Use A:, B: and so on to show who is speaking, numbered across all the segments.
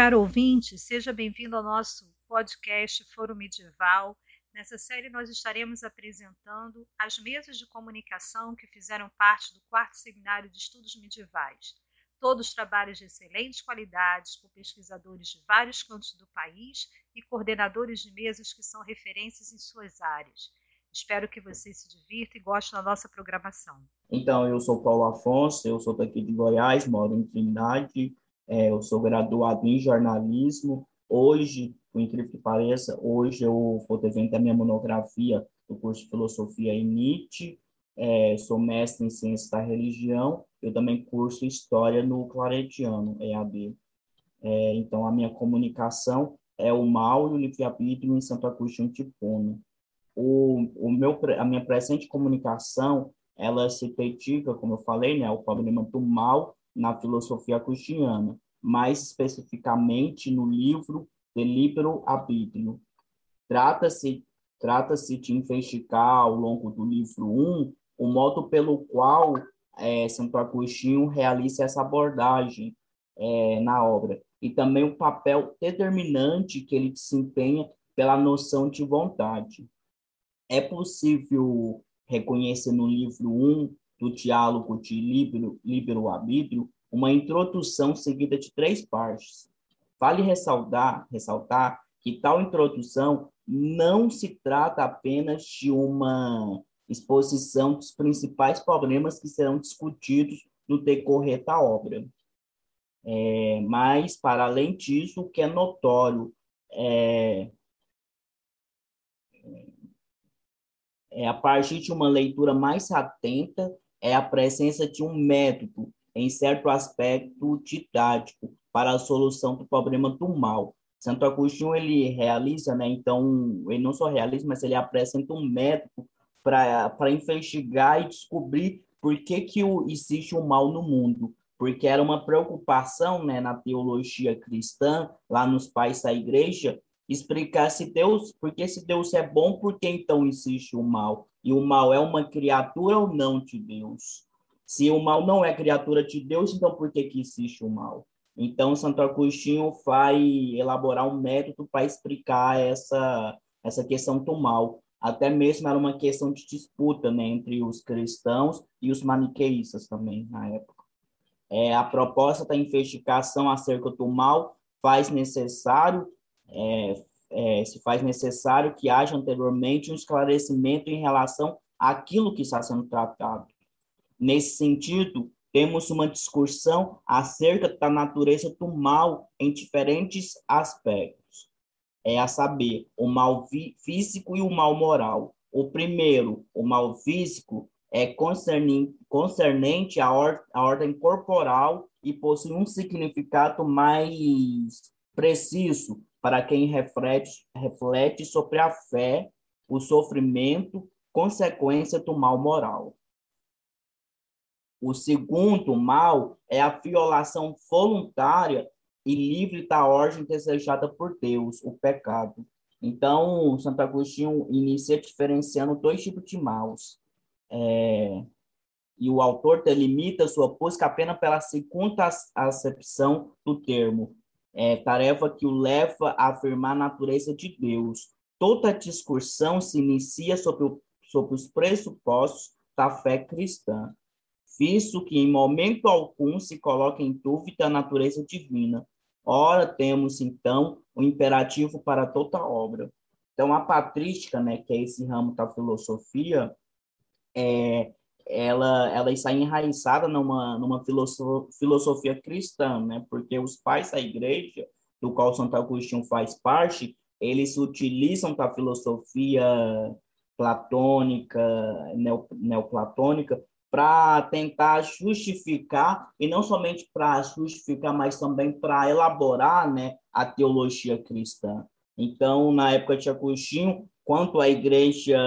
A: caro ouvinte, seja bem-vindo ao nosso podcast Foro Medieval. Nessa série, nós estaremos apresentando as mesas de comunicação que fizeram parte do quarto seminário de estudos medievais. Todos trabalhos de excelentes qualidades, por pesquisadores de vários cantos do país e coordenadores de mesas que são referências em suas áreas. Espero que você se divirta e goste da nossa programação.
B: Então, eu sou Paulo Afonso, eu sou daqui de Goiás, moro em Trindade, é, eu sou graduado em jornalismo. Hoje, por incrível que pareça, hoje eu vou defender a minha monografia do curso de filosofia em Nietzsche. É, sou mestre em ciência da religião. Eu também curso história no Claretiano, EAD. É, então, a minha comunicação é o mal e o livre-arbítrio em Santo Agostinho Tipono. O, o meu, a minha presente comunicação, ela se dedica, como eu falei, né, ao problema do mal na filosofia agostiniana, mais especificamente no livro De Libero Arbitrio. Trata-se trata-se de investigar ao longo do livro 1 o modo pelo qual é, Santo Agostinho realiza essa abordagem é, na obra e também o papel determinante que ele desempenha pela noção de vontade. É possível reconhecer no livro 1 do diálogo de Libero, Libero Arbítrio, uma introdução seguida de três partes. Vale ressaltar, ressaltar que tal introdução não se trata apenas de uma exposição dos principais problemas que serão discutidos no decorrer da obra. É, mas, para além disso, o que é notório é, é, a partir de uma leitura mais atenta é a presença de um método, em certo aspecto didático, para a solução do problema do mal. Santo Agostinho ele realiza, né? Então ele não só realiza, mas ele apresenta um método para investigar e descobrir por que que o, existe o mal no mundo, porque era uma preocupação, né, na teologia cristã, lá nos pais da igreja, explicar se Deus, porque se Deus é bom, por que então existe o mal? E o mal é uma criatura ou não de Deus? Se o mal não é criatura de Deus, então por que, que existe o mal? Então, Santo Agostinho vai elaborar um método para explicar essa, essa questão do mal. Até mesmo era uma questão de disputa né, entre os cristãos e os maniqueístas também, na época. É, a proposta da investigação acerca do mal faz necessário é, é, se faz necessário que haja anteriormente um esclarecimento em relação àquilo que está sendo tratado. Nesse sentido, temos uma discussão acerca da natureza do mal em diferentes aspectos. É a saber, o mal físico e o mal moral. O primeiro, o mal físico, é concernente à, or à ordem corporal e possui um significado mais preciso para quem reflete, reflete sobre a fé, o sofrimento, consequência do mal moral. O segundo mal é a violação voluntária e livre da ordem desejada por Deus, o pecado. Então, Santo Agostinho inicia diferenciando dois tipos de maus. É, e o autor delimita sua busca apenas pela segunda acepção do termo, é, tarefa que o leva a afirmar a natureza de Deus. Toda discussão se inicia sobre, o, sobre os pressupostos da fé cristã, visto que em momento algum se coloca em dúvida a natureza divina. Ora, temos então o imperativo para toda obra. Então, a patrística, né, que é esse ramo da filosofia, é, ela, ela está enraizada numa, numa filosofia cristã, né? Porque os pais da igreja, do qual Santo Agostinho faz parte, eles utilizam da filosofia platônica, neoplatônica, para tentar justificar, e não somente para justificar, mas também para elaborar né, a teologia cristã. Então, na época de Agostinho, quanto a igreja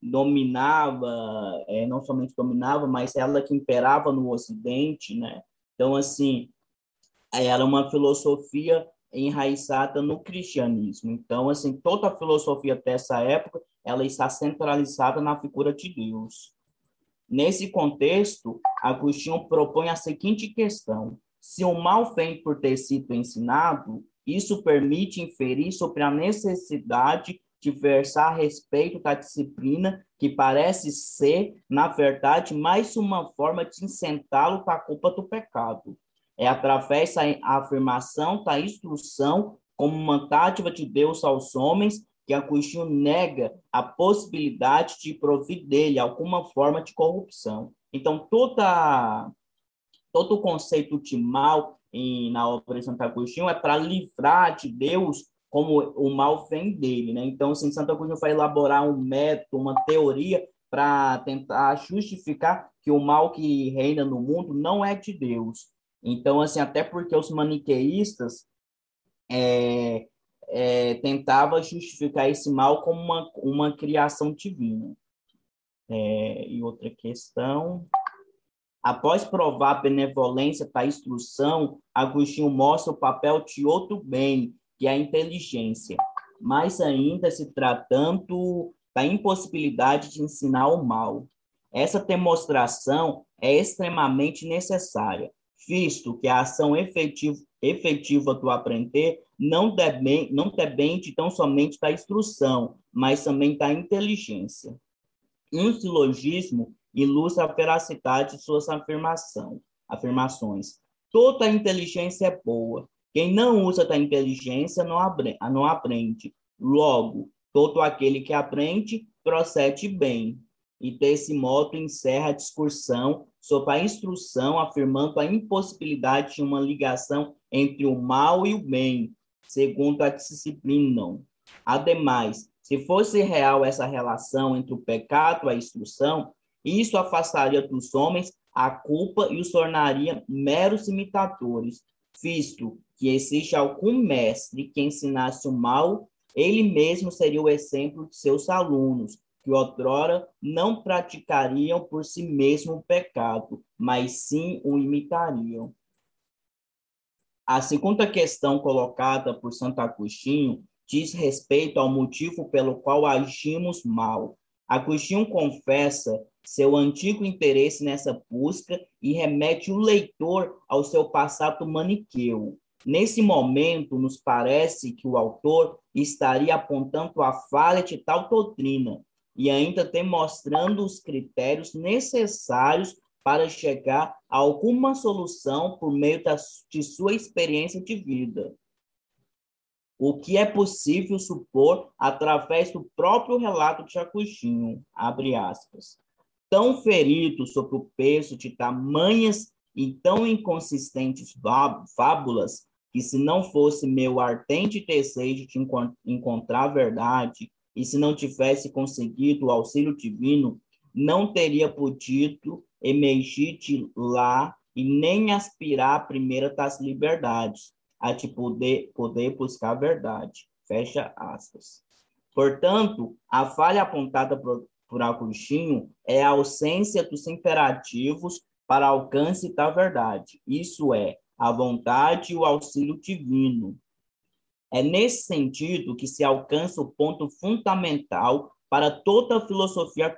B: dominava, é, não somente dominava, mas ela que imperava no Ocidente, né? Então, assim, era uma filosofia enraizada no cristianismo. Então, assim, toda a filosofia dessa época, ela está centralizada na figura de Deus. Nesse contexto, Agostinho propõe a seguinte questão: Se o mal vem por ter sido ensinado, isso permite inferir sobre a necessidade de versar a respeito da disciplina, que parece ser, na verdade, mais uma forma de incentá-lo para a culpa do pecado. É através da afirmação da instrução como uma tática de Deus aos homens que Agostinho nega a possibilidade de provir dele alguma forma de corrupção. Então, toda, todo o conceito de mal em, na obra de Santo Agostinho é para livrar de Deus como o mal vem dele. Né? Então, assim, Santo Agostinho vai elaborar um método, uma teoria para tentar justificar que o mal que reina no mundo não é de Deus. Então, assim, até porque os maniqueístas é, é, tentava justificar esse mal como uma, uma criação divina. É, e outra questão. Após provar a benevolência da instrução, Agostinho mostra o papel de outro bem, que é a inteligência, mais ainda se tratando da impossibilidade de ensinar o mal. Essa demonstração é extremamente necessária, visto que a ação efetiva, efetiva do aprender não depende, não depende tão somente da instrução, mas também da inteligência. Um silogismo ilustra a veracidade de suas afirmação, afirmações. Toda inteligência é boa. Quem não usa da inteligência não, não aprende. Logo, todo aquele que aprende procede bem. E desse modo encerra a discussão sobre a instrução, afirmando a impossibilidade de uma ligação entre o mal e o bem, segundo a disciplina. Ademais, se fosse real essa relação entre o pecado e a instrução, isso afastaria dos homens a culpa e os tornaria meros imitadores, visto que existe algum mestre que ensinasse o mal, ele mesmo seria o exemplo de seus alunos, que outrora não praticariam por si mesmo o pecado, mas sim o imitariam. A segunda questão colocada por Santo Agostinho diz respeito ao motivo pelo qual agimos mal. Agostinho confessa seu antigo interesse nessa busca e remete o leitor ao seu passado maniqueu. Nesse momento, nos parece que o autor estaria apontando a falha de tal doutrina e ainda demonstrando os critérios necessários para chegar a alguma solução por meio da, de sua experiência de vida. O que é possível supor através do próprio relato de Agostinho, abre aspas. Tão ferido sob o peso de tamanhas e tão inconsistentes fábulas, que se não fosse meu ardente desejo de encontrar a verdade, e se não tivesse conseguido o auxílio divino, não teria podido emergir de lá e nem aspirar a primeira das liberdades, a de poder, poder buscar a verdade. Fecha aspas. Portanto, a falha apontada por, por Agostinho é a ausência dos imperativos para alcance da verdade, isso é, a vontade e o auxílio divino. É nesse sentido que se alcança o ponto fundamental para toda a filosofia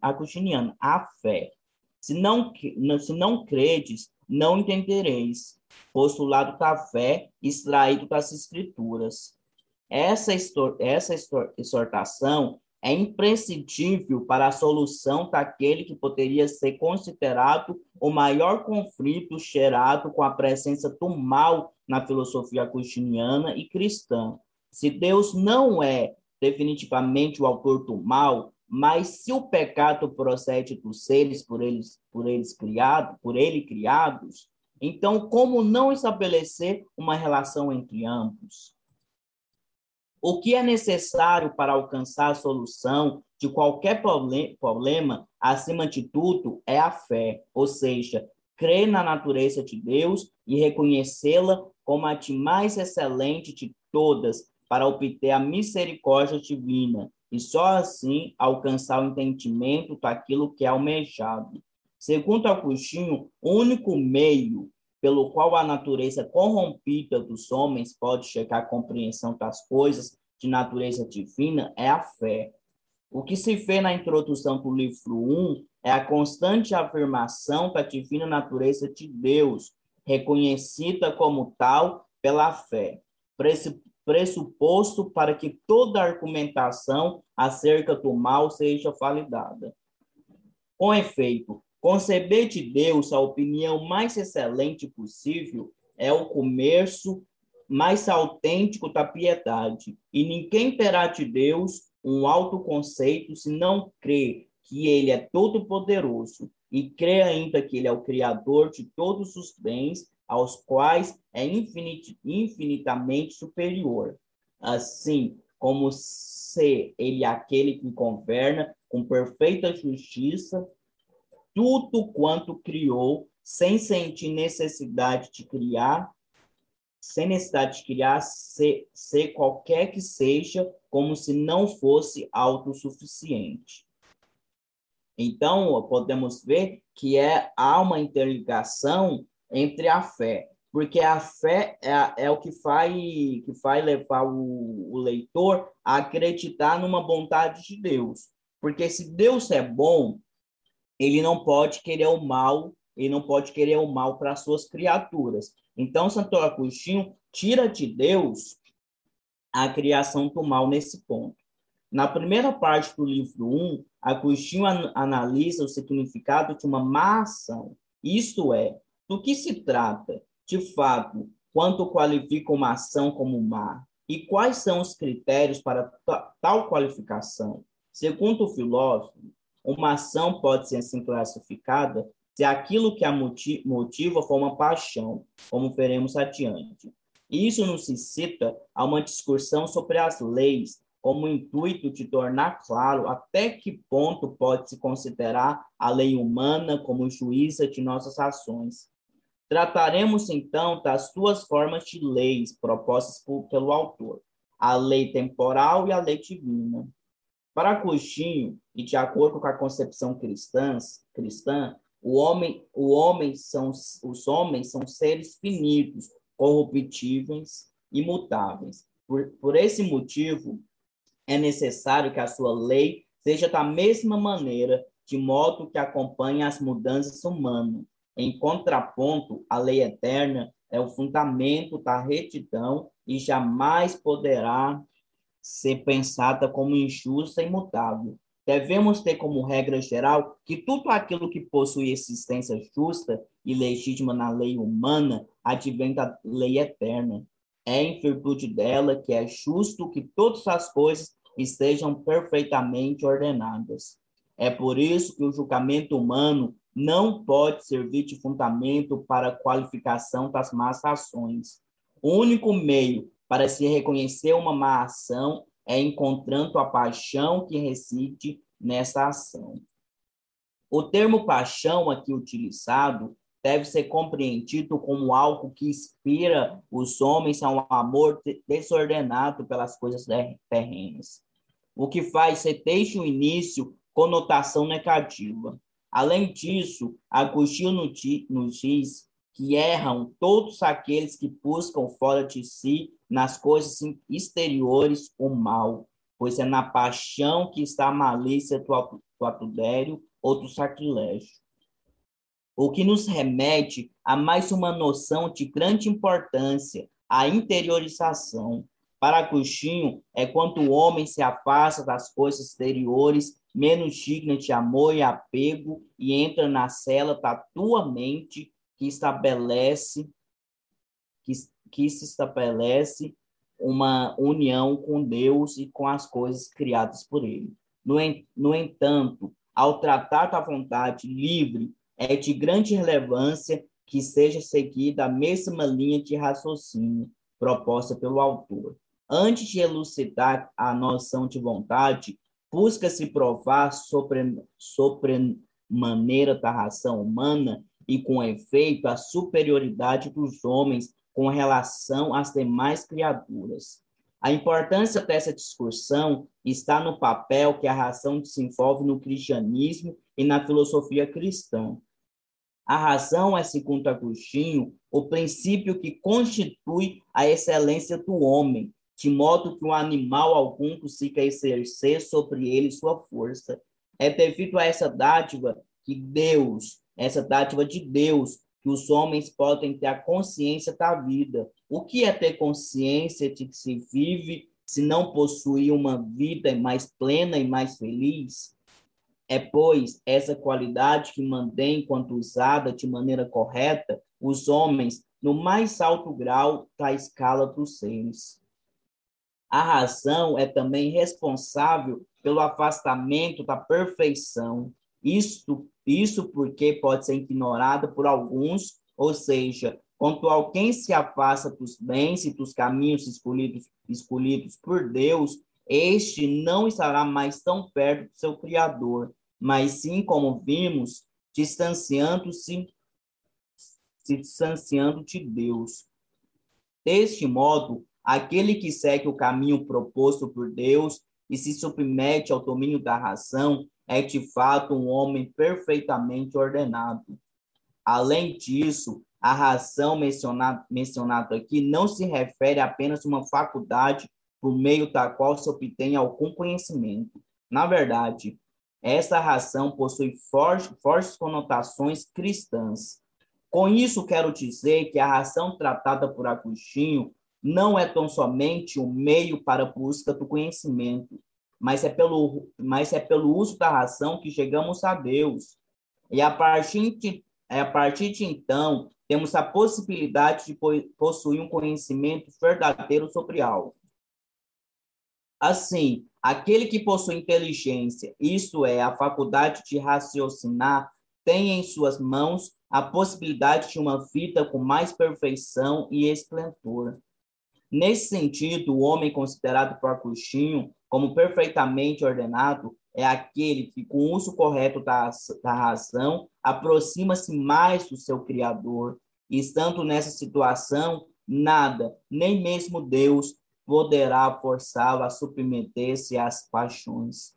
B: agostiniana, a fé. Se não, se não credes, não entendereis. Postulado da fé, extraído das Escrituras. Essa, essa exortação é imprescindível para a solução daquele que poderia ser considerado o maior conflito gerado com a presença do mal na filosofia agostiniana e cristã. Se Deus não é definitivamente o autor do mal, mas se o pecado procede dos seres por eles, por eles por ele criados, então como não estabelecer uma relação entre ambos? O que é necessário para alcançar a solução de qualquer problema, acima de tudo, é a fé, ou seja, crer na natureza de Deus e reconhecê-la como a de mais excelente de todas para obter a misericórdia divina e só assim alcançar o entendimento daquilo que é almejado. Segundo Agostinho, o único meio pelo qual a natureza corrompida dos homens pode chegar à compreensão das coisas de natureza divina é a fé. O que se vê na introdução do livro 1 é a constante afirmação da divina natureza de Deus, reconhecida como tal pela fé, pressuposto para que toda argumentação acerca do mal seja validada. Com efeito, conceber de Deus a opinião mais excelente possível é o começo mais autêntico da piedade, e ninguém terá de Deus um alto conceito se não crê que ele é todo-poderoso e crê ainda que ele é o criador de todos os bens aos quais é infinit infinitamente superior. Assim como se ele aquele que governa com perfeita justiça tudo quanto criou, sem sentir necessidade de criar, sem necessidade de criar, ser, ser qualquer que seja, como se não fosse autossuficiente. Então, podemos ver que é, há uma interligação entre a fé, porque a fé é, é o que vai, que vai levar o, o leitor a acreditar numa bondade de Deus. Porque se Deus é bom, ele não pode querer o mal, ele não pode querer o mal para suas criaturas. Então, Santo Agostinho tira de Deus a criação do mal nesse ponto. Na primeira parte do livro 1, Agostinho analisa o significado de uma má ação, isto é, do que se trata, de fato, quanto qualifica uma ação como má e quais são os critérios para tal qualificação. Segundo o filósofo, uma ação pode ser assim classificada se aquilo que a motiva for uma paixão, como veremos adiante. Isso nos incita a uma discussão sobre as leis, como intuito de tornar claro até que ponto pode-se considerar a lei humana como juíza de nossas ações. Trataremos então das duas formas de leis propostas por, pelo autor, a lei temporal e a lei divina. Para Agostinho, e de acordo com a concepção cristã, cristã o homem, o homem são, os homens são seres finitos, corruptíveis, imutáveis. Por, por esse motivo, é necessário que a sua lei seja da mesma maneira, de modo que acompanhe as mudanças humanas. Em contraponto, a lei eterna é o fundamento da retidão e jamais poderá ser pensada como injusta e imutável. Devemos ter como regra geral que tudo aquilo que possui existência justa e legítima na lei humana advém da lei eterna. É em virtude dela que é justo que todas as coisas estejam perfeitamente ordenadas. É por isso que o julgamento humano não pode servir de fundamento para a qualificação das más ações. O único meio para se reconhecer uma má ação é encontrando a paixão que reside nessa ação. O termo paixão aqui utilizado deve ser compreendido como algo que inspira os homens a um amor desordenado pelas coisas terrenas, o que faz ser desde o início conotação negativa. Além disso, Agostinho nos diz que erram todos aqueles que buscam fora de si, nas coisas exteriores, o mal, pois é na paixão que está a malícia do, adultério ou do sacrilégio. O que nos remete a mais uma noção de grande importância, a interiorização. Para Agostinho, é quando o homem se afasta das coisas exteriores, menos digna de amor e apego, e entra na cela da tua mente que estabelece que, que se estabelece uma união com Deus e com as coisas criadas por ele. No, no entanto, ao tratar da vontade livre, é de grande relevância que seja seguida a mesma linha de raciocínio proposta pelo autor. Antes de elucidar a noção de vontade, busca-se provar sobre, sobre maneira da ração humana e, com efeito, a superioridade dos homens com relação às demais criaturas. A importância dessa discussão está no papel que a razão desenvolve no cristianismo e na filosofia cristã. A razão é, segundo Agostinho, o princípio que constitui a excelência do homem, de modo que um animal algum consiga exercer sobre ele sua força. É devido a essa dádiva que Deus essa dádiva de Deus, que os homens podem ter a consciência da vida. O que é ter consciência de que se vive se não possuir uma vida mais plena e mais feliz? É, pois, essa qualidade que mantém, quando usada de maneira correta, os homens no mais alto grau da escala dos seres. A razão é também responsável pelo afastamento da perfeição. Isto, isso porque pode ser ignorada por alguns, ou seja, quando alguém se afasta dos bens e dos caminhos escolhidos, escolhidos por Deus, este não estará mais tão perto do seu Criador, mas sim, como vimos, distanciando-se se distanciando de Deus. Deste modo, aquele que segue o caminho proposto por Deus e se submete ao domínio da razão é de fato um homem perfeitamente ordenado. Além disso, a razão mencionada, mencionada aqui não se refere apenas a uma faculdade por meio da qual se obtém algum conhecimento. Na verdade, essa razão possui fortes, fortes conotações cristãs. Com isso, quero dizer que a razão tratada por Agostinho não é tão somente um meio para a busca do conhecimento, mas é pelo, mas é pelo uso da razão que chegamos a Deus. E a partir de, a partir de então, temos a possibilidade de possuir um conhecimento verdadeiro sobre algo. Assim, aquele que possui inteligência, isto é, a faculdade de raciocinar, tem em suas mãos a possibilidade de uma vida com mais perfeição e esplendor. Nesse sentido, o homem considerado por Agostinho como perfeitamente ordenado é aquele que, com o uso correto da, da razão, aproxima-se mais do seu Criador. E estando nessa situação, nada, nem mesmo Deus, poderá forçá-lo a submeter-se às paixões.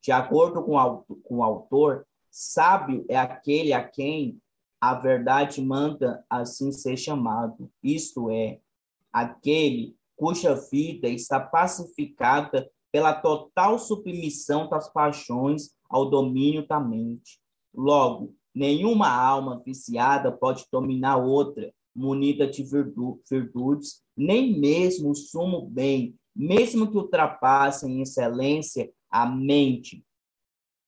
B: De acordo com com o autor, sábio é aquele a quem a verdade manda assim ser chamado, isto é, aquele cuja vida está pacificada pela total submissão das paixões ao domínio da mente. Logo, nenhuma alma viciada pode dominar outra, munida de virtudes, nem mesmo o sumo bem, mesmo que ultrapasse em excelência a mente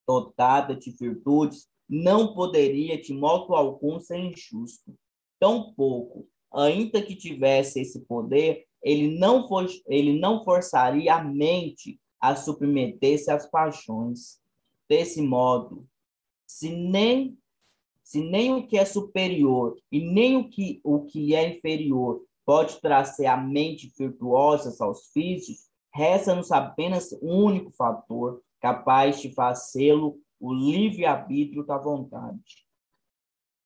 B: dotada de virtudes, não poderia de modo algum ser injusto. Tampouco, ainda que tivesse esse poder, ele não, for, ele não forçaria a mente a submeter-se às paixões. Desse modo, se nem se nem o que é superior e nem o que, o que é inferior pode trazer a mente virtuosa aos físicos, resta-nos apenas um único fator capaz de fazê-lo o livre-arbítrio da vontade.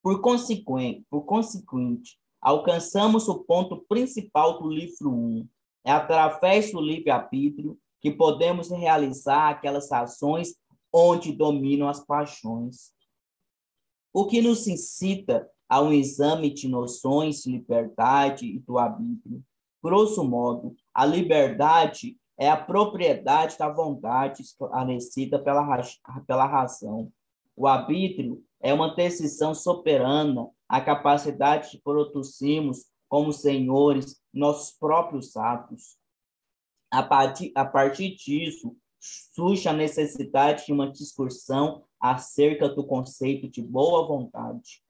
B: Por consequente, por consequente, alcançamos o ponto principal do livro 1. É através do livre-arbítrio que podemos realizar aquelas ações onde dominam as paixões. O que nos incita a um exame de noções de liberdade e do arbítrio. Grosso modo, a liberdade é a propriedade da vontade esclarecida pela, pela razão. O arbítrio é uma decisão soberana, a capacidade de produzirmos como senhores nossos próprios atos. A partir, a partir disso, surge a necessidade de uma discussão acerca do conceito de boa vontade.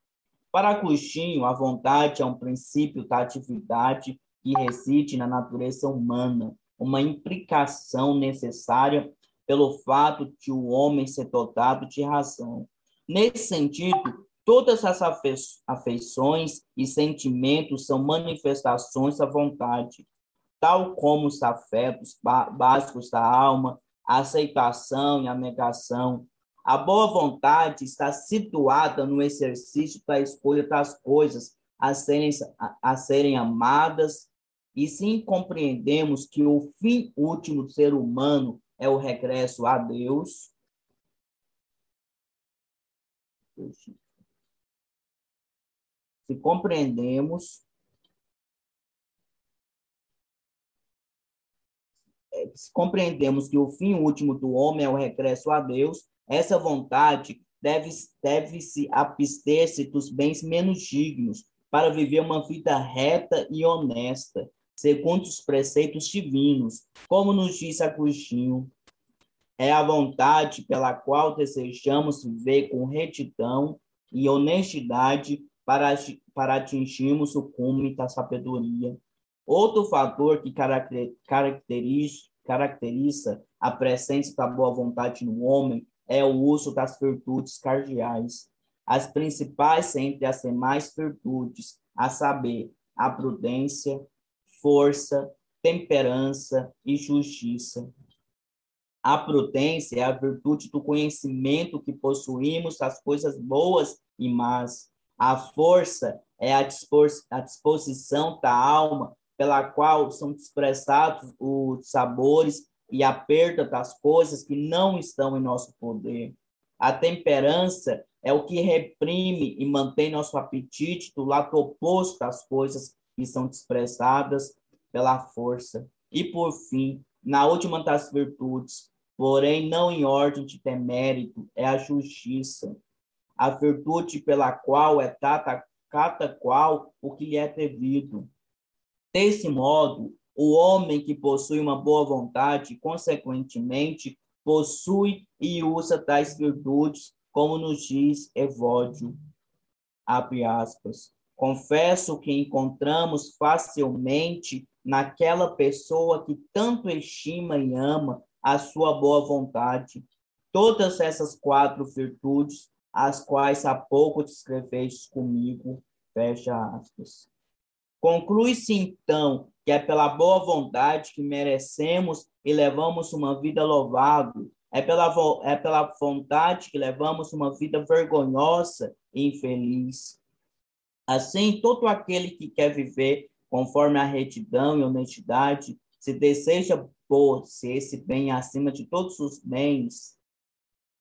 B: Para Agostinho, a vontade é um princípio da atividade que reside na natureza humana, uma implicação necessária pelo fato de o homem ser dotado de razão. Nesse sentido, todas as afeições e sentimentos são manifestações da vontade, tal como os afetos básicos da alma, a aceitação e a negação. A boa vontade está situada no exercício da escolha das coisas a serem, a serem amadas e sim compreendemos que o fim último do ser humano é o regresso a Deus, se compreendemos se compreendemos que o fim último do homem é o regresso a Deus, essa vontade deve-se deve abster-se dos bens menos dignos para viver uma vida reta e honesta, segundo os preceitos divinos, como nos diz Agostinho. É a vontade pela qual desejamos viver com retidão e honestidade para, para atingirmos o cume da sabedoria. Outro fator que caracteriza, caracteriza a presença da boa vontade no homem é o uso das virtudes cardeais. As principais entre as demais virtudes, a saber, a prudência, força, temperança e justiça. A prudência é a virtude do conhecimento que possuímos das coisas boas e más. A força é a disposição da alma pela qual são expressados os sabores e a perda das coisas que não estão em nosso poder. A temperança é o que reprime e mantém nosso apetite do lado oposto das coisas que são expressadas pela força. E, por fim, na última das virtudes, porém não em ordem de demérito, é a justiça, a virtude pela qual é data cada qual o que lhe é devido. Desse modo, o homem que possui uma boa vontade, consequentemente, possui e usa tais virtudes, como nos diz Evódio. Abre aspas. Confesso que encontramos facilmente naquela pessoa que tanto estima e ama a sua boa vontade todas essas quatro virtudes, as quais há pouco descreveste comigo. Fecha aspas. Conclui-se então que é pela boa vontade que merecemos e levamos uma vida louvável, é pela, é pela vontade que levamos uma vida vergonhosa e infeliz. Assim, todo aquele que quer viver conforme a retidão e honestidade, se deseja pôr-se esse bem acima de todos os bens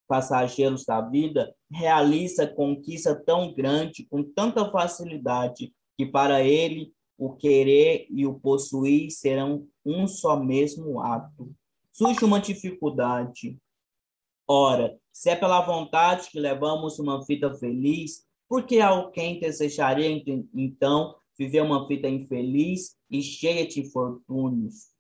B: passageiros da vida, realiza conquista tão grande, com tanta facilidade, que para ele o querer e o possuir serão um só mesmo ato. Surge uma dificuldade. Ora, se é pela vontade que levamos uma vida feliz, por que alguém desejaria então viver uma vida infeliz e cheia de infortúnios?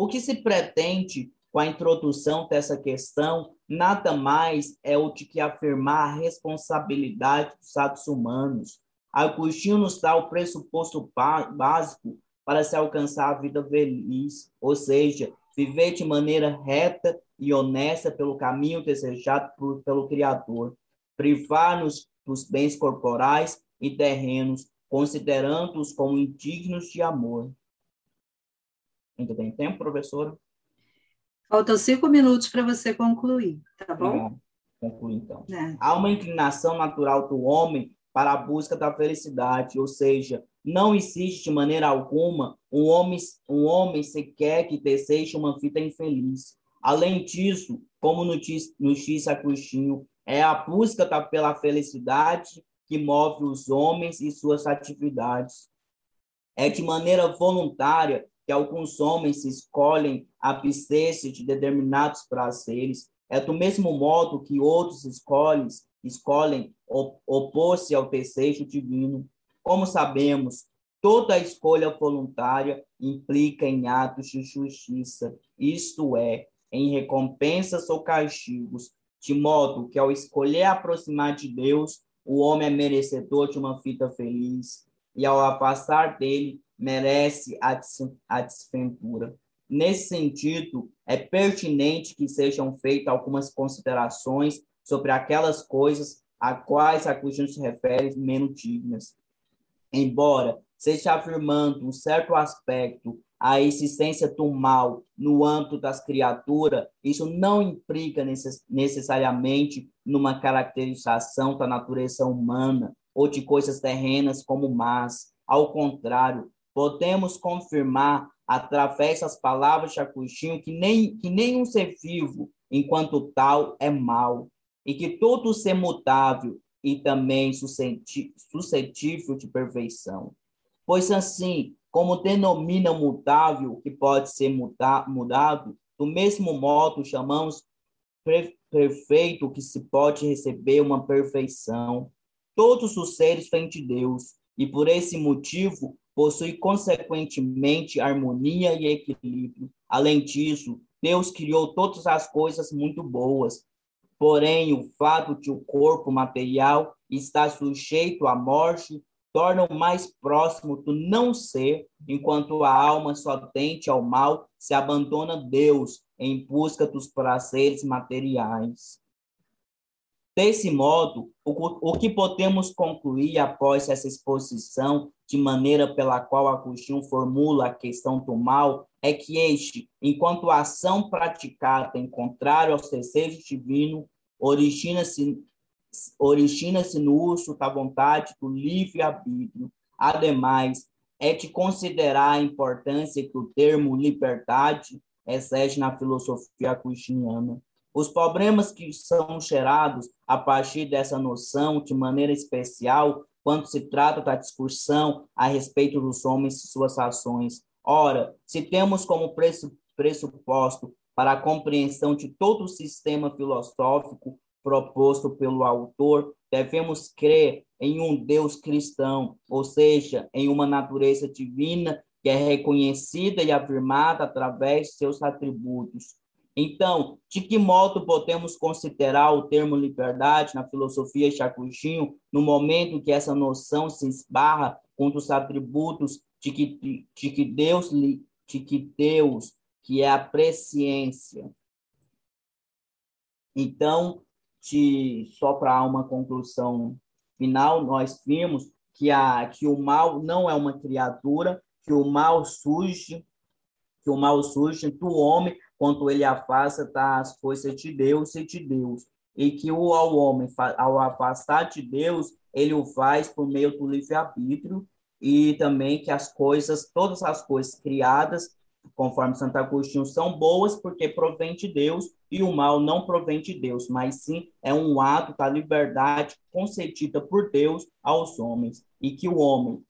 B: O que se pretende com a introdução dessa questão nada mais é o de que afirmar a responsabilidade dos atos humanos. Agostinho nos dá o pressuposto básico para se alcançar a vida feliz, ou seja, viver de maneira reta e honesta pelo caminho desejado por, pelo Criador, privar-nos dos bens corporais e terrenos, considerando-os como indignos de amor. Ainda tem tempo, professora?
A: Faltam cinco minutos para você concluir, tá bom? É,
B: concluir então. É. Há uma inclinação natural do homem para a busca da felicidade, ou seja, não existe de maneira alguma um homem, um homem sequer que deseje uma vida infeliz. Além disso, como no diz, nos diz Agostinho, é a busca da, pela felicidade que move os homens e suas atividades. É de maneira voluntária que alguns homens escolhem abster-se de determinados prazeres. É do mesmo modo que outros escolhem, escolhem opor-se ao desejo divino. Como sabemos, toda escolha voluntária implica em atos de justiça, isto é, em recompensas ou castigos, de modo que ao escolher aproximar de Deus, o homem é merecedor de uma vida feliz, e ao afastar dele, merece a desventura. Nesse sentido, é pertinente que sejam feitas algumas considerações sobre aquelas coisas a quais a Agostinho se refere menos dignas. Embora seja afirmando um certo aspecto a existência do mal no âmbito das criaturas, isso não implica necess necessariamente numa caracterização da natureza humana ou de coisas terrenas como más. Ao contrário, podemos confirmar através das palavras de Agostinho que, nem, que nenhum ser vivo, enquanto tal, é mal, e que todo ser mutável e também suscetível de perfeição. Pois assim, como denomina mutável que pode ser muda, mudado, do mesmo modo chamamos perfeito que se pode receber uma perfeição. Todos os seres vêm de Deus e por esse motivo possui consequentemente harmonia e equilíbrio. Além disso, Deus criou todas as coisas muito boas. Porém, o fato de o corpo material estar sujeito à morte torna o mais próximo do não ser, enquanto a alma só tente ao mal, se abandona Deus em busca dos prazeres materiais. Desse modo, o, o que podemos concluir após essa exposição, de maneira pela qual Agostinho formula a questão do mal, é que este, enquanto ação praticada em contrário aos desejos divinos, origina-se origina-se no uso da vontade do livre-arbítrio. Ademais, é de considerar a importância que o termo liberdade exige na filosofia agostiniana. Os problemas que são gerados a partir dessa noção, de maneira especial, quando se trata da discussão a respeito dos homens e suas ações. Ora, se temos como pressuposto para a compreensão de todo o sistema filosófico proposto pelo autor, devemos crer em um Deus cristão, ou seja, em uma natureza divina que é reconhecida e afirmada através de seus atributos. Então, de que modo podemos considerar o termo liberdade na filosofia Chacuchinho no momento que essa noção se esbarra com os atributos de que, de que Deus de que Deus, que é a presciência. Então, de, só para uma conclusão final, nós vimos que, a, que o mal não é uma criatura, que o mal surge, que o mal surge do homem quando ele afasta das coisas de Deus e de Deus. E que o ao homem, ao afastar de Deus, ele o faz por meio do livre-arbítrio e também que as coisas, todas as coisas criadas, conforme Santo Agostinho, são boas porque provém de Deus e o mal não provém de Deus, mas sim é um ato da liberdade concedida por Deus aos homens e que o homem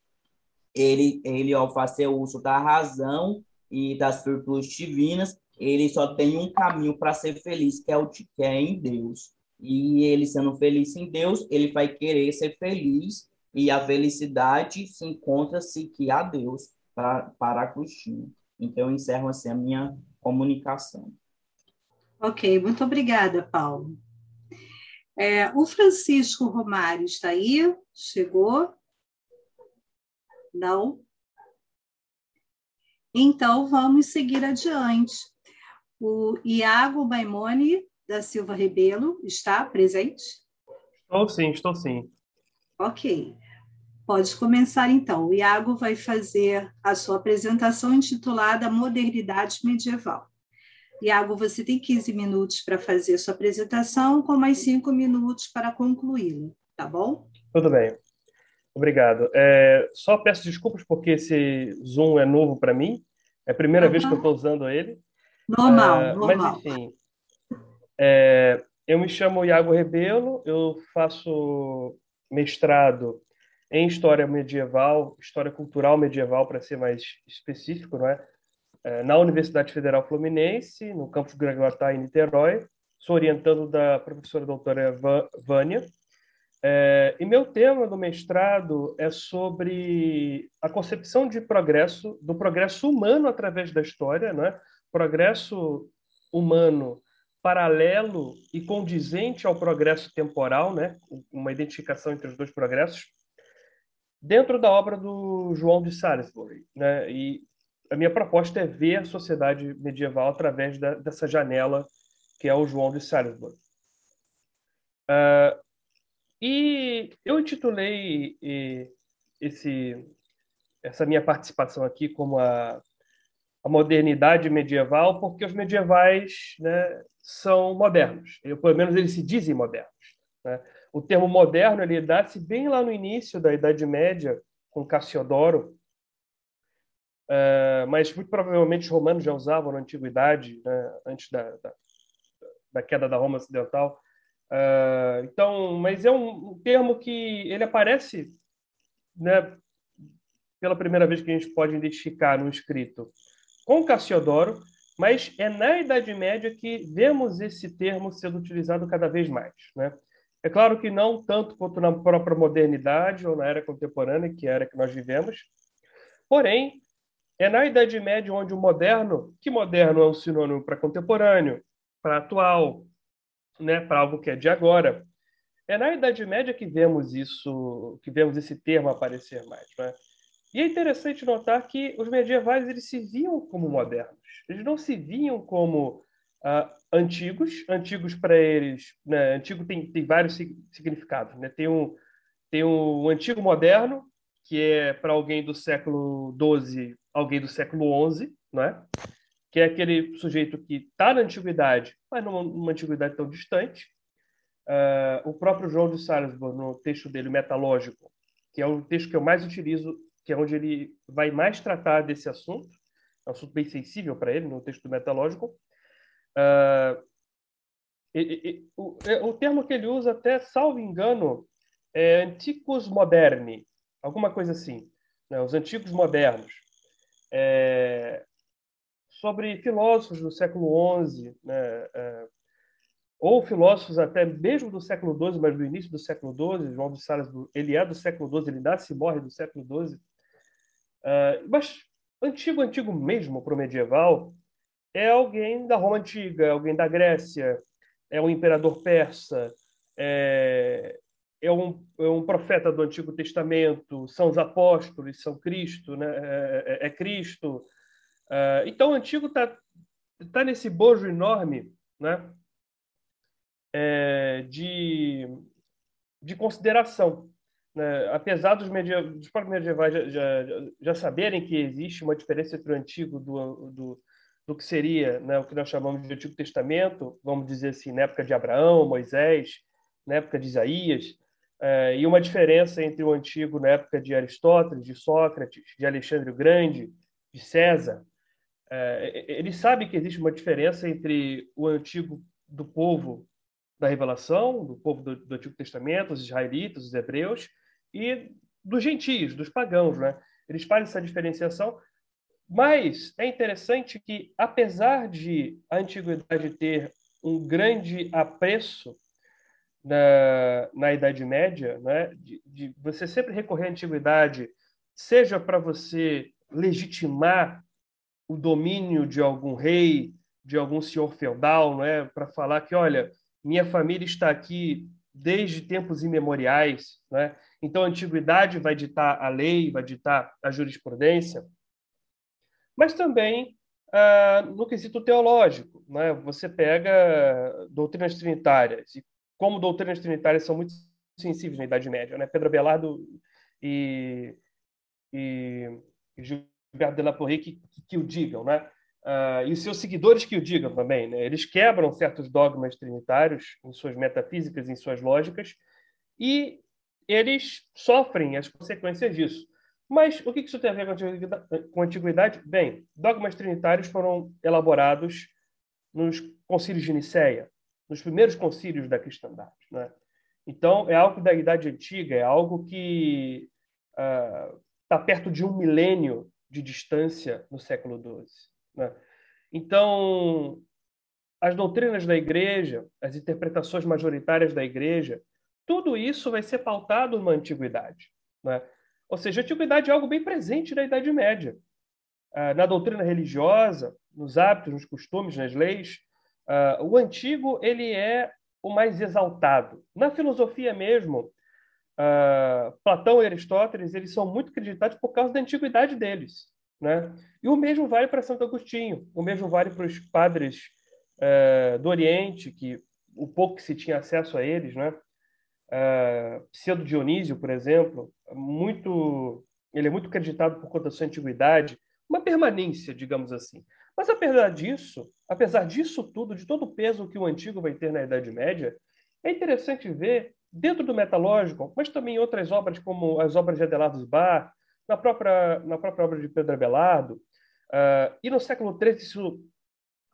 B: ele ele ao fazer uso da razão e das virtudes divinas, ele só tem um caminho para ser feliz, que é o que é em Deus. E ele sendo feliz em Deus, ele vai querer ser feliz e a felicidade se encontra-se que há Deus para, para Agostinho. Então, eu encerro assim a minha comunicação.
A: Ok, muito obrigada, Paulo. É, o Francisco Romário está aí? Chegou? Não? Então, vamos seguir adiante. O Iago Baimone da Silva Rebelo está presente?
C: Estou sim, estou sim.
A: Ok. Pode começar então. O Iago vai fazer a sua apresentação intitulada Modernidade Medieval. Iago, você tem 15 minutos para fazer a sua apresentação, com mais 5 minutos para concluí-la, tá bom?
C: Tudo bem. Obrigado. É, só peço desculpas porque esse Zoom é novo para mim. É a primeira uhum. vez que eu estou usando ele.
A: Normal, normal.
C: Mas, enfim, é, eu me chamo Iago Rebelo, eu faço mestrado em História Medieval, História Cultural Medieval, para ser mais específico, não é? É, na Universidade Federal Fluminense, no campus Gregoritá, em Niterói. Sou orientando da professora doutora Vânia. É, e meu tema do mestrado é sobre a concepção de progresso, do progresso humano através da história, né? Progresso humano paralelo e condizente ao progresso temporal, né? uma identificação entre os dois progressos, dentro da obra do João de Salisbury. Né? E a minha proposta é ver a sociedade medieval através da, dessa janela que é o João de Salisbury. Uh, e eu intitulei esse, essa minha participação aqui como a, a modernidade medieval, porque os medievais né, são modernos, eu, pelo menos eles se dizem modernos. Né? O termo moderno ele dá-se bem lá no início da Idade Média, com Cassiodoro, Uh, mas muito provavelmente os romanos já usavam na antiguidade, né, antes da, da, da, queda da Roma ocidental. Uh, então, mas é um, termo que ele aparece, né, pela primeira vez que a gente pode identificar no escrito com Cassiodoro, Mas é na Idade Média que vemos esse termo sendo utilizado cada vez mais. Né? É claro que não tanto quanto na própria modernidade ou na era contemporânea, que é a era que nós vivemos, porém, é na Idade Média onde o moderno, que moderno é um sinônimo para contemporâneo, para atual, né, para algo que é de agora, é na Idade Média que vemos isso, que vemos esse termo aparecer mais. Né? E é interessante notar que os medievais eles se viam como modernos. Eles não se viam como uh, antigos. Antigos para eles, né? antigo tem, tem vários significados. Né? Tem um tem um antigo moderno que é para alguém do século XII, alguém do século XI, né? que é aquele sujeito que está na antiguidade, mas numa, numa antiguidade tão distante. Uh, o próprio João de Salzburg, no texto dele, Metalógico, que é o texto que eu mais utilizo que é onde ele vai mais tratar desse assunto, é um assunto bem sensível para ele, no texto metalógico. Uh, e, e, o, é, o, termo que ele usa, até salvo engano, é anticos moderni, alguma coisa assim, né? os antigos modernos. É, sobre filósofos do século XI, né? É, ou filósofos até mesmo do século XII, mas do início do século XII, João de Sales, ele é do século XII, ele nasce e morre do século XII, Uh, mas antigo, antigo mesmo para o medieval é alguém da Roma antiga, é alguém da Grécia, é um imperador persa, é, é, um, é um profeta do Antigo Testamento, são os apóstolos, são Cristo, né? é, é, é Cristo. Uh, então, o Antigo está tá nesse bojo enorme né? É, de, de consideração né, apesar dos, media, dos próprios medievais já, já, já, saberem que existe uma diferença entre o antigo do, do, do que seria né, o que nós chamamos de Antigo Testamento, vamos dizer assim, na época de Abraão, Moisés, na época de Isaías, é, e uma diferença entre o antigo na época de Aristóteles, de Sócrates, de Alexandre o Grande, de César. É, ele sabe que existe uma diferença entre o antigo do povo da revelação, do povo do, do Antigo Testamento, os israelitas, os hebreus, e dos gentios, dos pagãos. Né? Eles fazem essa diferenciação, mas é interessante que, apesar de a antiguidade ter um grande apreço na, na Idade Média, né? de, de você sempre recorrer à antiguidade, seja para você legitimar o domínio de algum rei, de algum senhor feudal, não é? para falar que, olha, minha família está aqui desde tempos imemoriais, né? Então a antiguidade vai ditar a lei, vai ditar a jurisprudência, mas também ah, no quesito teológico, né? Você pega doutrinas trinitárias e como doutrinas trinitárias são muito sensíveis na Idade Média, né? Pedro Abelardo e, e, Gilberto de la Porree que, que, o digam, né? Uh, e seus seguidores que o digam também. Né? Eles quebram certos dogmas trinitários em suas metafísicas, em suas lógicas, e eles sofrem as consequências disso. Mas o que isso tem a ver com a antiguidade? Bem, dogmas trinitários foram elaborados nos concílios de Nicéia, nos primeiros concílios da cristandade. Né? Então, é algo da Idade Antiga, é algo que está ah, uh, perto de um milênio de distância no século XII. Né? Então, as doutrinas da igreja, as interpretações majoritárias da igreja, tudo isso vai ser pautado na antiguidade. Né? Ou seja, a antiguidade é algo bem presente na Idade Média. Ah, na doutrina religiosa, nos hábitos, nos costumes, nas leis, ah, o antigo ele é o mais exaltado. Na filosofia mesmo, ah, Platão e Aristóteles eles são muito acreditados por causa da antiguidade deles. Né? E o mesmo vale para Santo Agostinho, o mesmo vale para os padres é, do Oriente, que o pouco que se tinha acesso a eles, né? É, Pseudo Dionísio, por exemplo, muito, ele é muito acreditado por conta da sua antiguidade, uma permanência, digamos assim. Mas apesar disso, apesar disso tudo, de todo o peso que o antigo vai ter na Idade Média, é interessante ver dentro do metalógico, mas também em outras obras como as obras de Adelardo Bar, na própria, na própria obra de Pedro Abelardo. Uh, e no século XIII isso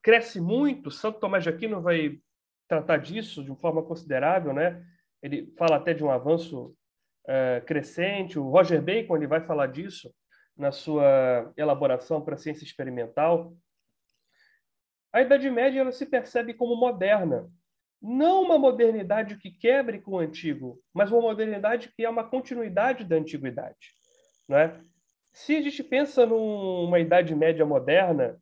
C: cresce muito. Santo Tomás de Aquino vai tratar disso de uma forma considerável, né? Ele fala até de um avanço uh, crescente. O Roger Bacon ele vai falar disso na sua elaboração para a ciência experimental. a Idade Média ela se percebe como moderna. Não uma modernidade que quebre com o antigo, mas uma modernidade que é uma continuidade da antiguidade. Né? Se a gente pensa numa Idade Média moderna,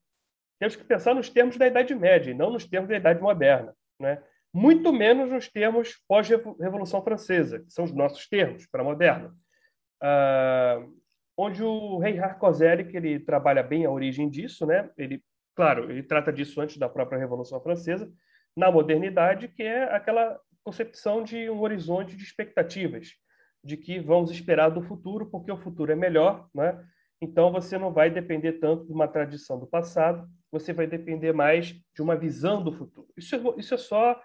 C: temos que pensar nos termos da Idade Média, e não nos termos da Idade Moderna. Né? Muito menos nos termos pós-Revolução Francesa, que são os nossos termos para a moderna. Uh, onde o rei Harcoselli, que ele trabalha bem a origem disso, né? ele Claro, ele trata disso antes da própria Revolução Francesa, na modernidade, que é aquela concepção de um horizonte de expectativas, de que vamos esperar do futuro, porque o futuro é melhor, né? Então você não vai depender tanto de uma tradição do passado, você vai depender mais de uma visão do futuro. Isso é, isso é só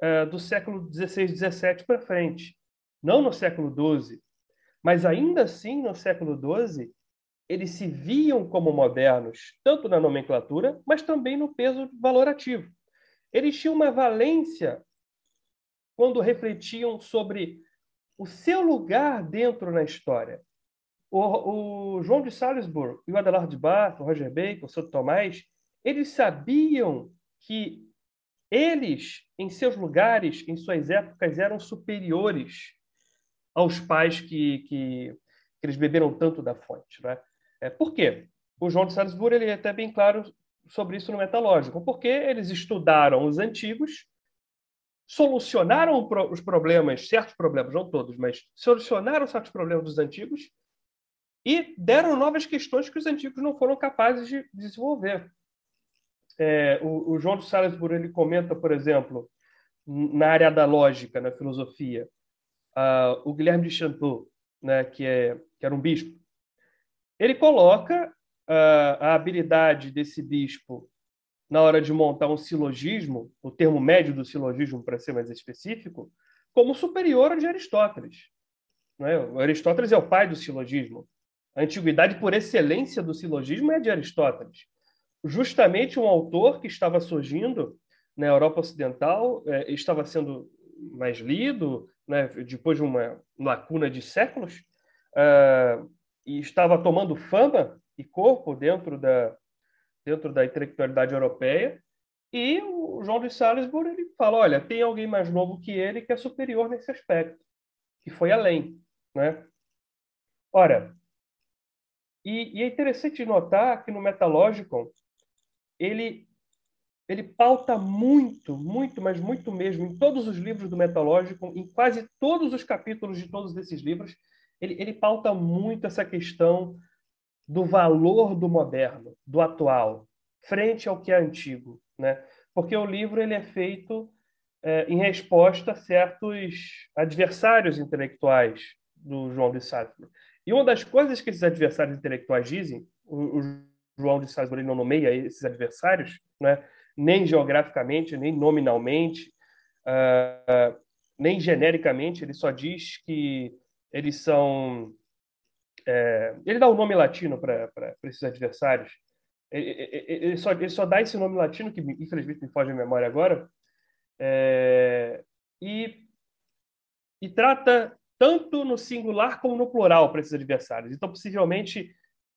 C: é, do século XVI, XVII para frente, não no século XII. Mas ainda assim, no século XII, eles se viam como modernos, tanto na nomenclatura, mas também no peso valorativo. Eles tinham uma valência quando refletiam sobre o seu lugar dentro na história. O, o João de Salisbury e o Adelard de Barth, o Roger Bacon, o Santo Tomás, eles sabiam que eles, em seus lugares, em suas épocas, eram superiores aos pais que, que, que eles beberam tanto da fonte. Né? É, por quê? O João de Salisbury ele é até bem claro sobre isso no Metalógico, porque eles estudaram os antigos, solucionaram os problemas, certos problemas, não todos, mas solucionaram certos problemas dos antigos e deram novas questões que os antigos não foram capazes de desenvolver. É, o, o, João de Salisbury ele comenta, por exemplo, na área da lógica, na filosofia, uh, o Guilherme de Chanteau, né, que, é, que era um bispo, ele coloca uh, a habilidade desse bispo na hora de montar um silogismo, o termo médio do silogismo, para ser mais específico, como superior ao de Aristóteles. Né? O Aristóteles é o pai do silogismo. A antiguidade, por excelência do silogismo, é de Aristóteles. Justamente um autor que estava surgindo na Europa Ocidental, eh, estava sendo mais lido, né, depois de uma lacuna de séculos, uh, e estava tomando fama e corpo dentro da dentro da intelectualidade europeia. E o João de Salisbury ele fala, olha, tem alguém mais novo que ele que é superior nesse aspecto, que foi além, né? Ora, e, e é interessante notar que no Metalogicon ele ele pauta muito, muito, mas muito mesmo em todos os livros do Metalogicon, em quase todos os capítulos de todos esses livros, ele, ele pauta muito essa questão do valor do moderno, do atual, frente ao que é antigo, né? Porque o livro ele é feito é, em resposta a certos adversários intelectuais do João de Salisbury. E uma das coisas que esses adversários intelectuais dizem, o, o João de Salisbury não nomeia esses adversários, né? nem geograficamente, nem nominalmente, uh, nem genericamente, ele só diz que eles são. É, ele dá o um nome latino para esses adversários. Ele, ele, só, ele só dá esse nome latino, que infelizmente me foge a memória agora, é, e, e trata tanto no singular como no plural para esses adversários. Então, possivelmente,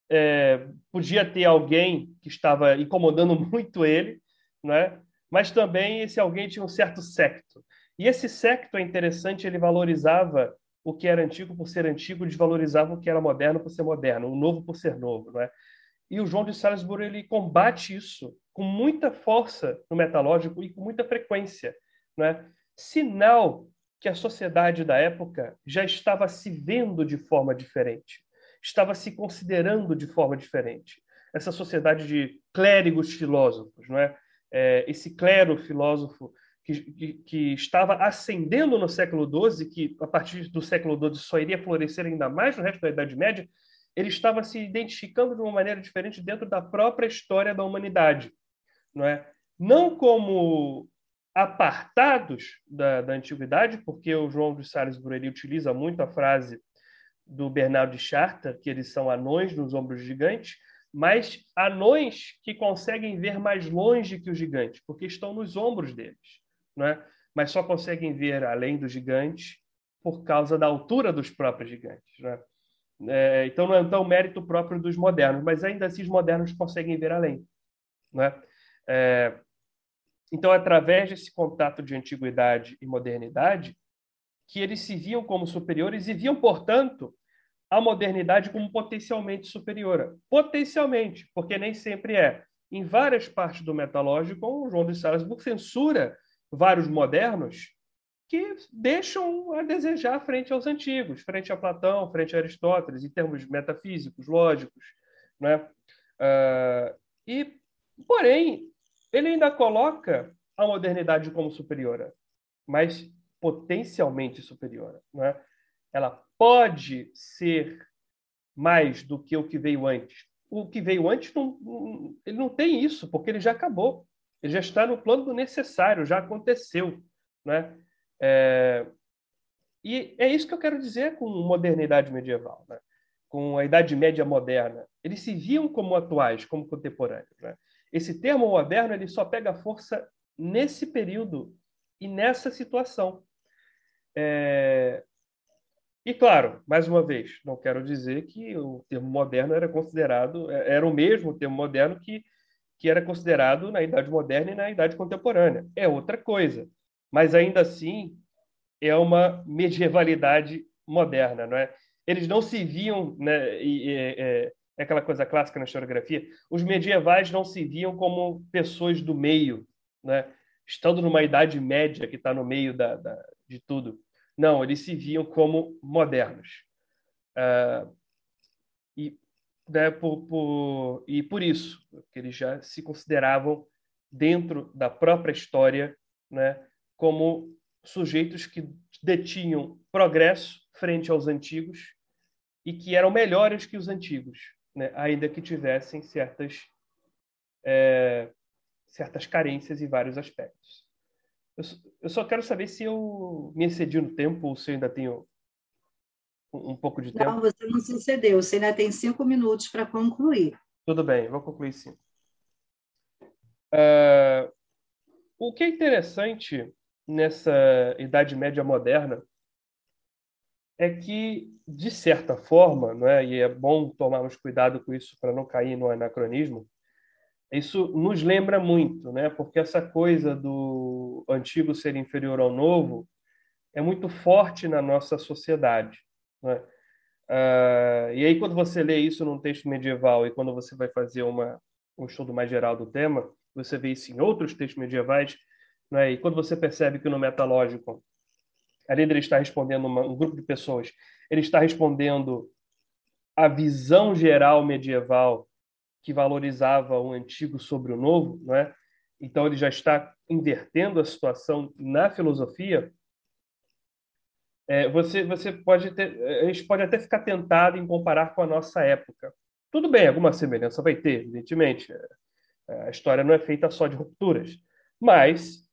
C: é, podia ter alguém que estava incomodando muito ele, né? mas também esse alguém tinha um certo secto. E esse secto é interessante, ele valorizava o que era antigo por ser antigo, desvalorizava o que era moderno por ser moderno, o novo por ser novo, não é? E o João de Salisbury ele combate isso com muita força no metalógico e com muita frequência, não é? Sinal que a sociedade da época já estava se vendo de forma diferente, estava se considerando de forma diferente. Essa sociedade de clérigos filósofos, não é? é esse clero filósofo que, que, que, estava ascendendo no século XII, que a partir do século XII só iria florescer ainda mais no resto da Idade Média, ele estava se identificando de uma maneira diferente dentro da própria história da humanidade, não é? Não como apartados da, da antiguidade, porque o João de Salisbury utiliza muito a frase do Bernardo de Charta, que eles são anões nos ombros gigantes, mas anões que conseguem ver mais longe que os gigantes, porque estão nos ombros deles né? mas só conseguem ver além dos gigantes por causa da altura dos próprios gigantes. Né? É, então, não é tão mérito próprio dos modernos, mas ainda assim os modernos conseguem ver além. Né? É, Então, através desse contato de antiguidade e modernidade, que eles se viam como superiores e viam, portanto, a modernidade como potencialmente superior. Potencialmente, porque nem sempre é. Em várias partes do metalógico, o João de Salzburg censura vários modernos que deixam a desejar frente aos antigos, frente a Platão, frente a Aristóteles, em termos metafísicos, lógicos. Né? Uh, e, porém, ele ainda coloca a modernidade como superior, mas potencialmente superior. Né? Ela pode ser mais do que o que veio antes. O que veio antes não, ele não tem isso, porque ele já acabou. Ele já está no plano do necessário, já aconteceu. Né? É, e é isso que eu quero dizer com modernidade medieval, né? com a Idade Média moderna. Eles se viam como atuais, como contemporâneos. Né? Esse termo moderno ele só pega força nesse período e nessa situação. É... E claro, mais uma vez, não quero dizer que o termo moderno era considerado, é, era o mesmo termo moderno que, que era considerado na Idade Moderna e na Idade Contemporânea. É outra coisa mas ainda assim é uma medievalidade moderna, não é? Eles não se viam, né, e, é, é aquela coisa clássica na historiografia, os medievais não se viam como pessoas do meio, né? Estando numa idade média que está no meio da, da, de tudo. Não, eles se viam como modernos. Uh, e, né, por, por, e por isso, que eles já se consideravam dentro da própria história, né, como sujeitos que detinham progresso frente aos antigos e que eram melhores que os antigos, né? ainda que tivessem certas é, certas carências em vários aspectos. Eu, eu, só quero saber se eu me excedi no tempo ou se eu ainda tenho um, um pouco de tempo.
D: Não, você não se excedeu. Você ainda tem cinco minutos para concluir.
C: Tudo bem, vou concluir sim. Uh, o que é interessante nessa Idade Média moderna é que, de certa forma, não é? e é bom tomarmos cuidado com isso para não cair no anacronismo, isso nos lembra muito, né? porque essa coisa do antigo ser inferior ao novo é muito forte na nossa sociedade. Né? Uh, e aí, quando você lê isso num texto medieval e quando você vai fazer uma, um estudo mais geral do tema, você vê isso em outros textos medievais, né? E quando você percebe que no metalógico, de ele estar respondendo uma, um grupo de pessoas, ele está respondendo a visão geral medieval que valorizava o antigo sobre o novo, não é? Então ele já está invertendo a situação na filosofia. É, você você pode ter, a gente pode até ficar tentado em comparar com a nossa época. Tudo bem, alguma semelhança vai ter, evidentemente. É, a história não é feita só de rupturas, mas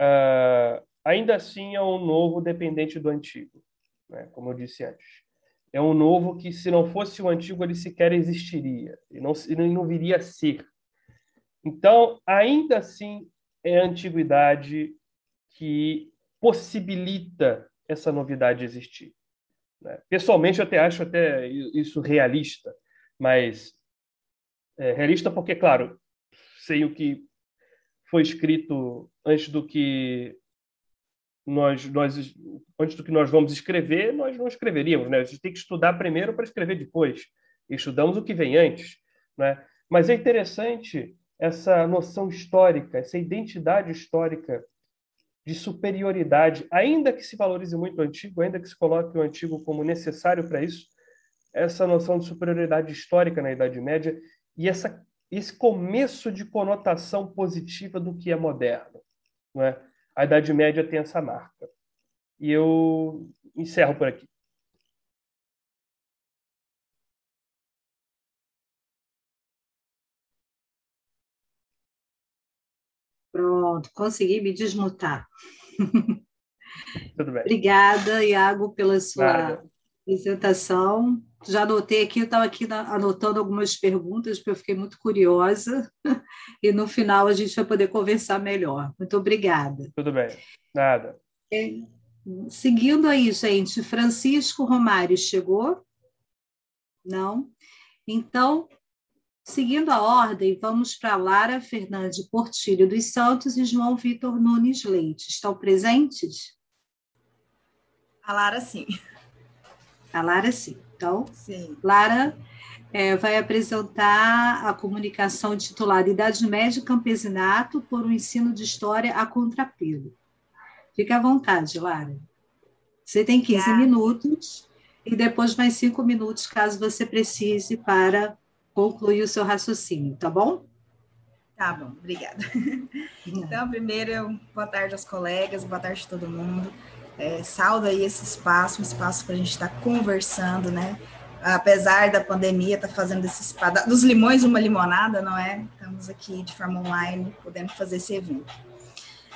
C: uh, ainda assim é um novo dependente do antigo, né? como eu disse antes. É um novo que, se não fosse o antigo, ele sequer existiria, e não, e não viria a ser. Então, ainda assim, é a antiguidade que possibilita essa novidade existir. Né? Pessoalmente, eu até acho até isso realista, mas é, realista porque, claro, sei o que foi escrito antes do que nós, nós antes do que nós vamos escrever, nós não escreveríamos, né? A gente tem que estudar primeiro para escrever depois. Estudamos o que vem antes, né? Mas é interessante essa noção histórica, essa identidade histórica de superioridade, ainda que se valorize muito o antigo, ainda que se coloque o antigo como necessário para isso, essa noção de superioridade histórica na Idade Média e essa esse começo de conotação positiva do que é moderno. Não é? A Idade Média tem essa marca. E eu encerro por aqui.
D: Pronto, consegui me desmutar.
C: Tudo bem.
D: Obrigada, Iago, pela sua Nada. apresentação já anotei aqui, eu estava aqui anotando algumas perguntas, porque eu fiquei muito curiosa, e no final a gente vai poder conversar melhor. Muito obrigada.
C: Tudo bem, nada.
D: É, seguindo aí, gente, Francisco Romário chegou? Não? Então, Seguindo a ordem, vamos para Lara Fernandes Portilho dos Santos e João Vitor Nunes Leite. Estão presentes?
E: A Lara, sim.
D: A Lara, sim. Então,
E: sim.
D: Lara é, vai apresentar a comunicação titulada Idade Média e Campesinato por um ensino de história a contrapelo. Fique à vontade, Lara. Você tem 15 minutos e depois mais cinco minutos, caso você precise, para concluir o seu raciocínio, tá bom?
E: Tá bom, obrigada. Então, primeiro, boa tarde aos colegas, boa tarde a todo mundo. É, saldo aí esse espaço, um espaço para a gente estar tá conversando, né? Apesar da pandemia, tá fazendo esse espaço, dos limões uma limonada, não é? Estamos aqui de forma online, podendo fazer esse evento.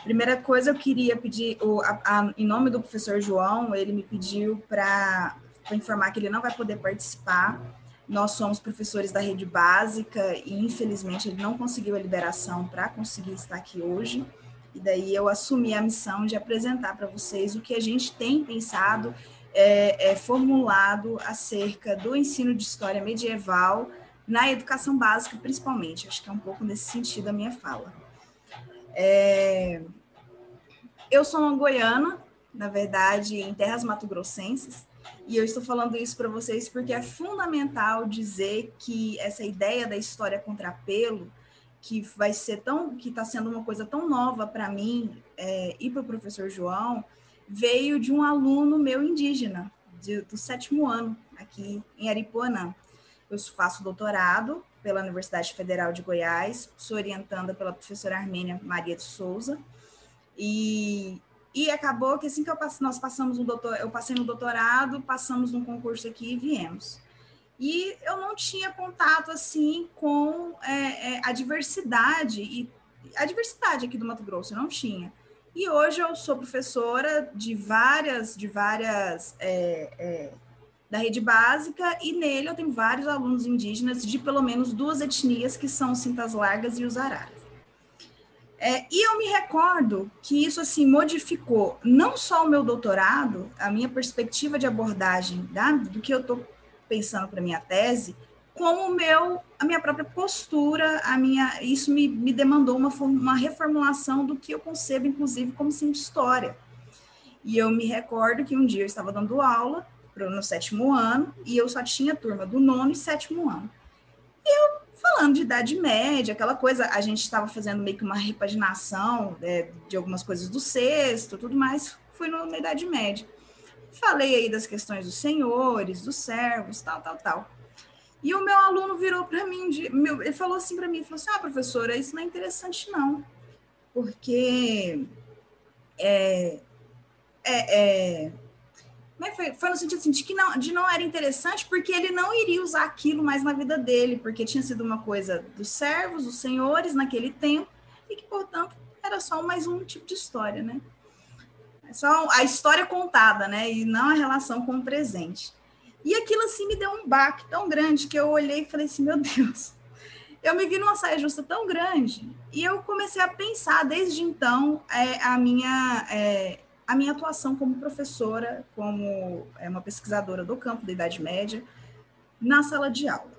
E: Primeira coisa, eu queria pedir, o, a, a, em nome do professor João, ele me pediu para informar que ele não vai poder participar nós somos professores da rede básica e, infelizmente, ele não conseguiu a liberação para conseguir estar aqui hoje. E daí eu assumi a missão de apresentar para vocês o que a gente tem pensado, é, é, formulado acerca do ensino de história medieval na educação básica, principalmente. Acho que é um pouco nesse sentido a minha fala. É, eu sou uma goiana, na verdade, em terras mato-grossenses, e eu estou falando isso para vocês porque é fundamental dizer que essa ideia da história contrapelo, que vai ser tão, que está sendo uma coisa tão nova para mim é, e para o professor João, veio de um aluno meu indígena, de, do sétimo ano, aqui em Aripuanã. Eu faço doutorado pela Universidade Federal de Goiás, sou orientada pela professora Armênia Maria de Souza, e e acabou que assim que eu passe, nós passamos um doutor, eu passei no doutorado, passamos num concurso aqui e viemos. E eu não tinha contato assim com é, é, a diversidade e a diversidade aqui do Mato Grosso, eu não tinha. E hoje eu sou professora de várias, de várias é, é da rede básica e nele eu tenho vários alunos indígenas de pelo menos duas etnias que são cintas largas e os araras. É, e eu me recordo que isso assim modificou não só o meu doutorado, a minha perspectiva de abordagem da, do que eu estou pensando para minha tese, como meu, a minha própria postura, a minha, isso me, me demandou uma, uma reformulação do que eu concebo, inclusive, como de história. E eu me recordo que um dia eu estava dando aula no sétimo ano e eu só tinha turma do nono e sétimo ano. E eu falando de Idade Média, aquela coisa, a gente estava fazendo meio que uma repaginação é, de algumas coisas do sexto, tudo mais, fui na Idade Média. Falei aí das questões dos senhores, dos servos, tal, tal, tal. E o meu aluno virou para mim, de, meu, ele falou assim para mim, falou assim, ah, professora, isso não é interessante não, porque é, é, é né, foi, foi no sentido assim, de que não, de não era interessante, porque ele não iria usar aquilo mais na vida dele, porque tinha sido uma coisa dos servos, dos senhores naquele tempo, e que, portanto, era só mais um tipo de história, né? É só a história contada, né? E não a relação com o presente. E aquilo assim me deu um baque tão grande que eu olhei e falei assim, meu Deus, eu me vi numa saia justa tão grande e eu comecei a pensar desde então é, a minha é, a minha atuação como professora, como é, uma pesquisadora do campo da Idade Média, na sala de aula.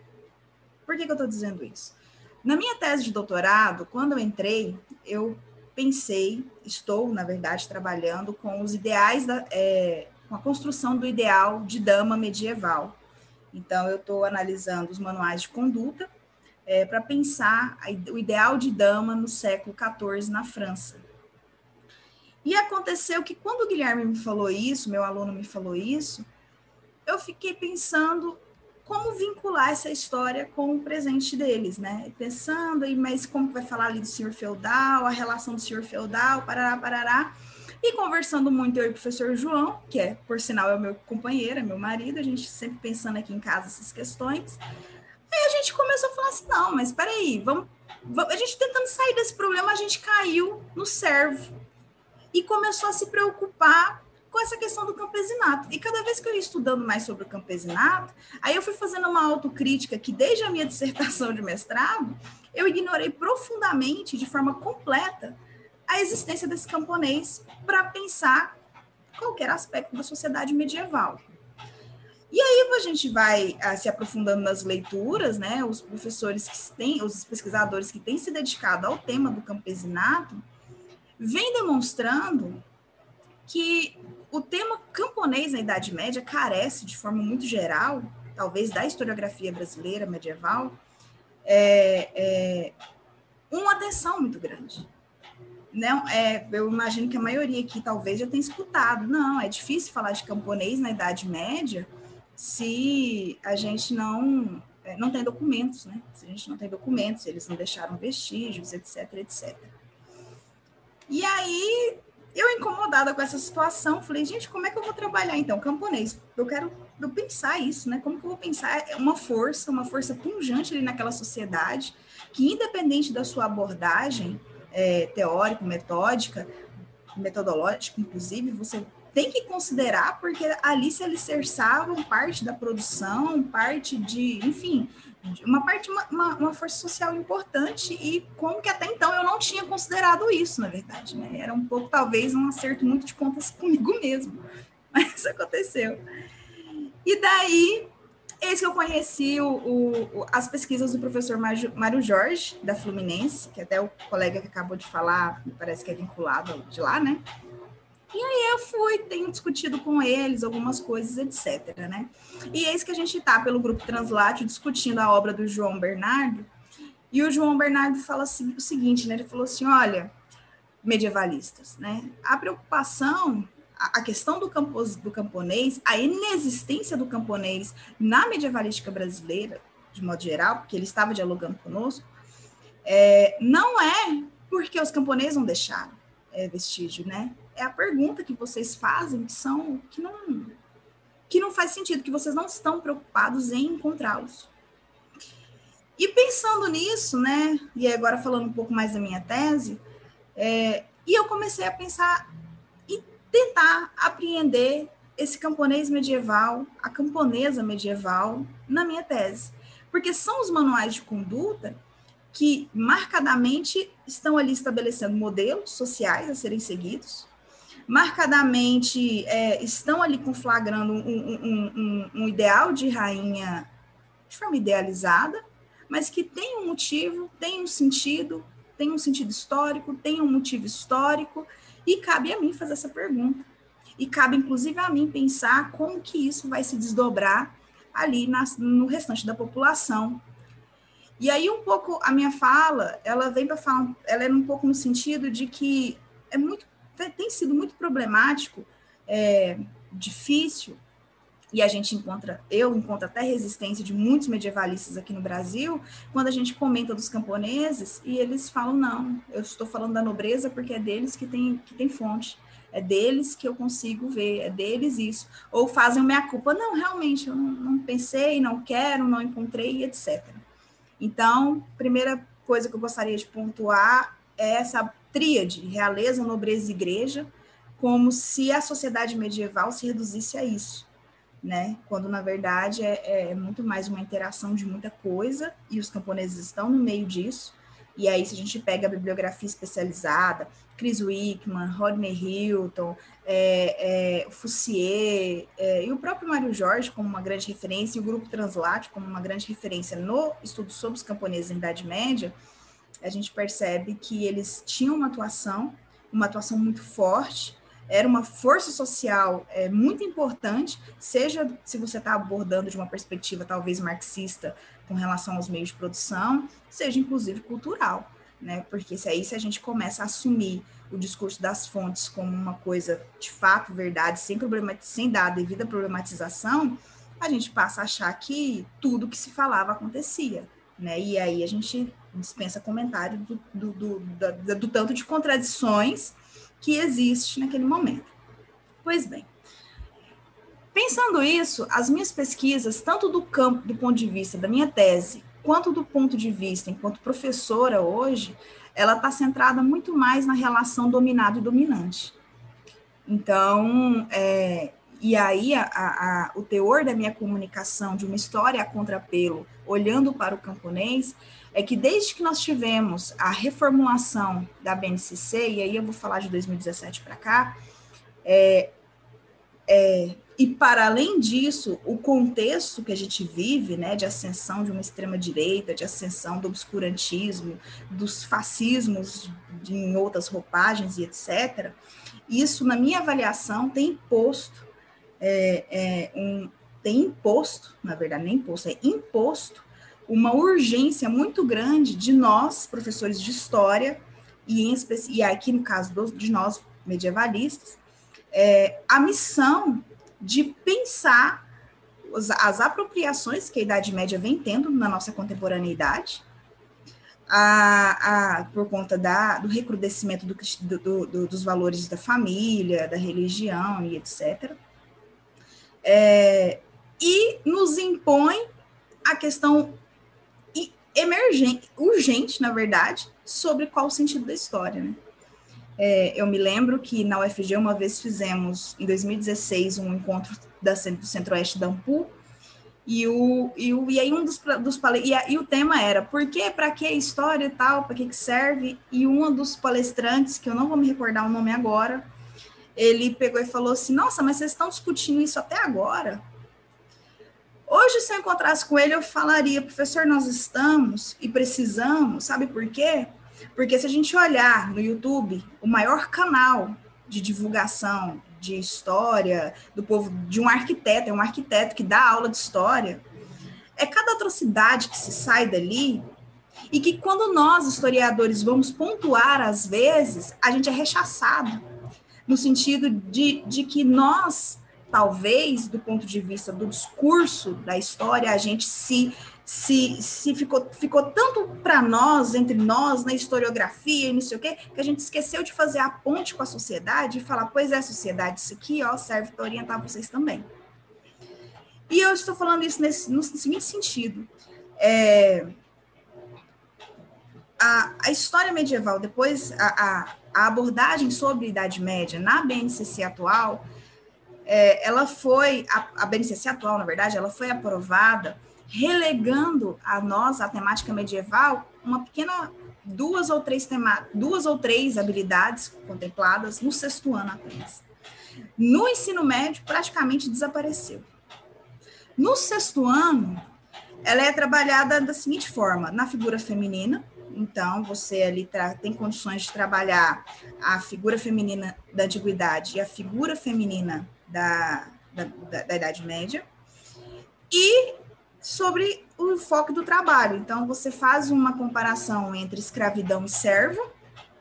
E: Por que, que eu estou dizendo isso? Na minha tese de doutorado, quando eu entrei, eu pensei, estou, na verdade, trabalhando com os ideais, da, é, com a construção do ideal de dama medieval. Então, eu estou analisando os manuais de conduta é, para pensar o ideal de dama no século XIV na França. E aconteceu que quando o Guilherme me falou isso, meu aluno me falou isso, eu fiquei pensando como vincular essa história com o presente deles, né? Pensando, mas como vai falar ali do senhor feudal, a relação do senhor feudal, parará, parará. E conversando muito eu e o professor João, que é, por sinal, é o meu companheiro, é meu marido, a gente sempre pensando aqui em casa essas questões. Aí a gente começou a falar assim, não, mas peraí, vamos, vamos a gente tentando sair desse problema, a gente caiu no servo e começou a se preocupar com essa questão do campesinato. E cada vez que eu ia estudando mais sobre o campesinato, aí eu fui fazendo uma autocrítica que desde a minha dissertação de mestrado, eu ignorei profundamente, de forma completa, a existência desse camponês para pensar qualquer aspecto da sociedade medieval. E aí a gente vai ah, se aprofundando nas leituras, né? Os professores que têm, os pesquisadores que têm se dedicado ao tema do campesinato, vem demonstrando que o tema camponês na Idade Média carece, de forma muito geral, talvez da historiografia brasileira medieval, é, é, uma atenção muito grande. Não, é, eu imagino que a maioria aqui talvez já tenha escutado. Não, é difícil falar de camponês na Idade Média, se a gente não é, não tem documentos, né? Se a gente não tem documentos, eles não deixaram vestígios, etc, etc. E aí, eu incomodada com essa situação, falei, gente, como é que eu vou trabalhar então camponês? Eu quero eu pensar isso, né? Como que eu vou pensar uma força, uma força pungente ali naquela sociedade, que independente da sua abordagem é, teórica, metódica, metodológica, inclusive, você tem que considerar, porque ali se alicerçavam parte da produção, parte de, enfim, uma parte, uma, uma, força social importante e como que até então eu não tinha considerado isso, na verdade, né? Era um pouco, talvez, um acerto muito de contas comigo mesmo, mas isso aconteceu. E daí, eis que eu conheci o, o, as pesquisas do professor Mário Jorge, da Fluminense, que até o colega que acabou de falar, parece que é vinculado de lá, né? E aí eu fui, tenho discutido com eles algumas coisas, etc. Né? E eis que a gente está pelo grupo Translate discutindo a obra do João Bernardo, e o João Bernardo fala assim, o seguinte, né? Ele falou assim: olha, medievalistas, né? A preocupação, a, a questão do, campos, do camponês, a inexistência do camponês na medievalística brasileira, de modo geral, porque ele estava dialogando conosco, é, não é porque os camponeses não deixaram é, vestígio, né? É a pergunta que vocês fazem que são que não que não faz sentido, que vocês não estão preocupados em encontrá-los. E pensando nisso, né, e agora falando um pouco mais da minha tese, é, e eu comecei a pensar e tentar apreender esse camponês medieval, a camponesa medieval, na minha tese. Porque são os manuais de conduta que marcadamente estão ali estabelecendo modelos sociais a serem seguidos, marcadamente é, estão ali conflagrando um, um, um, um, ideal de rainha de forma idealizada, mas que tem um motivo, tem um sentido, tem um sentido histórico, tem um motivo histórico, e cabe a mim fazer essa pergunta. E cabe, inclusive, a mim pensar como que isso vai se desdobrar ali no restante da população. E aí, um pouco, a minha fala, ela vem para falar, ela é um pouco no sentido de que é muito tem sido muito problemático, é, difícil, e a gente encontra, eu encontro até resistência de muitos medievalistas aqui no Brasil, quando a gente comenta dos camponeses e eles falam, não, eu estou falando da nobreza porque é deles que tem, que tem fonte, é deles que eu consigo ver, é deles isso. Ou fazem minha culpa, não, realmente, eu não, não pensei, não quero, não encontrei, etc. Então, primeira coisa que eu gostaria de pontuar é essa tríade, realeza, nobreza e igreja, como se a sociedade medieval se reduzisse a isso, né? Quando, na verdade, é, é muito mais uma interação de muita coisa, e os camponeses estão no meio disso, e aí, se a gente pega a bibliografia especializada, Chris Wickman, Rodney Hilton, é, é, Fussier, é, e o próprio Mário Jorge como uma grande referência, e o Grupo Translate como uma grande referência no estudo sobre os camponeses em Idade Média, a gente percebe que eles tinham uma atuação, uma atuação muito forte, era uma força social é, muito importante, seja se você está abordando de uma perspectiva talvez marxista com relação aos meios de produção, seja inclusive cultural, né? Porque se aí se a gente começa a assumir o discurso das fontes como uma coisa de fato, verdade, sem, sem dar a devida problematização, a gente passa a achar que tudo que se falava acontecia, né? E aí a gente dispensa comentário do, do, do, do, do tanto de contradições que existe naquele momento. Pois bem, pensando isso, as minhas pesquisas, tanto do campo, do ponto de vista da minha tese, quanto do ponto de vista enquanto professora hoje, ela está centrada muito mais na relação dominado e dominante. Então, é, e aí a, a, o teor da minha comunicação de uma história a contrapelo, olhando para o camponês, é que desde que nós tivemos a reformulação da BNCC, e aí eu vou falar de 2017 para cá, é, é, e para além disso, o contexto que a gente vive, né, de ascensão de uma extrema direita, de ascensão do obscurantismo, dos fascismos em outras roupagens e etc. Isso, na minha avaliação, tem imposto é, é, um, tem imposto, na verdade, nem imposto, é imposto uma urgência muito grande de nós, professores de história, e, em, e aqui no caso de nós, medievalistas, é, a missão de pensar as, as, apropriações que a Idade Média vem tendo na nossa contemporaneidade, a, a, por conta da, do recrudescimento do, do, do, dos valores da família, da religião e etc. É, e nos impõe a questão emergente, urgente, na verdade, sobre qual o sentido da história, né? É, eu me lembro que na UFG uma vez fizemos, em 2016, um encontro da, do Centro-Oeste da Ampu, e, o, e, o, e aí um dos, dos e, a, e o tema era por que, para que história e tal, para que, que serve? E um dos palestrantes, que eu não vou me recordar o nome agora, ele pegou e falou assim, nossa, mas vocês estão discutindo isso até agora? Hoje, se eu encontrasse com ele, eu falaria, professor, nós estamos e precisamos, sabe por quê? Porque se a gente olhar no YouTube, o maior canal de divulgação de história do povo, de um arquiteto, é um arquiteto que dá aula de história, é cada atrocidade que se sai dali e que quando nós, historiadores, vamos pontuar às vezes, a gente é rechaçado, no sentido de, de que nós talvez, do ponto de vista do discurso da história, a gente se se, se ficou, ficou tanto para nós, entre nós, na historiografia e não sei o quê, que a gente esqueceu de fazer a ponte com a sociedade e falar, pois é, sociedade, isso aqui ó, serve para orientar vocês também. E eu estou falando isso nesse, no seguinte sentido. É, a, a história medieval, depois a, a, a abordagem sobre a Idade Média na BNCC atual, é, ela foi, a, a BNCC atual, na verdade, ela foi aprovada relegando a nós, a temática medieval, uma pequena duas ou três tema, duas ou três habilidades contempladas no sexto ano apenas. No ensino médio, praticamente desapareceu. No sexto ano, ela é trabalhada da seguinte forma: na figura feminina, então, você ali tem condições de trabalhar a figura feminina da antiguidade e a figura feminina da, da, da, da Idade Média, e sobre o enfoque do trabalho. Então, você faz uma comparação entre escravidão e servo,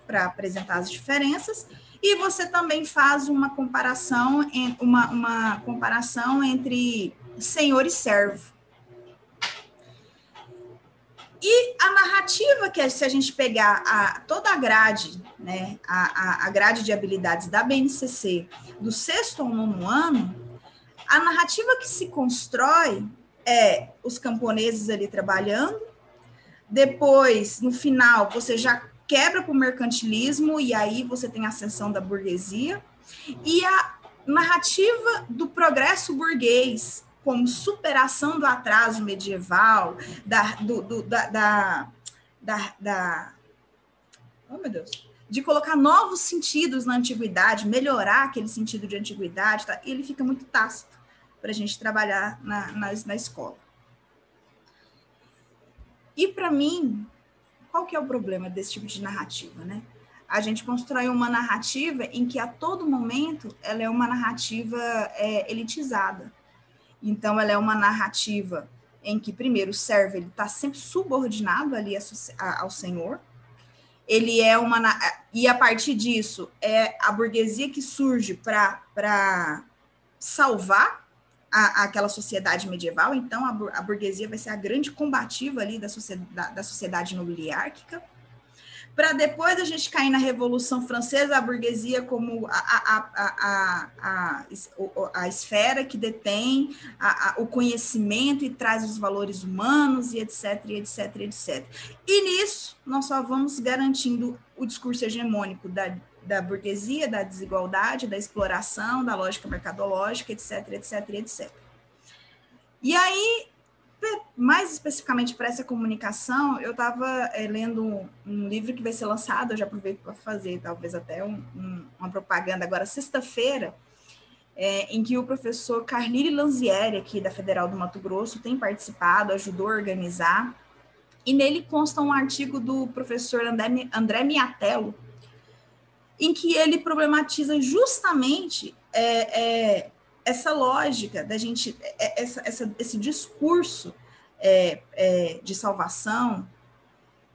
E: para apresentar as diferenças, e você também faz uma comparação, uma, uma comparação entre senhor e servo. E a narrativa, que é, se a gente pegar a, toda a grade, né, a, a, grade de habilidades da BNCC, do sexto ao nono ano, a narrativa que se constrói é os camponeses ali trabalhando, depois, no final, você já quebra para o mercantilismo e aí você tem a ascensão da burguesia, e a narrativa do progresso burguês, como superação do atraso medieval, da, do, do, da, da, da, da, oh meu Deus, de colocar novos sentidos na antiguidade, melhorar aquele sentido de antiguidade, tá? ele fica muito tácito para a gente trabalhar na, na, na escola. E para mim, qual que é o problema desse tipo de narrativa, né? A gente constrói uma narrativa em que a todo momento ela é uma narrativa é, elitizada então, ela é uma narrativa em que, primeiro, o servo está sempre subordinado ali ao senhor. Ele é uma. E a partir disso, é a burguesia que surge para salvar a, aquela sociedade medieval. Então, a, a, burguesia vai ser a grande combativa ali da sociedade, da sociedade nobiliárquica para depois a gente cair na Revolução Francesa, a burguesia como a, a, a, a, a, esfera que detém o conhecimento e traz os valores humanos, e etc, e etc, etc. E nisso, nós só vamos garantindo o discurso hegemônico da, da burguesia, da desigualdade, da exploração, da lógica mercadológica, etc, etc, etc. E aí, mais especificamente para essa comunicação, eu estava é, eh, lendo um, um, livro que vai ser lançado, eu já aproveito para fazer talvez até um, um, uma propaganda agora, sexta-feira, é, em que o professor Carlile Lanzieri, aqui da Federal do Mato Grosso, tem participado, ajudou a organizar, e nele consta um artigo do professor André, André Miatello, em que ele problematiza justamente é, essa lógica da gente, é, essa, essa, esse discurso é, é, de salvação,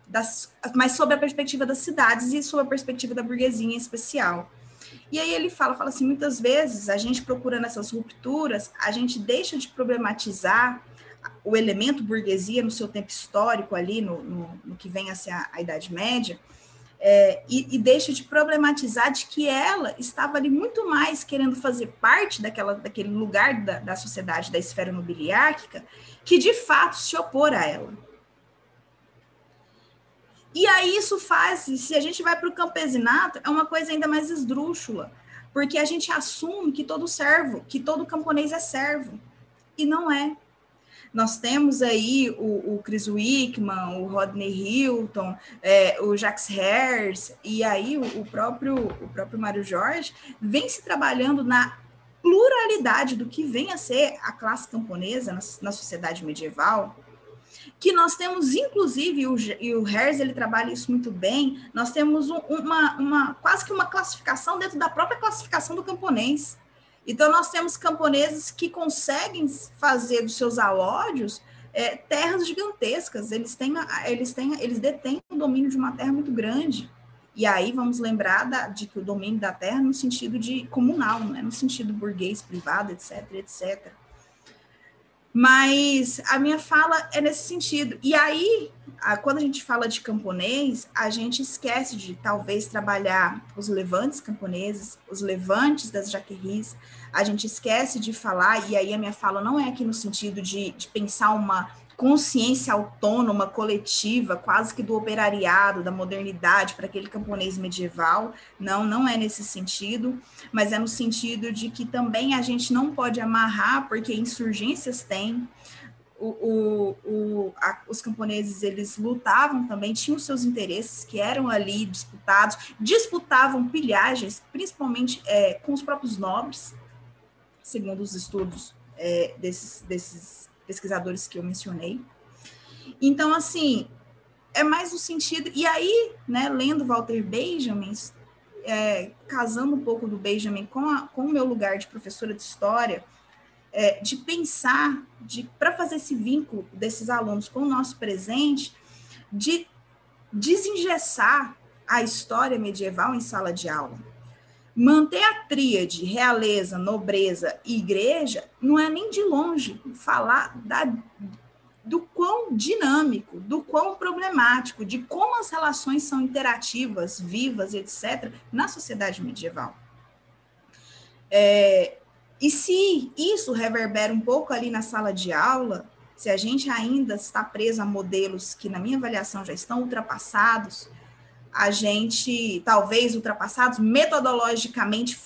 E: das, mas sob a perspectiva das cidades e sob a perspectiva da burguesia em especial. E aí ele fala, fala assim, muitas vezes a gente procura nessas rupturas, a gente deixa de problematizar o elemento burguesia no seu tempo histórico ali, no, no, no que vem a ser a, a Idade Média, é, e, e, deixa de problematizar de que ela estava ali muito mais querendo fazer parte daquela, daquele lugar da, da sociedade, da esfera nobiliárquica, que de fato se opor a ela. E aí isso faz, se a gente vai para o campesinato, é uma coisa ainda mais esdrúxula, porque a gente assume que todo servo, que todo camponês é servo, e não é. Nós temos aí o, o Chris Wickman, o Rodney Hilton, é, o Jacques Hers, e aí o, o, próprio o próprio Mário Jorge vem se trabalhando na pluralidade do que vem a ser a classe camponesa na, na sociedade medieval, que nós temos, inclusive, o, e o Hers ele trabalha isso muito bem, nós temos um, uma, uma, quase que uma classificação dentro da própria classificação do camponês. Então, nós temos camponeses que conseguem fazer dos seus alódios é, terras gigantescas, eles têm, eles têm, eles detêm o domínio de uma terra muito grande. E aí vamos lembrar da, de que o domínio da terra no sentido de comunal, não é no sentido burguês, privado, etc, etc. Mas a minha fala é nesse sentido. E aí, quando a gente fala de camponês, a gente esquece de talvez trabalhar os levantes camponeses, os levantes das jaqueris, a gente esquece de falar, e aí a minha fala não é aqui no sentido de, de pensar uma consciência autônoma, coletiva, quase que do operariado, da modernidade para aquele camponês medieval. Não, não é nesse sentido, mas é no sentido de que também a gente não pode amarrar, porque insurgências tem. O, o, o a, os camponeses eles lutavam também, tinham seus interesses que eram ali disputados, disputavam pilhagens, principalmente é, com os próprios nobres, segundo os estudos é, desses, desses pesquisadores que eu mencionei. Então, assim, é mais no sentido. E aí, né, lendo Walter Benjamin, é, casando um pouco do Benjamin com, a, com o meu lugar de professora de história, é, de pensar, de para fazer esse vínculo desses alunos com o nosso presente, de desengessar a história medieval em sala de aula. Manter a tríade realeza, nobreza e igreja não é nem de longe falar da, do quão dinâmico, do quão problemático, de como as relações são interativas, vivas, etc., na sociedade medieval. É, e se isso reverbera um pouco ali na sala de aula, se a gente ainda está preso a modelos que, na minha avaliação, já estão ultrapassados, a gente, talvez ultrapassados, metodologicamente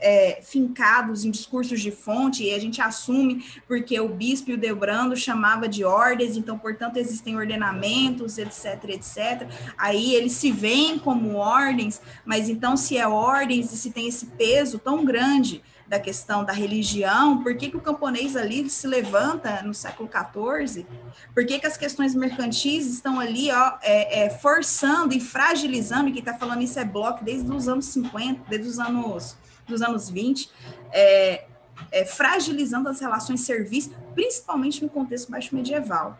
E: é, fincados em discursos de fonte, e a gente assume porque o bispo e o Debrando chamava de ordens, então, portanto, existem ordenamentos, etc, etc. Aí eles se veem como ordens, mas então, se é ordens e se tem esse peso tão grande da questão da religião, por que, que o camponês ali se levanta no século XIV, por que, que as questões mercantis estão ali ó, é, é, forçando e fragilizando, e quem está falando isso é Bloch desde os anos 50, desde os anos, dos anos 20, é, é, fragilizando as relações serviço, principalmente no contexto baixo medieval.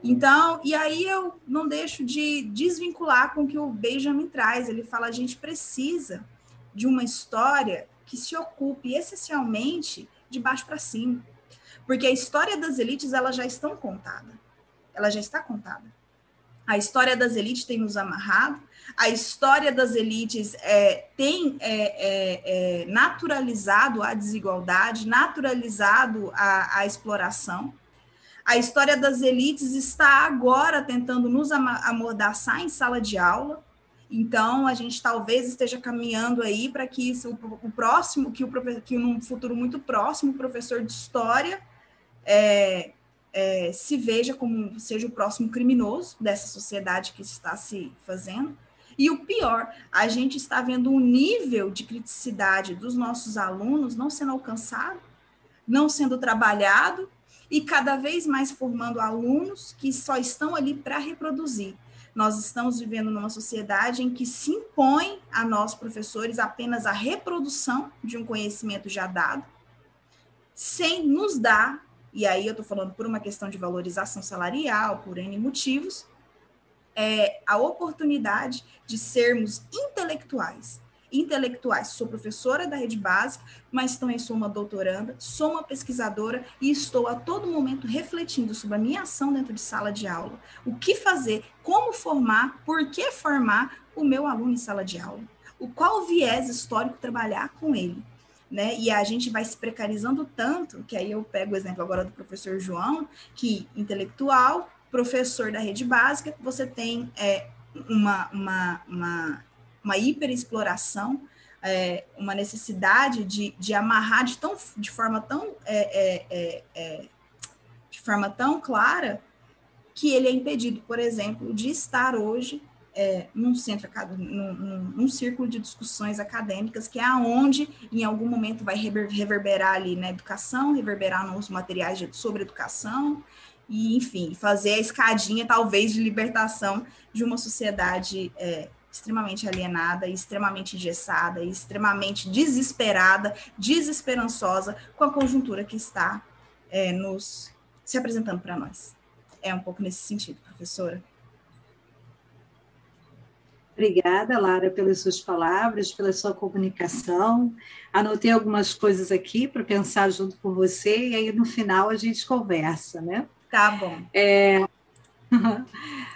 E: Então, e aí eu não deixo de desvincular com o que o Benjamin traz, ele fala, a gente precisa de uma história que se ocupe essencialmente de baixo para cima. Porque a história das elites ela já estão contada. Ela já está contada. A história das elites tem nos amarrado, a história das elites é, tem é, é, é naturalizado a desigualdade, naturalizado a, a, exploração. A história das elites está agora tentando nos amordaçar em sala de aula, então, a gente talvez esteja caminhando aí para que isso, o próximo, que, o, que num futuro muito próximo, o professor de história é, é, se veja como seja o próximo criminoso dessa sociedade que está se fazendo. E o pior, a gente está vendo um nível de criticidade dos nossos alunos não sendo alcançado, não sendo trabalhado e cada vez mais formando alunos que só estão ali para reproduzir. Nós estamos vivendo numa sociedade em que se impõe a nós, professores, apenas a reprodução de um conhecimento já dado, sem nos dar, e aí eu estou falando por uma questão de valorização salarial, por N motivos, é, a oportunidade de sermos intelectuais, intelectuais. Sou professora da rede básica, mas também sou uma doutoranda, sou uma pesquisadora e estou a todo momento refletindo sobre a minha ação dentro de sala de aula. O que fazer, como formar, por que formar o meu aluno em sala de aula. O qual viés histórico trabalhar com ele. Né? E a gente vai se precarizando tanto, que aí eu pego o exemplo agora do professor João, que intelectual, professor da rede básica, você tem é, uma, uma, uma uma hiperexploração, é, uma necessidade de, de amarrar de, tão, de forma tão é, é, é, é de forma tão clara que ele é impedido, por exemplo, de estar hoje é, num centro num, num, num, círculo de discussões acadêmicas que é aonde em algum momento vai reverberar ali na educação, reverberar nos materiais de, sobre educação e enfim fazer a escadinha talvez de libertação de uma sociedade é, extremamente alienada, extremamente engessada, extremamente desesperada, desesperançosa com a conjuntura que está é, nos se apresentando para nós. É um pouco nesse sentido, professora.
D: Obrigada, Lara, pelas suas palavras, pela sua comunicação. Anotei algumas coisas aqui para pensar junto com você e aí no final a gente conversa, né?
E: Tá bom.
D: É...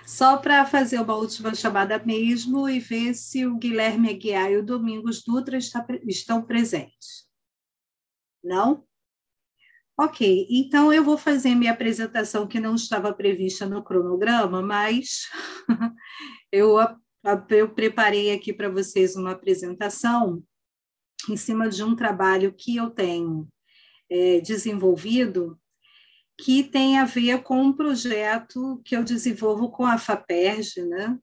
D: Só para fazer uma última chamada mesmo e ver se o Guilherme Aguiar e o Domingos Dutra está, estão presentes. Não? Ok, então eu vou fazer minha apresentação que não estava prevista no cronograma, mas eu, eu preparei aqui para vocês uma apresentação em cima de um trabalho que eu tenho é, desenvolvido que tem a ver com um projeto que eu desenvolvo com a FAPERJ, né,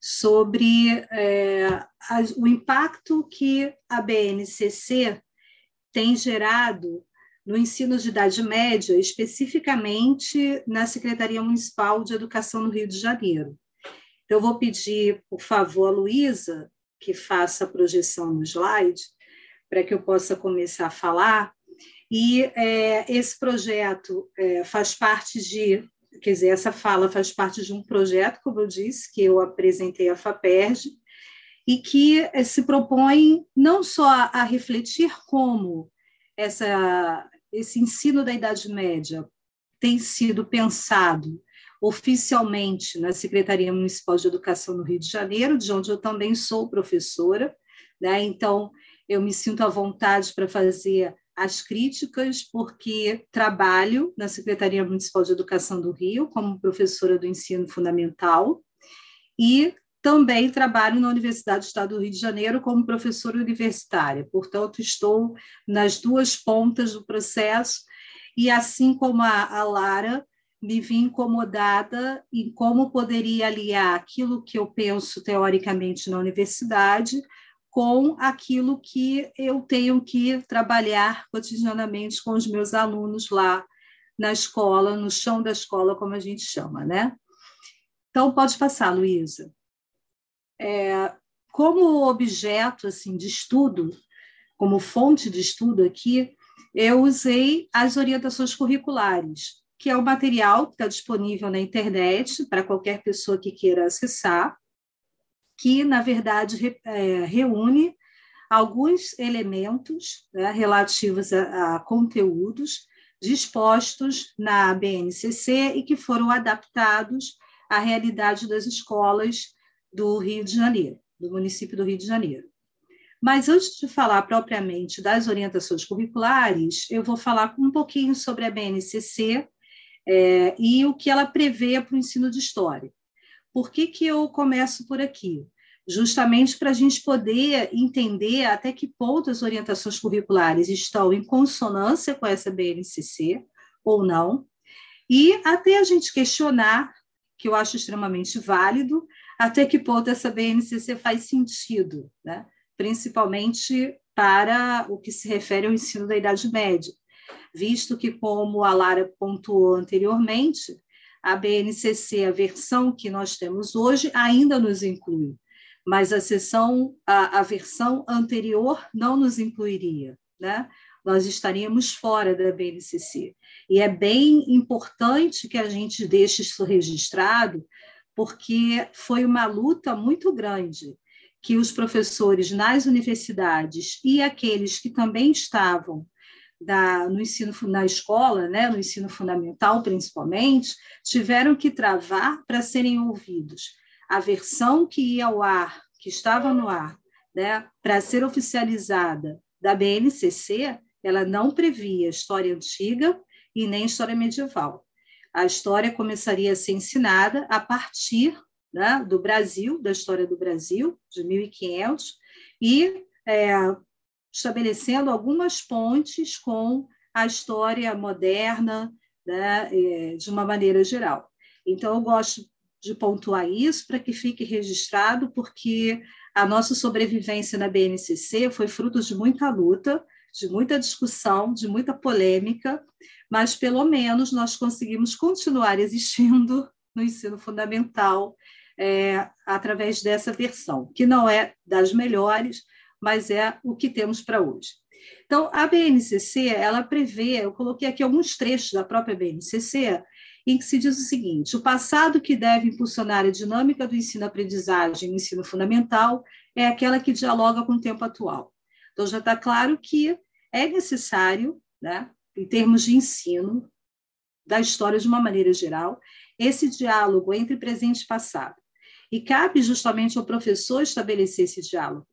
D: sobre é, a, o impacto que a BNCC tem gerado no ensino de idade média, especificamente na Secretaria Municipal de Educação no Rio de Janeiro. Então, eu vou pedir, por favor, a Luísa, que faça a projeção no slide, para que eu possa começar a falar, e é, esse projeto é, faz parte de, quer dizer, essa fala faz parte de um projeto, como eu disse, que eu apresentei à FAPERJ, e que é, se propõe não só a refletir como essa, esse ensino da Idade Média tem sido pensado oficialmente na Secretaria Municipal de Educação no Rio de Janeiro, de onde eu também sou professora, né? então eu me sinto à vontade para fazer as críticas, porque trabalho na Secretaria Municipal de Educação do Rio como professora do ensino fundamental e também trabalho na Universidade do Estado do Rio de Janeiro como professora universitária. Portanto, estou nas duas pontas do processo e, assim como a, a Lara, me vi incomodada em como poderia aliar aquilo que eu penso teoricamente na universidade com aquilo que eu tenho que trabalhar cotidianamente com os meus alunos lá na escola, no chão da escola, como a gente chama, né? Então, pode passar, Luísa. É, como objeto assim de estudo, como fonte de estudo aqui, eu usei as orientações curriculares, que é o material que está disponível na internet para qualquer pessoa que queira acessar que, na verdade, re, é, reúne alguns elementos né, relativos a, a conteúdos dispostos na BNCC e que foram adaptados à realidade das escolas do Rio de Janeiro, do município do Rio de Janeiro. Mas antes de falar propriamente das orientações curriculares, eu vou falar um pouquinho sobre a BNCC é, e o que ela prevê para o ensino de história. Por que, que eu começo por aqui? Justamente para a gente poder entender até que ponto as orientações curriculares estão em consonância com essa BNCC ou não, e até a gente questionar, que eu acho extremamente válido, até que ponto essa BNCC faz sentido, né? principalmente para o que se refere ao ensino da Idade Média, visto que, como a Lara pontuou anteriormente, a BNCC, a versão que nós temos hoje, ainda nos inclui, mas a sessão, a, a versão anterior não nos incluiria, né? Nós estaríamos fora da BNCC. E é bem importante que a gente deixe isso registrado, porque foi uma luta muito grande que os professores nas universidades e aqueles que também estavam da, no ensino na escola, né, no ensino fundamental principalmente, tiveram que travar para serem ouvidos. A versão que ia ao ar, que estava no ar, né, para ser oficializada da BNCC, ela não previa história antiga e nem história medieval. A história começaria a ser ensinada a partir né, do Brasil, da história do Brasil, de 1500, e é, estabelecendo algumas pontes com a história moderna, né, é, de uma maneira geral. Então, eu gosto de pontuar isso para que fique registrado, porque a nossa sobrevivência na BNCC foi fruto de muita luta, de muita discussão, de muita polêmica, mas pelo menos nós conseguimos continuar existindo no ensino fundamental é, através dessa versão, que não é das melhores, mas é o que temos para hoje. Então, a BNCC, ela prevê, eu coloquei aqui alguns trechos da própria BNCC, em que se diz o seguinte: o passado que deve impulsionar a dinâmica do ensino-aprendizagem no ensino fundamental é aquela que dialoga com o tempo atual. Então, já está claro que é necessário, né, em termos de ensino, da história de uma maneira geral, esse diálogo entre presente e passado. E cabe justamente ao professor estabelecer esse diálogo.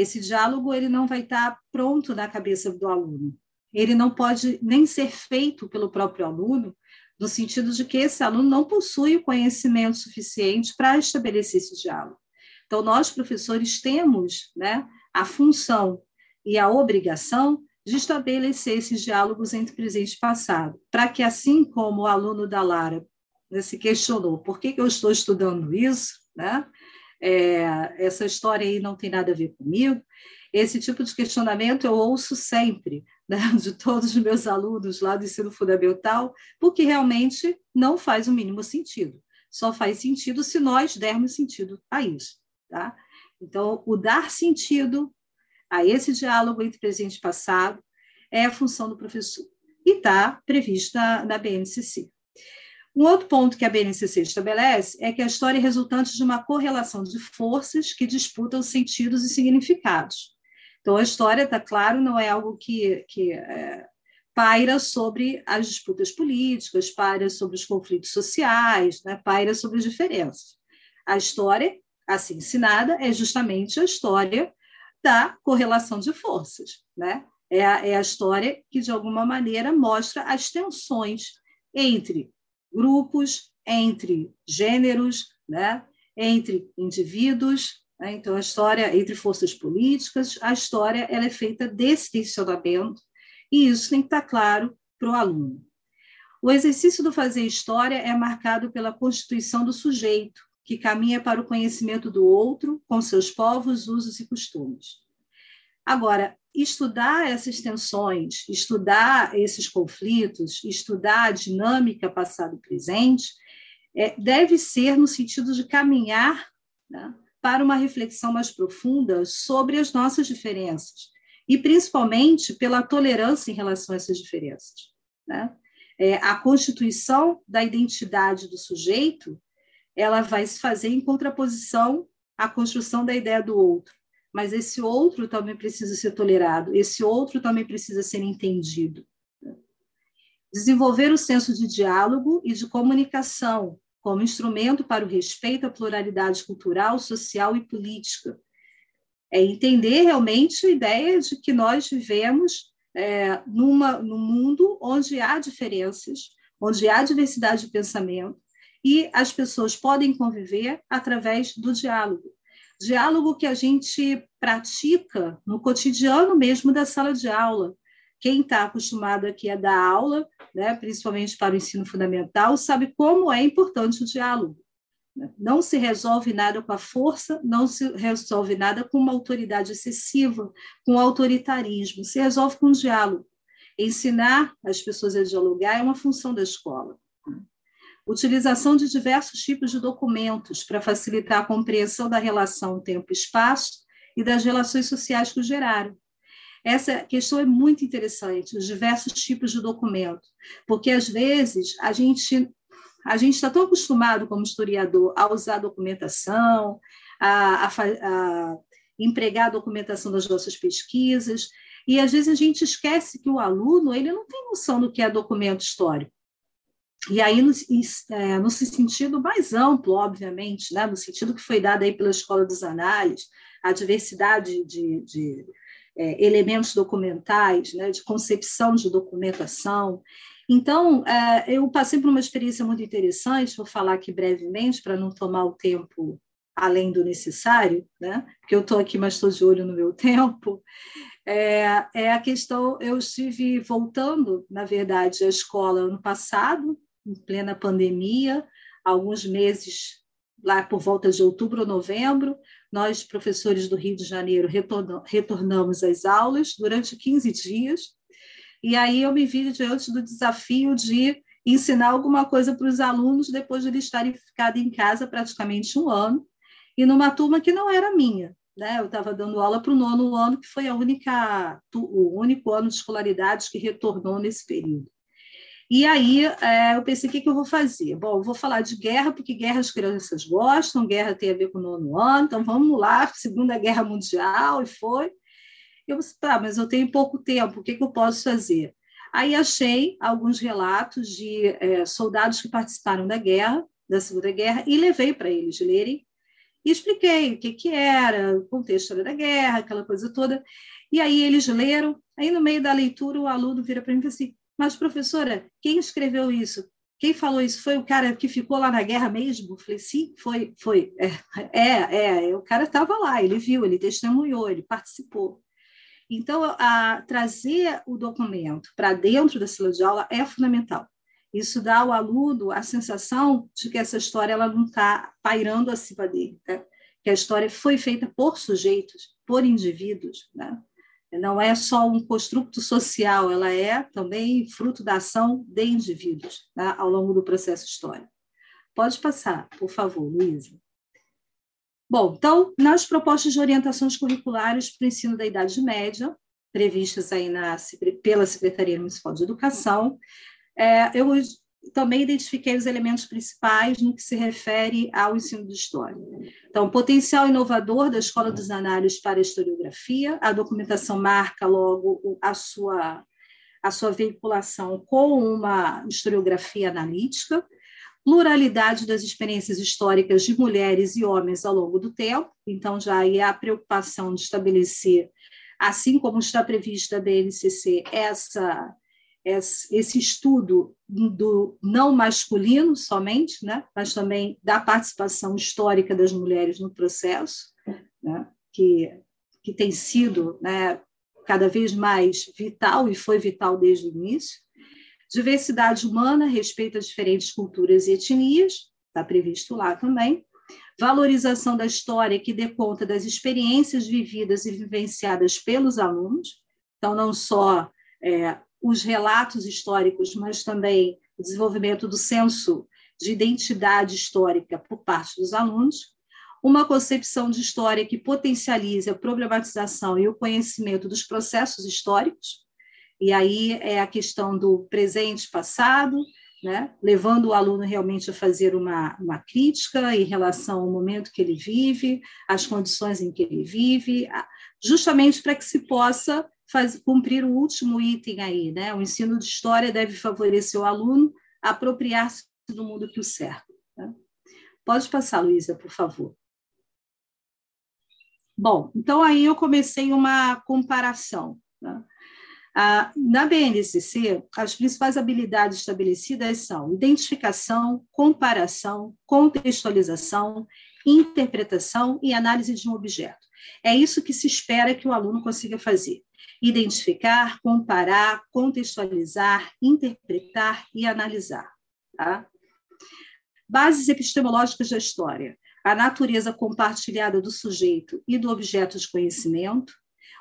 D: Esse diálogo ele não vai estar pronto na cabeça do aluno. Ele não pode nem ser feito pelo próprio aluno, no sentido de que esse aluno não possui o conhecimento suficiente para estabelecer esse diálogo. Então, nós, professores, temos né, a função e a obrigação de estabelecer esses diálogos entre presente e passado, para que, assim como o aluno da Lara né, se questionou por que, que eu estou estudando isso, né? É, essa história aí não tem nada a ver comigo. Esse tipo de questionamento eu ouço sempre né, de todos os meus alunos lá do ensino fundamental, porque realmente não faz o mínimo sentido. Só faz sentido se nós dermos sentido a isso. Tá? Então, o dar sentido a esse diálogo entre presente e passado é a função do professor e está prevista na BNCC. Um outro ponto que a BNCC estabelece é que a história é resultante de uma correlação de forças que disputam sentidos e significados. Então, a história, está claro, não é algo que, que é, paira sobre as disputas políticas, paira sobre os conflitos sociais, né, paira sobre as diferenças. A história, assim ensinada, é justamente a história da correlação de forças. Né? É, a, é a história que, de alguma maneira, mostra as tensões entre grupos, entre gêneros, né? entre indivíduos. Né? Então, a história entre forças políticas, a história ela é feita desse tensionamento, e isso tem que estar claro para o aluno. O exercício do fazer história é marcado pela constituição do sujeito, que caminha para o conhecimento do outro, com seus povos, usos e costumes. Agora, estudar essas tensões, estudar esses conflitos, estudar a dinâmica passado e presente, é, deve ser no sentido de caminhar né, para uma reflexão mais profunda sobre as nossas diferenças, e principalmente pela tolerância em relação a essas diferenças. Né? É, a constituição da identidade do sujeito ela vai se fazer em contraposição à construção da ideia do outro mas esse outro também precisa ser tolerado, esse outro também precisa ser entendido. Desenvolver o senso de diálogo e de comunicação como instrumento para o respeito à pluralidade cultural, social e política. É entender realmente a ideia de que nós vivemos é, numa, num mundo onde há diferenças, onde há diversidade de pensamento, e as pessoas podem conviver através do diálogo diálogo que a gente pratica no cotidiano mesmo da sala de aula. Quem está acostumado aqui a dar aula, né, principalmente para o ensino fundamental, sabe como é importante o diálogo. Não se resolve nada com a força, não se resolve nada com uma autoridade excessiva, com autoritarismo. Se resolve com diálogo. Ensinar as pessoas a dialogar é uma função da escola. Utilização de diversos tipos de documentos para facilitar a compreensão da relação tempo-espaço e das relações sociais que o geraram. Essa questão é muito interessante, os diversos tipos de documento, porque às vezes a gente a gente está tão acostumado como historiador a usar documentação, a, a, a empregar a documentação das nossas pesquisas, e às vezes a gente esquece que o aluno ele não tem noção do que é documento histórico. E aí, no, é, no sentido mais amplo, obviamente, né, no sentido que foi dado aí pela Escola dos Análises, a diversidade de, de é, elementos documentais, né, de concepção de documentação. Então, é, eu passei por uma experiência muito interessante, vou falar aqui brevemente, para não tomar o tempo além do necessário, né? porque eu estou aqui, mas estou de olho no meu tempo. É, é, a questão, eu estive voltando, na verdade, à escola ano passado, em plena pandemia, alguns meses lá por volta de outubro ou novembro, nós, professores do Rio de Janeiro, retornamos às aulas durante 15 dias, e aí eu me vi diante do desafio de ensinar alguma coisa para os alunos depois de eles estarem ficado em casa praticamente um ano, e numa turma que não era minha. Né? Eu estava dando aula para o nono ano, que foi a única, o único ano de escolaridade que retornou nesse período. E aí é, eu pensei, o que, que eu vou fazer? Bom, eu vou falar de guerra, porque guerra as crianças gostam, guerra tem a ver com o nono ano, então vamos lá, Segunda Guerra Mundial, e foi. Eu disse, tá, mas eu tenho pouco tempo, o que, que eu posso fazer? Aí achei alguns relatos de é, soldados que participaram da guerra, da Segunda Guerra, e levei para eles lerem, e expliquei o que, que era, o contexto da guerra, aquela coisa toda. E aí eles leram, aí no meio da leitura o aluno vira para mim e fala assim, mas, professora, quem escreveu isso? Quem falou isso? Foi o cara que ficou lá na guerra mesmo? Falei, sim, foi, foi. É, é, é o cara estava lá, ele viu, ele testemunhou, ele participou. Então, a, trazer o documento para dentro da sala de aula é fundamental. Isso dá ao aluno a sensação de que essa história ela não está pairando acima dele, né? que a história foi feita por sujeitos, por indivíduos. Né? Não é só um construto social, ela é também fruto da ação de indivíduos tá? ao longo do processo histórico. Pode passar, por favor, Luísa. Bom, então, nas propostas de orientações curriculares para o ensino da Idade Média, previstas aí na, pela Secretaria Municipal de Educação, é, eu também identifiquei os elementos principais no que se refere ao ensino de história. Então, potencial inovador da Escola dos Análises para a historiografia, a documentação marca logo a sua, a sua veiculação com uma historiografia analítica, pluralidade das experiências históricas de mulheres e homens ao longo do tempo, então já é a preocupação de estabelecer, assim como está prevista a BNCC, essa esse estudo do não masculino somente, né, mas também da participação histórica das mulheres no processo, né, que, que tem sido né, cada vez mais vital e foi vital desde o início. Diversidade humana, respeito a diferentes culturas e etnias, está previsto lá também. Valorização da história que dê conta das experiências vividas e vivenciadas pelos alunos, então, não só é, os relatos históricos, mas também o desenvolvimento do senso de identidade histórica por parte dos alunos, uma concepção de história que potencialize a problematização e o conhecimento dos processos históricos, e aí é a questão do presente passado, né? levando o aluno realmente a fazer uma, uma crítica em relação ao momento que ele vive, às condições em que ele vive, justamente para que se possa faz, cumprir o último item aí, né? O ensino de história deve favorecer o aluno apropriar-se do mundo que o cerca. Né? Pode passar, Luísa, por favor. Bom, então aí eu comecei uma comparação. Né? Ah, na BNCC, as principais habilidades estabelecidas são identificação, comparação, contextualização, interpretação e análise de um objeto. É isso que se espera que o aluno consiga fazer identificar, comparar, contextualizar, interpretar e analisar. Tá? Bases epistemológicas da história. A natureza compartilhada do sujeito e do objeto de conhecimento.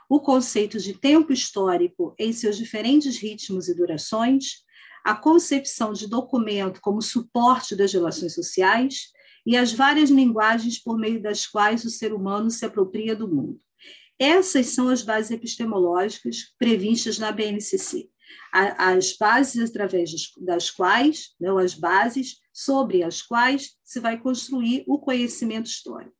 D: O conceito de tempo histórico em seus diferentes ritmos e durações. A concepção de documento como suporte das relações sociais e as várias linguagens por meio das quais o ser humano se apropria do mundo. Essas são as bases epistemológicas previstas na BNCC. As bases através das quais, não as bases sobre as quais se vai construir o conhecimento histórico.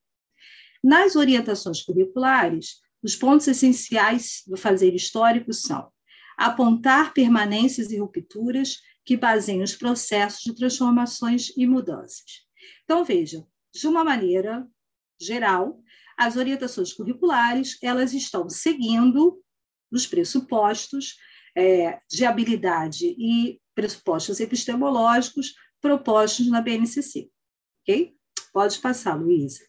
D: Nas orientações curriculares, os pontos essenciais do fazer histórico são apontar permanências e rupturas que baseiem os processos de transformações e mudanças. Então, vejam, de uma maneira geral, as orientações curriculares elas estão seguindo os pressupostos é, de habilidade e pressupostos epistemológicos propostos na BNCC. Ok? Pode passar, Luísa.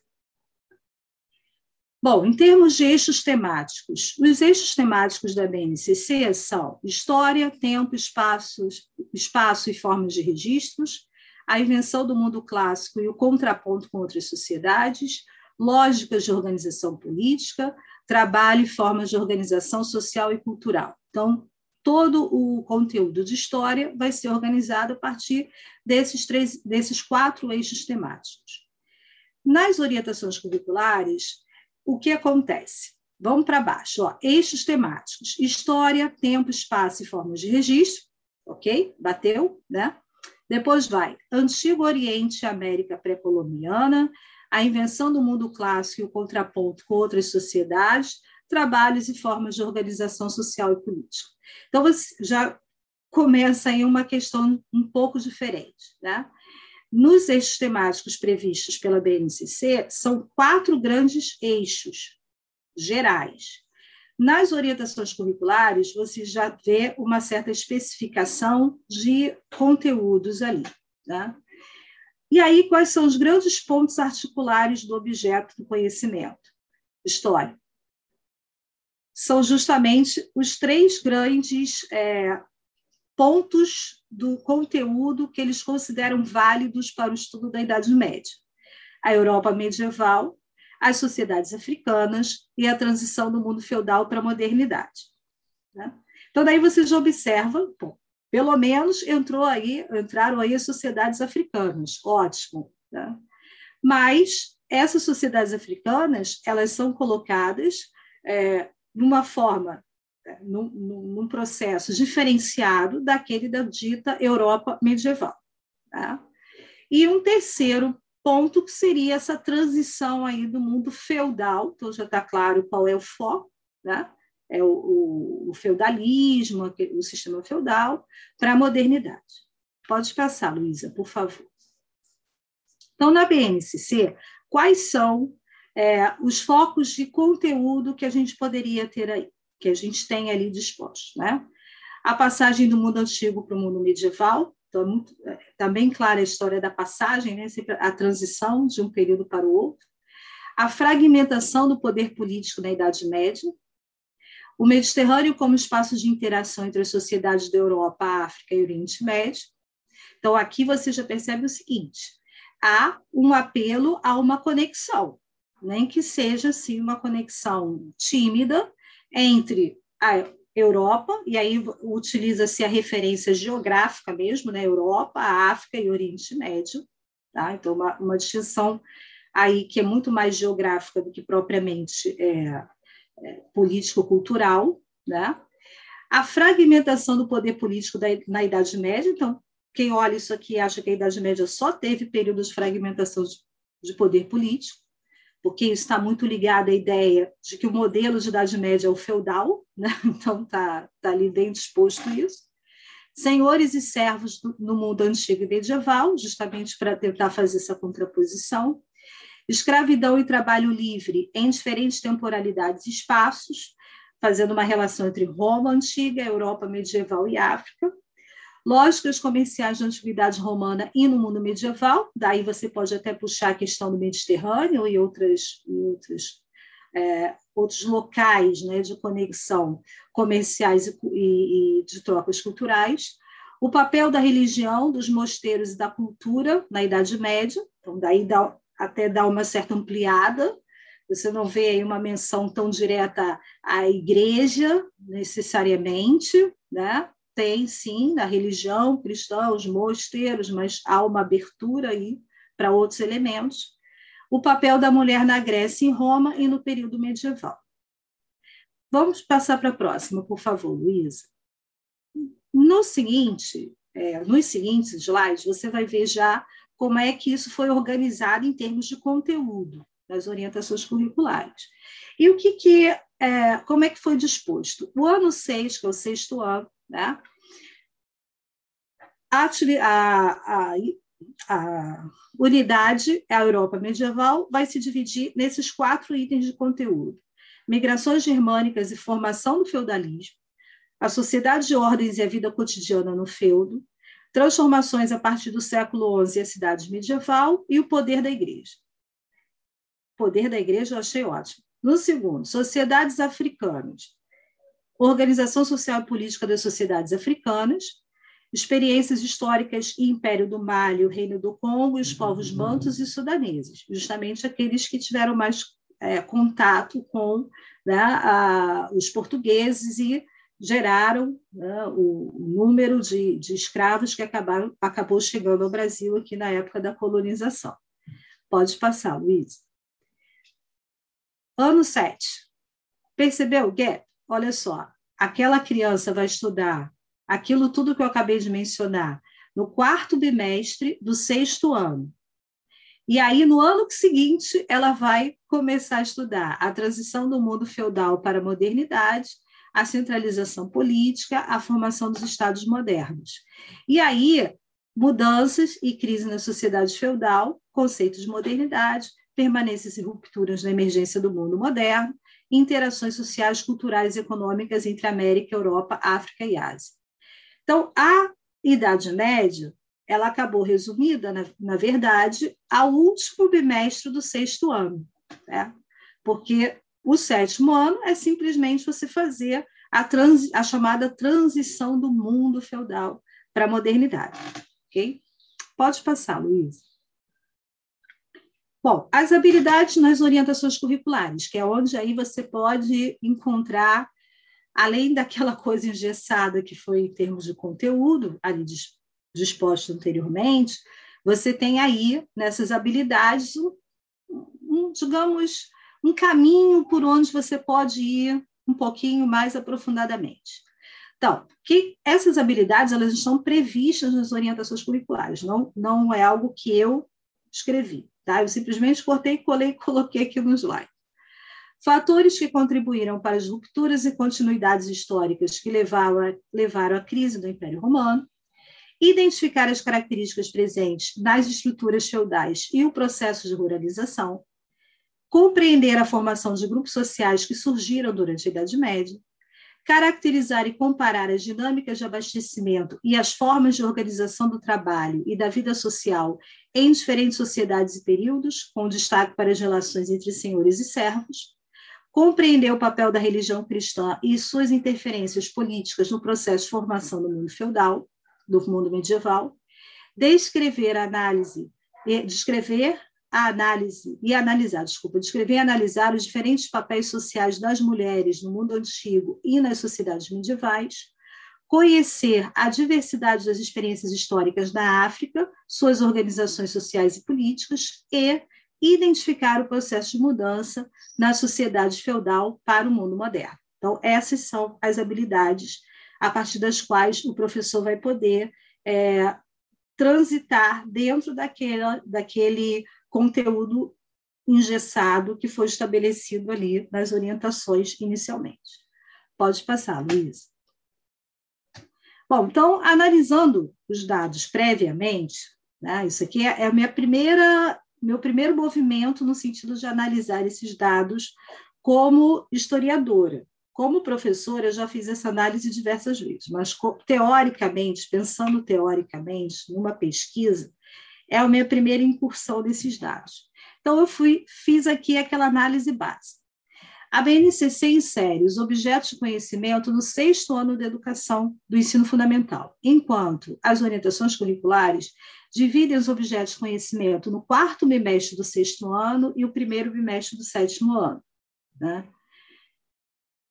D: Bom, em termos de eixos temáticos, os eixos temáticos da BNCC são história, tempo, espaços, espaço e formas de registros, a invenção do mundo clássico e o contraponto com outras sociedades, lógicas de organização política, trabalho e formas de organização social e cultural. Então, todo o conteúdo de história vai ser organizado a partir desses, três, desses quatro eixos temáticos. Nas orientações curriculares, o que acontece? Vamos para baixo, ó, eixos temáticos: história, tempo, espaço e formas de registro, ok? Bateu, né? Depois vai Antigo Oriente e América Pré-Colombiana, a invenção do mundo clássico e o contraponto com outras sociedades, trabalhos e formas de organização social e política. Então, você já começa aí uma questão um pouco diferente. Né? Nos eixos temáticos previstos pela BNCC, são quatro grandes eixos gerais. Nas orientações curriculares, você já vê uma certa especificação de conteúdos ali. Né? E aí, quais são os grandes pontos articulares do objeto do conhecimento? História. São justamente os três grandes é, pontos do conteúdo que eles consideram válidos para o estudo da Idade Média: a Europa medieval, as sociedades africanas e a transição do mundo feudal para a modernidade. Né? Então, daí você já observa, bom, pelo menos entrou aí, entraram aí as sociedades africanas, ótimo. Né? Mas essas sociedades africanas, elas são colocadas é, numa forma, é, num, num, processo diferenciado daquele da dita Europa medieval. Tá? E um terceiro ponto que seria essa transição aí do mundo feudal, então já está claro qual é o foco, né? É o, o, feudalismo, o sistema feudal, para a modernidade. Pode passar, Luísa, por favor. Então, na BNCC, quais são é, os focos de conteúdo que a gente poderia ter aí, que a gente tem ali dispostos, né? A passagem do mundo antigo para o mundo medieval, então, muito, está bem clara a história da passagem, né? a transição de um período para o outro. A fragmentação do poder político na Idade Média. O Mediterrâneo como espaço de interação entre as sociedades da Europa, África e Oriente Médio. Então, aqui você já percebe o seguinte: há um apelo a uma conexão, nem que seja assim uma conexão tímida entre a Europa, e aí utiliza-se a referência geográfica mesmo, né? Europa, África e Oriente Médio, tá? Então, uma, uma distinção aí que é muito mais geográfica do que propriamente é, político-cultural, né? A fragmentação do poder político da, na Idade Média, então, quem olha isso aqui acha que a Idade Média só teve períodos de fragmentação de, de poder político, porque isso está muito ligado à ideia de que o modelo de Idade Média é o feudal, né? então está tá ali bem disposto isso. Senhores e servos do, no mundo antigo e medieval, justamente para tentar fazer essa contraposição. Escravidão e trabalho livre em diferentes temporalidades e espaços, fazendo uma relação entre Roma antiga, Europa medieval e África. Lógicas comerciais de antiguidade romana e no mundo medieval, daí você pode até puxar a questão do Mediterrâneo e outras, e outras é, outros locais né, de conexão comerciais e, e, e, de trocas culturais, O papel da religião, dos mosteiros e da cultura na Idade Média, então daí dá, até dá uma certa ampliada, você não vê aí uma menção tão direta à igreja, necessariamente, né? Tem, sim, na religião cristã, os mosteiros, mas há uma abertura aí para outros elementos. O papel da mulher na Grécia em Roma e no período medieval. Vamos passar para a próxima, por favor, Luísa. No seguinte, é, nos seguintes slides, você vai ver já como é que isso foi organizado em termos de conteúdo das orientações curriculares. E o que, que é, como é que foi disposto? O ano 6, que é o sexto ano, né? A, a, a, unidade, a Europa medieval, vai se dividir nesses quatro itens de conteúdo: migrações germânicas e formação do feudalismo, a sociedade de ordens e a vida cotidiana no feudo, transformações a partir do século XI e a cidade medieval e o poder da igreja. O poder da igreja eu achei ótimo. No segundo, sociedades africanas, organização social e política das sociedades africanas, experiências históricas e Império do Mali, o Reino do Congo e os povos mantos e sudaneses, justamente aqueles que tiveram mais é, contato com né, a, os portugueses e geraram né, o, número de, de, escravos que acabaram, acabou chegando ao Brasil aqui na época da colonização. Pode passar, Luiz. Ano 7. Percebeu o gap? Olha só, aquela criança vai estudar aquilo tudo que eu acabei de mencionar no quarto bimestre do sexto ano. E aí, no ano seguinte, ela vai começar a estudar a transição do mundo feudal para a modernidade, a centralização política, a formação dos estados modernos. E aí, mudanças e crise na sociedade feudal, conceitos de modernidade, permanências e rupturas na emergência do mundo moderno, interações sociais, culturais e econômicas entre América, Europa, África e Ásia. Então, a Idade Média ela acabou resumida, na, na verdade, ao último bimestre do sexto ano, né? porque o sétimo ano é simplesmente você fazer a, a chamada transição do mundo feudal para a modernidade. Ok? Pode passar, Luiz. Bom, as habilidades nas orientações curriculares, que é onde aí você pode encontrar, além daquela coisa engessada que foi em termos de conteúdo, ali disposto anteriormente, você tem aí, nessas habilidades, um, digamos, um caminho por onde você pode ir um pouquinho mais aprofundadamente. Então, que essas habilidades elas estão previstas nas orientações curriculares, não, não é algo que eu escrevi, tá? Eu simplesmente cortei, colei e coloquei aqui no slide. Fatores que contribuíram para as rupturas e continuidades históricas que levaram, levaram à crise do Império Romano, identificar as características presentes nas estruturas feudais e o processo de ruralização, compreender a formação de grupos sociais que surgiram durante a Idade Média, caracterizar e comparar as dinâmicas de abastecimento e as formas de organização do trabalho e da vida social em diferentes sociedades e períodos, com destaque para as relações entre senhores e servos, compreender o papel da religião cristã e suas interferências políticas no processo de formação do mundo feudal, do mundo medieval, descrever a análise, descrever a análise e analisar, desculpa, descrever e analisar os diferentes papéis sociais das mulheres no mundo antigo e nas sociedades medievais, conhecer a diversidade das experiências históricas da África, suas organizações sociais e políticas e identificar o processo de mudança na sociedade feudal para o mundo moderno. Então, essas são as habilidades a partir das quais o professor vai poder é, transitar dentro daquele, daquele conteúdo engessado que foi estabelecido ali nas orientações inicialmente. Pode passar, Luiz. Bom, então, analisando os dados previamente, né, isso aqui é, é a minha primeira, meu primeiro movimento no sentido de analisar esses dados como historiadora. Como professora, eu já fiz essa análise diversas vezes, mas teoricamente, pensando teoricamente, numa pesquisa, é a minha primeira incursão nesses dados. Então, eu fui, fiz aqui aquela análise básica. A BNCC insere os objetos de conhecimento no sexto ano da educação do ensino fundamental, enquanto as orientações curriculares dividem os objetos de conhecimento no quarto bimestre do sexto ano e o primeiro bimestre do sétimo ano. Né?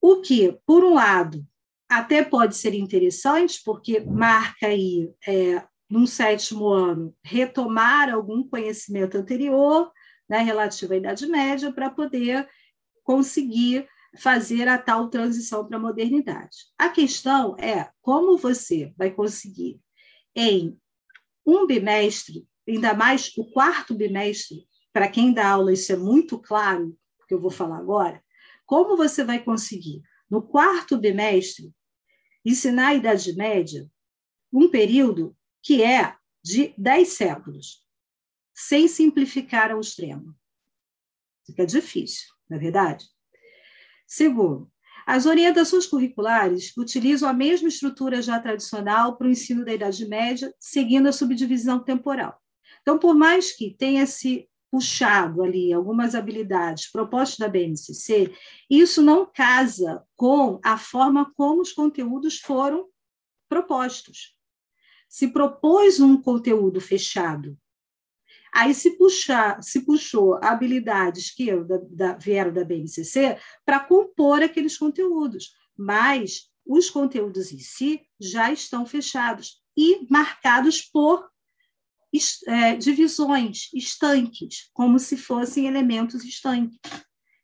D: O que, por um lado, até pode ser interessante, porque marca aí, é, num sétimo ano, retomar algum conhecimento anterior, né, relativo à Idade Média, para poder conseguir fazer a tal transição para a modernidade. A questão é como você vai conseguir, em um bimestre, ainda mais o quarto bimestre, para quem dá aula isso é muito claro, que eu vou falar agora, como você vai conseguir, no quarto bimestre, ensinar a Idade Média, um período que é de dez séculos, sem simplificar ao extremo. Fica difícil, não é verdade? Segundo, as orientações curriculares utilizam a mesma estrutura já tradicional para o ensino da Idade Média, seguindo a subdivisão temporal. Então, por mais que tenha se puxado ali algumas habilidades propostas da BNCC, isso não casa com a forma como os conteúdos foram propostos. Se propôs um conteúdo fechado, aí se puxar, se puxou habilidades que da, da, vieram da BNCC para compor aqueles conteúdos, mas os conteúdos em si já estão fechados e marcados por é, divisões, estanques, como se fossem elementos estanques,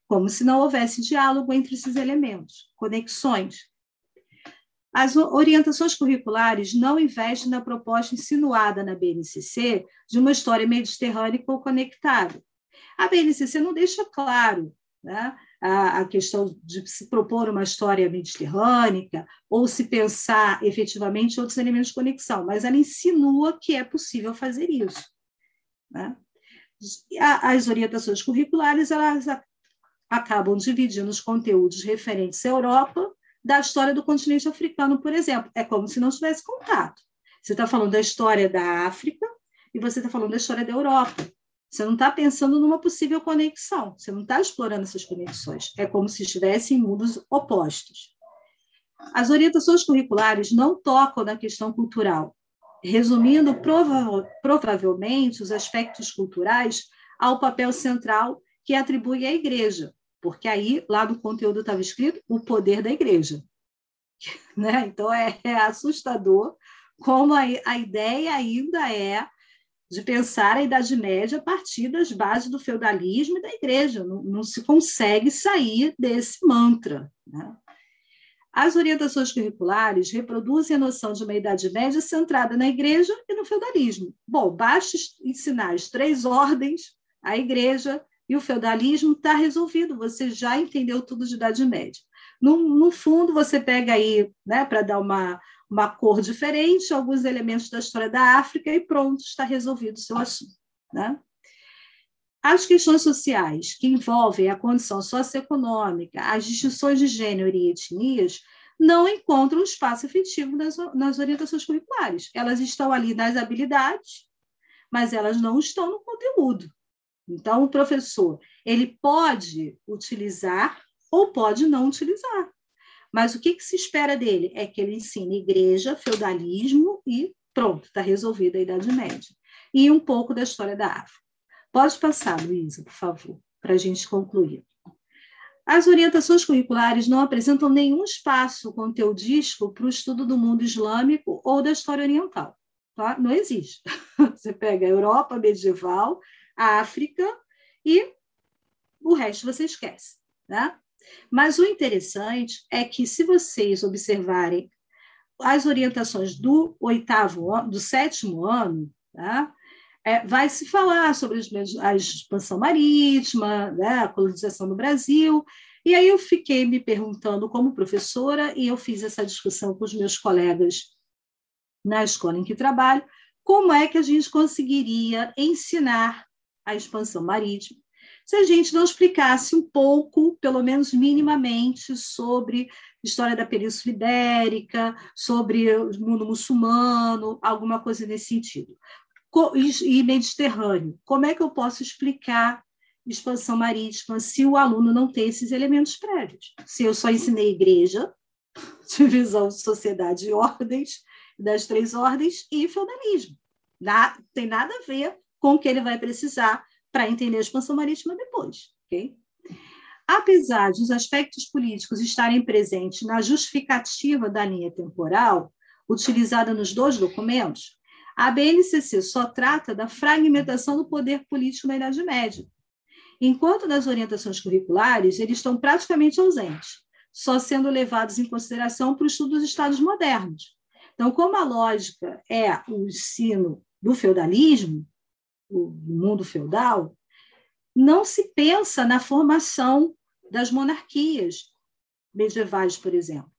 D: como se não houvesse diálogo entre esses elementos, conexões. As orientações curriculares não investem na proposta insinuada na BNCC de uma história mediterrânea ou conectada. A BNCC não deixa claro né, a, a questão de se propor uma história mediterrânea ou se pensar efetivamente outros elementos de conexão, mas ela insinua que é possível fazer isso. Né? As orientações curriculares elas acabam dividindo os conteúdos referentes à Europa da história do continente africano, por exemplo. É como se não tivesse contato. Você está falando da história da África e você está falando da história da Europa. Você não está pensando numa possível conexão, você não está explorando essas conexões. É como se estivessem em mundos opostos. As orientações curriculares não tocam na questão cultural, resumindo prova provavelmente os aspectos culturais ao papel central que atribui à igreja, porque aí, lá no conteúdo estava escrito o poder da igreja. Né? Então, é, é assustador como a, a ideia ainda é de pensar a Idade Média a partir das bases do feudalismo e da igreja. Não, não se consegue sair desse mantra. Né? As orientações curriculares reproduzem a noção de uma Idade Média centrada na igreja e no feudalismo. Bom, basta ensinar as três ordens, a igreja e o feudalismo, está resolvido, você já entendeu tudo de Idade Média. No, no fundo, você pega aí, né, para dar uma, uma cor diferente, alguns elementos da história da África e pronto, está resolvido o seu assunto. Né? As questões sociais que envolvem a condição socioeconômica, as distinções de gênero e etnias, não encontram espaço efetivo nas, nas orientações curriculares. Elas estão ali nas habilidades, mas elas não estão no conteúdo. Então, o professor ele pode utilizar ou pode não utilizar. Mas o que, que se espera dele? É que ele ensine igreja, feudalismo e pronto, está resolvida a Idade Média. E um pouco da história da África. Pode passar, Luísa, por favor, para a gente concluir. As orientações curriculares não apresentam nenhum espaço conteudístico para o estudo do mundo islâmico ou da história oriental. Tá? Não existe. Você pega a Europa medieval, a África e o resto você esquece. Né? Mas o interessante é que, se vocês observarem as orientações do oitavo, do sétimo ano, tá? é, vai se falar sobre a expansão marítima, né, a colonização do Brasil. E aí eu fiquei me perguntando, como professora, e eu fiz essa discussão com os meus colegas na escola em que trabalho, como é que a gente conseguiria ensinar a expansão marítima se a gente não explicasse um pouco, pelo menos minimamente, sobre história da Península Ibérica, sobre o mundo muçulmano, alguma coisa nesse sentido. E Mediterrâneo, como é que eu posso explicar expansão marítima se o aluno não tem esses elementos prévios. Se eu só ensinei igreja, divisão de sociedade e ordens, das três ordens, e feudalismo. Não tem nada a ver com que ele vai precisar para entender a expansão marítima depois. Okay? Apesar de os aspectos políticos estarem presentes na justificativa da linha temporal, utilizada nos dois documentos, a BNCC só trata da fragmentação do poder político na Idade Média, enquanto nas orientações curriculares eles estão praticamente ausentes, só sendo levados em consideração para o estudo dos estados modernos. Então, como a lógica é o ensino do feudalismo, o mundo feudal, não se pensa na formação das monarquias medievais, por exemplo.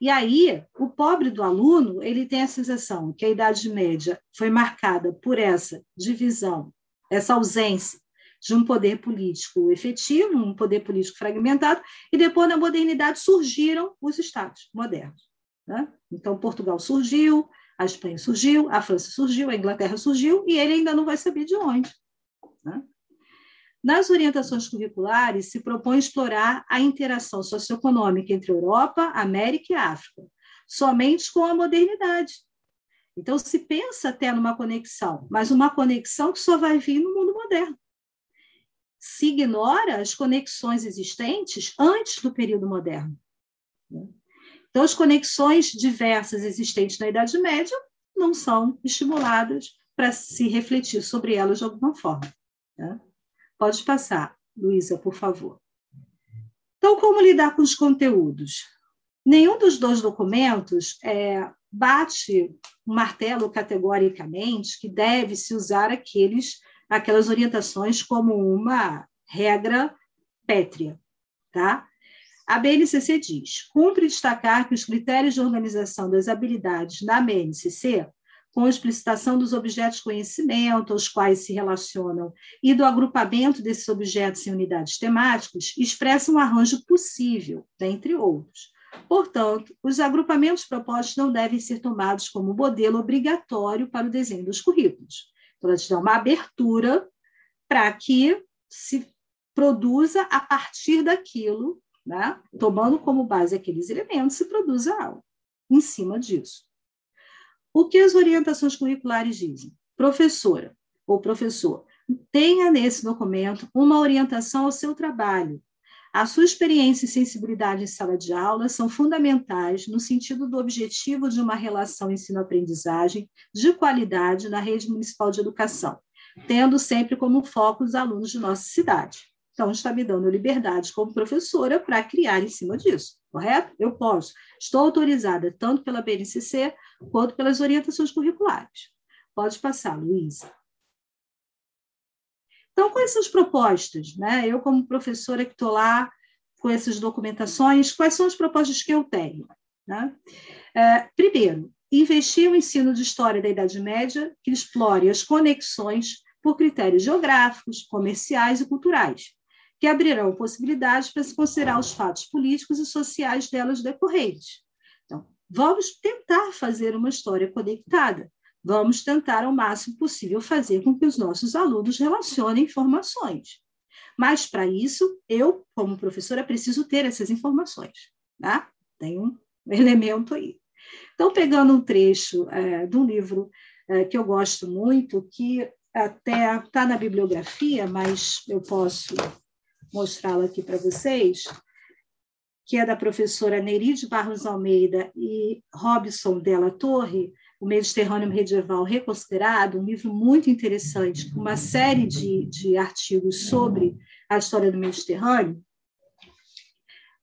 D: E aí, o pobre do aluno, ele tem a sensação que a Idade Média foi marcada por essa divisão, essa ausência de um poder político efetivo, um poder político fragmentado, e depois, na modernidade, surgiram os estados modernos. Né? Então, Portugal surgiu, a Espanha surgiu, a França surgiu, a Inglaterra surgiu, e ele ainda não vai saber de onde. Né? Nas orientações curriculares, se propõe explorar a interação socioeconômica entre Europa, América e África, somente com a modernidade. Então, se pensa até numa conexão, mas uma conexão que só vai vir no mundo moderno. Se ignora as conexões existentes antes do período moderno. Então, as conexões diversas existentes na Idade Média não são estimuladas para se refletir sobre elas de alguma forma. Né? Pode passar, Luísa, por favor. Então, como lidar com os conteúdos? Nenhum dos dois documentos é, bate o martelo categoricamente que deve se usar aqueles, aquelas orientações como uma regra pétrea. Tá? A BNCC diz: cumpre destacar que os critérios de organização das habilidades na BNCC com explicitação dos objetos de conhecimento aos quais se relacionam e do agrupamento desses objetos em unidades temáticas, expressa um arranjo possível, dentre outros. Portanto, os agrupamentos propostos não devem ser tomados como modelo obrigatório para o desenho dos currículos. Então, ela te dá uma abertura para que se produza a partir daquilo, né? tomando como base aqueles elementos, se produza algo em cima disso. O que as orientações curriculares dizem? Professora ou professor, tenha nesse documento uma orientação ao seu trabalho. A sua experiência e sensibilidade em sala de aula são fundamentais no sentido do objetivo de uma relação ensino-aprendizagem de qualidade na rede municipal de educação, tendo sempre como foco os alunos de nossa cidade. Então, está me dando liberdade como professora para criar em cima disso, correto? Eu posso. Estou autorizada tanto pela BNCC quanto pelas orientações curriculares. Pode passar, Luísa. Então, quais são as propostas? Né? Eu, como professora que estou lá com essas documentações, quais são as propostas que eu tenho? Né? É, primeiro, investir o ensino de história da Idade Média que explore as conexões por critérios geográficos, comerciais e culturais, que abrirão possibilidades para se considerar os fatos políticos e sociais delas decorrentes. Então, vamos tentar fazer uma história conectada. Vamos tentar ao máximo possível fazer com que os nossos alunos relacionem informações. Mas, para isso, eu, como professora, preciso ter essas informações. Tá? Tem um elemento aí. Então, pegando um trecho é, de um livro é, que eu gosto muito, que até está na bibliografia, mas eu posso mostrá-la aqui para vocês, que é da professora Neride Barros Almeida e Robson Della Torre, O Mediterrâneo Medieval Reconsiderado, um livro muito interessante, com uma série de, de artigos sobre a história do Mediterrâneo.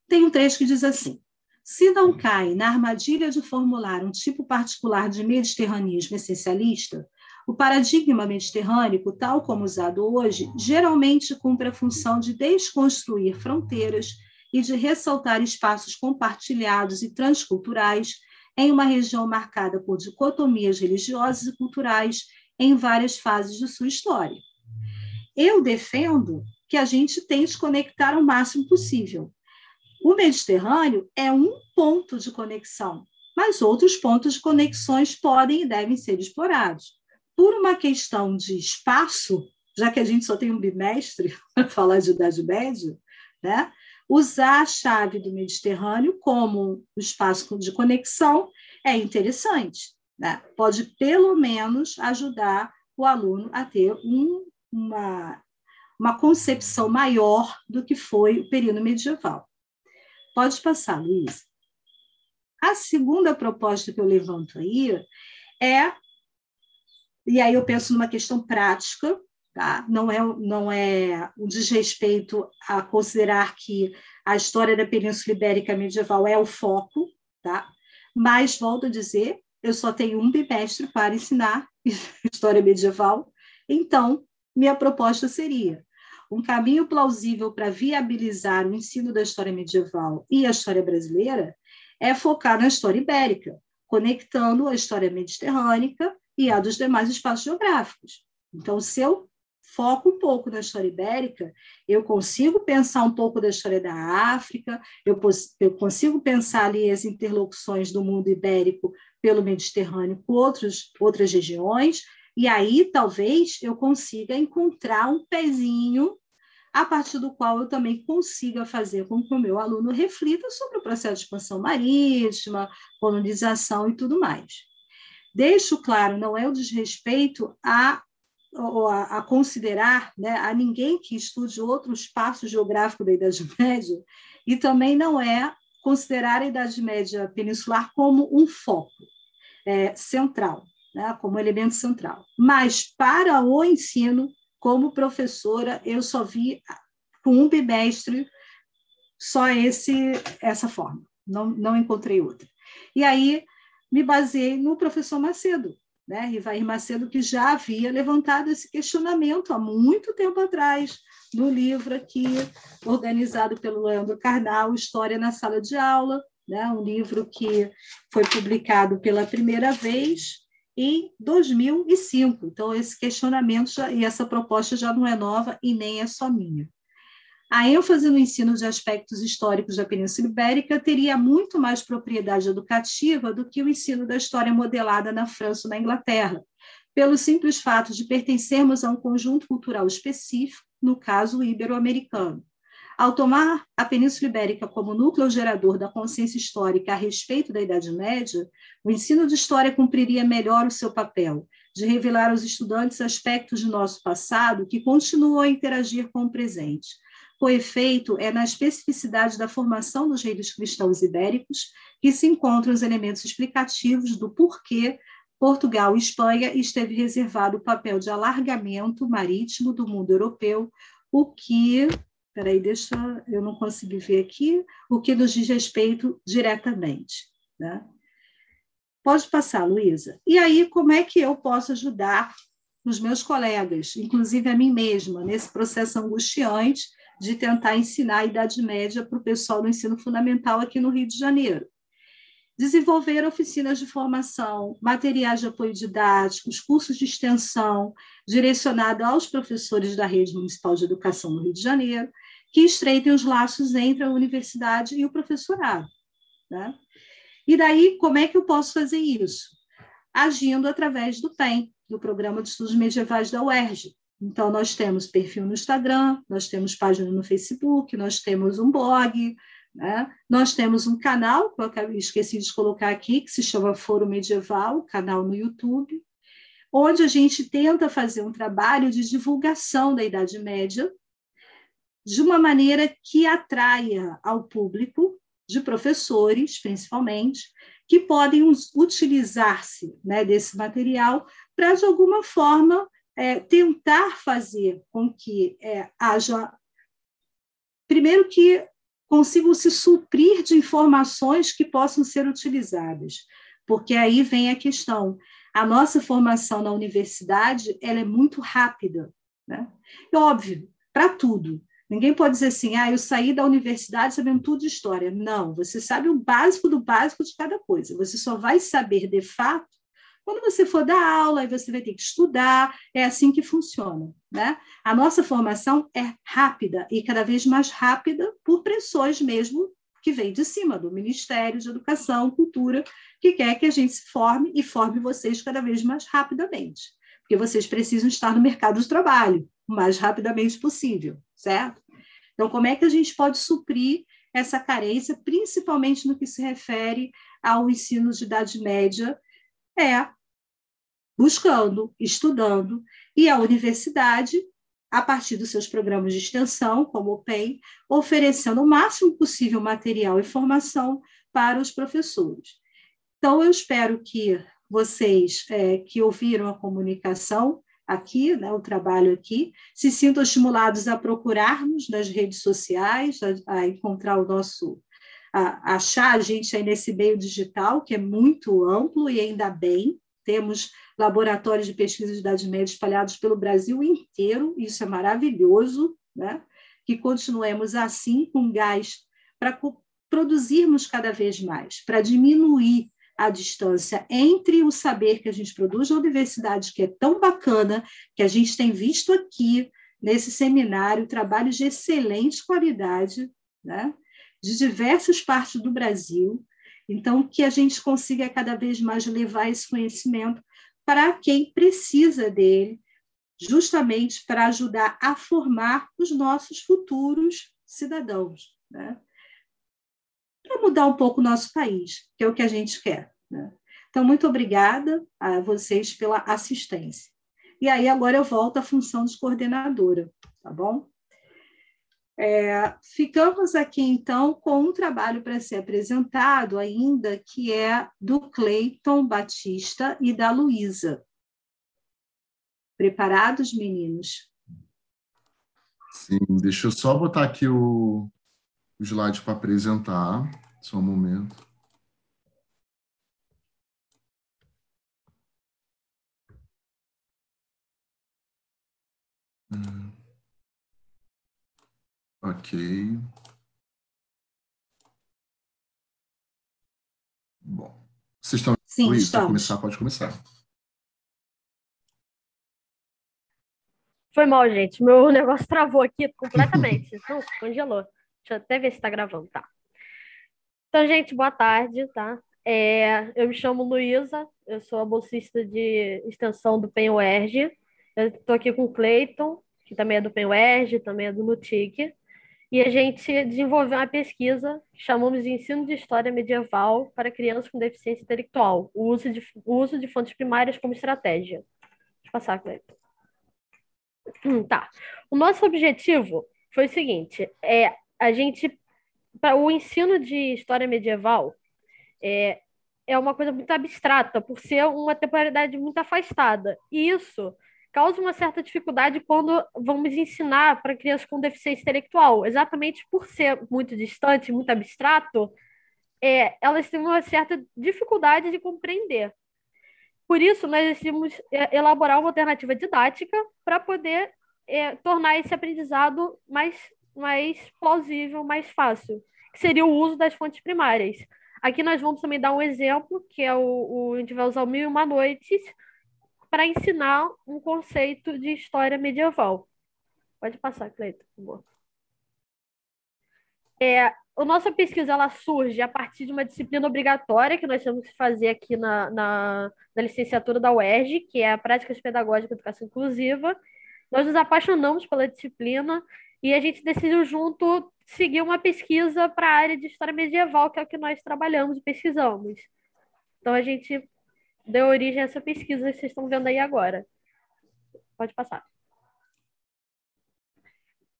D: Tem um trecho que diz assim: se não cai na armadilha de formular um tipo particular de mediterranismo essencialista, o paradigma mediterrâneo, tal como usado hoje, geralmente cumpre a função de desconstruir fronteiras e de ressaltar espaços compartilhados e transculturais em uma região marcada por dicotomias religiosas e culturais em várias fases de sua história. Eu defendo que a gente tente conectar o máximo possível. O Mediterrâneo é um ponto de conexão, mas outros pontos de conexões podem e devem ser explorados por uma questão de espaço, já que a gente só tem um bimestre para falar de Idade Média, né? usar a chave do Mediterrâneo como um espaço de conexão é interessante. Né? Pode, pelo menos, ajudar o aluno a ter um, uma, uma concepção maior do que foi o período medieval. Pode passar, Luiz. A segunda proposta que eu levanto aí é, e aí eu penso numa questão prática, tá? não, é, não é um desrespeito a considerar que a história da Península Ibérica medieval é o foco, tá? mas, volto a dizer, eu só tenho um bimestre para ensinar história medieval, então minha proposta seria um caminho plausível para viabilizar o ensino da história medieval e a história brasileira é focar na história ibérica, conectando a história mediterrânea e a dos demais espaços geográficos. Então, se eu foco um pouco na história ibérica, eu consigo pensar um pouco da história da África, eu, eu consigo pensar ali as interlocuções do mundo ibérico pelo Mediterrâneo com outros, outras regiões, e aí talvez eu consiga encontrar um pezinho a partir do qual eu também consiga fazer com que o meu aluno reflita sobre o processo de expansão marítima, colonização e tudo mais. Deixo claro, não é o desrespeito a, a, a considerar né, a ninguém que estude outro espaço geográfico da Idade Média, e também não é considerar a Idade Média peninsular como um foco é, central, né, como elemento central. Mas para o ensino, como professora, eu só vi com um bimestre só esse essa forma, não, não encontrei outra. E aí me baseei no professor Macedo, né, Rivair Macedo, que já havia levantado esse questionamento há muito tempo atrás, no livro aqui, organizado pelo Leandro Carnal, História na Sala de Aula, né? um livro que foi publicado pela primeira vez em 2005. Então, esse questionamento já, e essa proposta já não é nova e nem é só minha. A ênfase no ensino de aspectos históricos da Península Ibérica teria muito mais propriedade educativa do que o ensino da história modelada na França ou na Inglaterra, pelo simples fato de pertencermos a um conjunto cultural específico, no caso ibero-americano. Ao tomar a Península Ibérica como núcleo gerador da consciência histórica a respeito da Idade Média, o ensino de história cumpriria melhor o seu papel de revelar aos estudantes aspectos de nosso passado que continuam a interagir com o presente. Com efeito, é na especificidade da formação dos reinos cristãos ibéricos que se encontram os elementos explicativos do porquê Portugal e Espanha esteve reservado o papel de alargamento marítimo do mundo europeu, o que Peraí, deixa eu não consegui ver aqui o que nos diz respeito diretamente. Né? Pode passar, Luísa. E aí, como é que eu posso ajudar os meus colegas, inclusive a mim mesma, nesse processo angustiante de tentar ensinar a Idade Média para o pessoal do ensino fundamental aqui no Rio de Janeiro? desenvolver oficinas de formação, materiais de apoio didáticos, cursos de extensão direcionados aos professores da rede municipal de educação no Rio de Janeiro, que estreitem os laços entre a universidade e o professorado. Né? E daí, como é que eu posso fazer isso? Agindo através do PEN, do Programa de Estudos Medievais da UERJ. Então, nós temos perfil no Instagram, nós temos página no Facebook, nós temos um blog, né? nós temos um canal, que eu esqueci de colocar aqui, que se chama Foro Medieval, canal no YouTube, onde a gente tenta fazer um trabalho de divulgação da Idade Média, de uma maneira que atraia ao público, de professores, principalmente, que podem utilizar-se né, desse material para, de alguma forma, é, tentar fazer com que é, haja. Primeiro, que consigam se suprir de informações que possam ser utilizadas, porque aí vem a questão. A nossa formação na universidade ela é muito rápida. Né? É óbvio, para tudo. Ninguém pode dizer assim, ah, eu saí da universidade sabendo tudo de história. Não, você sabe o básico do básico de cada coisa. Você só vai saber de fato quando você for dar aula, aí você vai ter que estudar, é assim que funciona. Né? A nossa formação é rápida e cada vez mais rápida por pressões mesmo que vem de cima do Ministério de Educação, Cultura, que quer que a gente se forme e forme vocês cada vez mais rapidamente, porque vocês precisam estar no mercado de trabalho. o mais rapidamente possível, certo? Então, como é que a gente pode suprir essa carência, principalmente no que se refere ao ensino de idade média? É buscando, estudando, e a universidade, a partir dos seus programas de extensão, como o PEN, oferecendo o máximo possível material e formação para os professores. Então, eu espero que vocês é, que ouviram a comunicação aqui, né, o trabalho aqui, se sintam estimulados a procurarmos nas redes sociais, a, a encontrar o nosso, a, achar a gente aí nesse meio digital, que é muito amplo e ainda bem, temos laboratórios de pesquisa de idade média espalhados pelo Brasil inteiro, isso é maravilhoso, né? que continuemos assim, com gás, para produzirmos cada vez mais, para diminuir a distância entre o saber que a gente produz na universidade, que é tão bacana, que a gente tem visto aqui nesse seminário, trabalhos de excelente qualidade, né? de diversas partes do Brasil. Então, que a gente consiga cada vez mais levar esse conhecimento para quem precisa dele, justamente para ajudar a formar os nossos futuros cidadãos. Né? para mudar um pouco o nosso país, que é o que a gente quer. Né? Então, muito obrigada a vocês pela assistência. E aí, agora eu volto à função de coordenadora, tá bom? É, ficamos aqui, então, com um trabalho para ser apresentado ainda, que é do Cleiton Batista e da Luísa. Preparados, meninos?
F: Sim, deixa eu só botar aqui o, o slide para apresentar. Só um momento. Hum. Ok. Bom, vocês estão
D: Sim,
F: Luiz, para começar, pode começar.
G: Foi mal, gente. Meu negócio travou aqui completamente. Não, congelou. Deixa eu até ver se está gravando. Tá. Então, gente, boa tarde, tá? É, eu me chamo Luísa, eu sou a bolsista de extensão do PEN-UERJ. Eu estou aqui com o Cleiton, que também é do PEN-UERJ, também é do NUTIC. E a gente desenvolveu uma pesquisa que chamamos de Ensino de História Medieval para Crianças com Deficiência Intelectual, o uso de, o uso de fontes primárias como estratégia. Deixa eu passar, Cleiton. Hum, tá. O nosso objetivo foi o seguinte: é a gente para o ensino de história medieval é, é uma coisa muito abstrata por ser uma temporalidade muito afastada e isso causa uma certa dificuldade quando vamos ensinar para crianças com deficiência intelectual exatamente por ser muito distante muito abstrato é, elas têm uma certa dificuldade de compreender por isso nós decidimos é, elaborar uma alternativa didática para poder é, tornar esse aprendizado mais mais plausível, mais fácil, que seria o uso das fontes primárias. Aqui nós vamos também dar um exemplo, que é o, o a gente vai usar o Mil e Uma Noites, para ensinar um conceito de história medieval. Pode passar, Cleiton, por favor. É, a nossa pesquisa ela surge a partir de uma disciplina obrigatória que nós temos que fazer aqui na, na, na licenciatura da UERJ, que é a Práticas Pedagógicas de Educação Inclusiva. Nós nos apaixonamos pela disciplina e a gente decidiu junto seguir uma pesquisa para a área de história medieval, que é o que nós trabalhamos e pesquisamos. Então a gente deu origem a essa pesquisa que vocês estão vendo aí agora. Pode passar.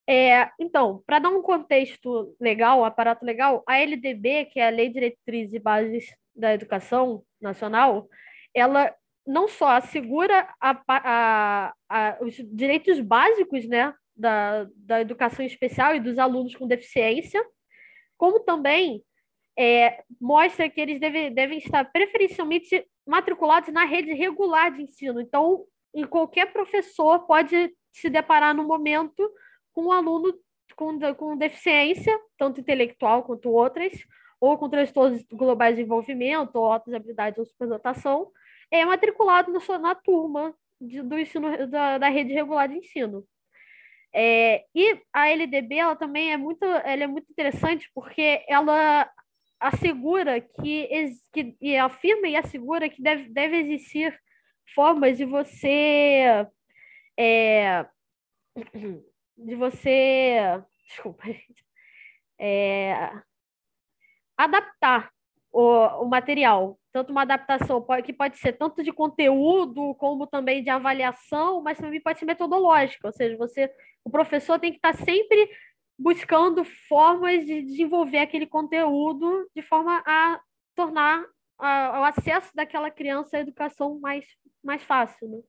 G: É, então, para dar um contexto legal, um aparato legal, a LDB, que é a Lei Diretriz e Bases da Educação Nacional, ela não só assegura a, a, a, os direitos básicos né, da, da educação especial e dos alunos com deficiência, como também é, mostra que eles deve, devem estar preferencialmente matriculados na rede regular de ensino. Então, em qualquer professor pode se deparar no momento com um aluno com, com deficiência, tanto intelectual quanto outras, ou com transtornos globais de desenvolvimento, ou altas habilidades ou superdotação, é matriculado na, na turma de, do ensino da, da rede regular de ensino. É, e a LDB ela também é muito, ela é muito interessante porque ela assegura que, que e afirma e assegura que deve, deve existir formas de você é, de você, desculpa, é, adaptar o, o material, tanto uma adaptação que pode ser tanto de conteúdo como também de avaliação, mas também pode ser metodológica, ou seja, você, o professor tem que estar sempre buscando formas de desenvolver aquele conteúdo de forma a tornar a, o acesso daquela criança à educação mais, mais fácil. Né?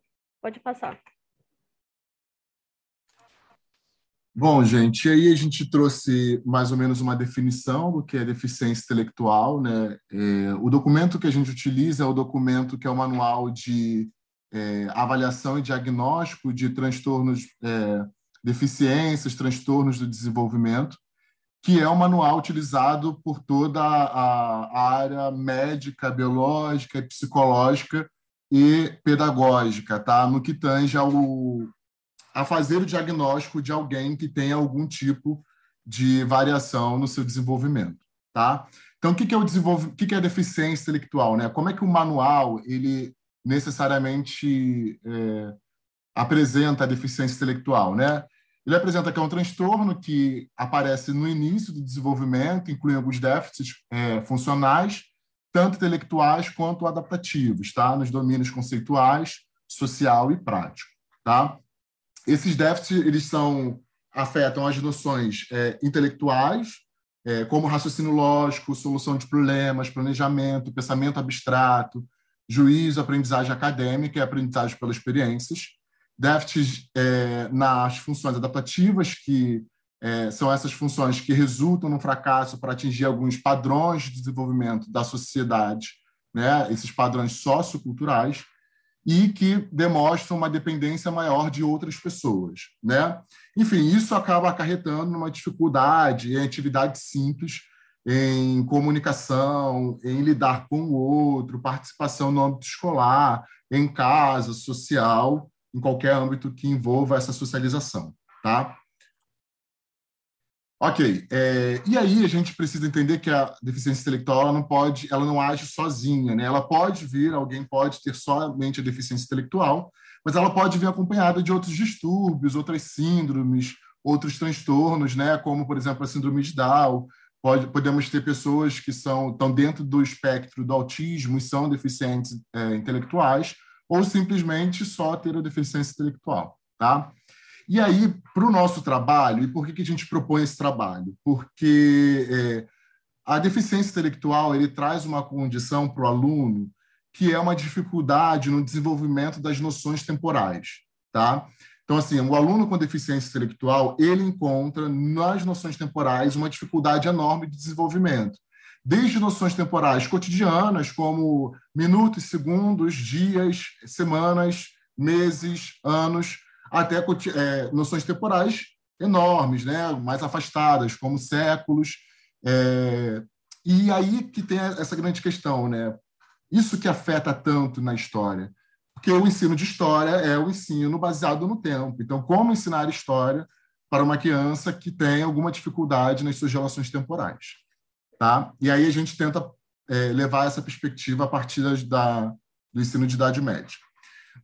G: Pode passar.
F: Bom, gente, aí a gente trouxe mais ou menos uma definição do que é deficiência intelectual. Né? É, o documento que a gente utiliza é o documento que é o manual de é, avaliação e diagnóstico de transtornos, é, deficiências, transtornos do desenvolvimento, que é o manual utilizado por toda a, área médica, biológica, psicológica e pedagógica, tá? no que tange ao, a fazer o diagnóstico de alguém que tem algum tipo de variação no seu desenvolvimento, tá? Então, o que é o o que é deficiência intelectual, né? Como é que o manual ele necessariamente é, apresenta a deficiência intelectual, né? Ele apresenta que é um transtorno que aparece no início do desenvolvimento, inclui alguns déficits é, funcionais, tanto intelectuais quanto adaptativos, tá? Nos domínios conceituais, social e prático, tá? Esses déficits eles são afetam as noções é, intelectuais, é, como raciocínio lógico, solução de problemas, planejamento, pensamento abstrato, juízo, aprendizagem acadêmica e aprendizagem pelas experiências. Déficits é, nas funções adaptativas, que é, são essas funções que resultam no fracasso para atingir alguns padrões de desenvolvimento da sociedade, né? esses padrões socioculturais e que demonstram uma dependência maior de outras pessoas, né? Enfim, isso acaba acarretando numa dificuldade em atividade simples, em comunicação, em lidar com o outro, participação no âmbito escolar, em casa, social, em qualquer âmbito que envolva essa socialização, tá? Ok, é, e aí a gente precisa entender que a deficiência intelectual ela não pode, ela não age sozinha, né? Ela pode vir, alguém pode ter somente a deficiência intelectual, mas ela pode vir acompanhada de outros distúrbios, outras síndromes, outros transtornos, né? Como por exemplo a síndrome de Down. Pode, podemos ter pessoas que são estão dentro do espectro do autismo e são deficientes é, intelectuais, ou simplesmente só ter a deficiência intelectual, tá? E aí, para o nosso trabalho, e por que, que a gente propõe esse trabalho? Porque é, a deficiência intelectual ele traz uma condição para o aluno que é uma dificuldade no desenvolvimento das noções temporais, tá? Então, assim, o aluno com deficiência intelectual, ele encontra nas noções temporais uma dificuldade enorme de desenvolvimento. Desde noções temporais cotidianas, como minutos, segundos, dias, semanas, meses, anos, até é, noções temporais enormes, né? mais afastadas, como séculos. É, e aí que tem essa grande questão, né? Isso que afeta tanto na história, porque o ensino de história é o ensino baseado no tempo. Então, como ensinar história para uma criança que tem alguma dificuldade nas suas relações temporais, tá? E aí a gente tenta é, levar essa perspectiva a partir da, do ensino de idade média.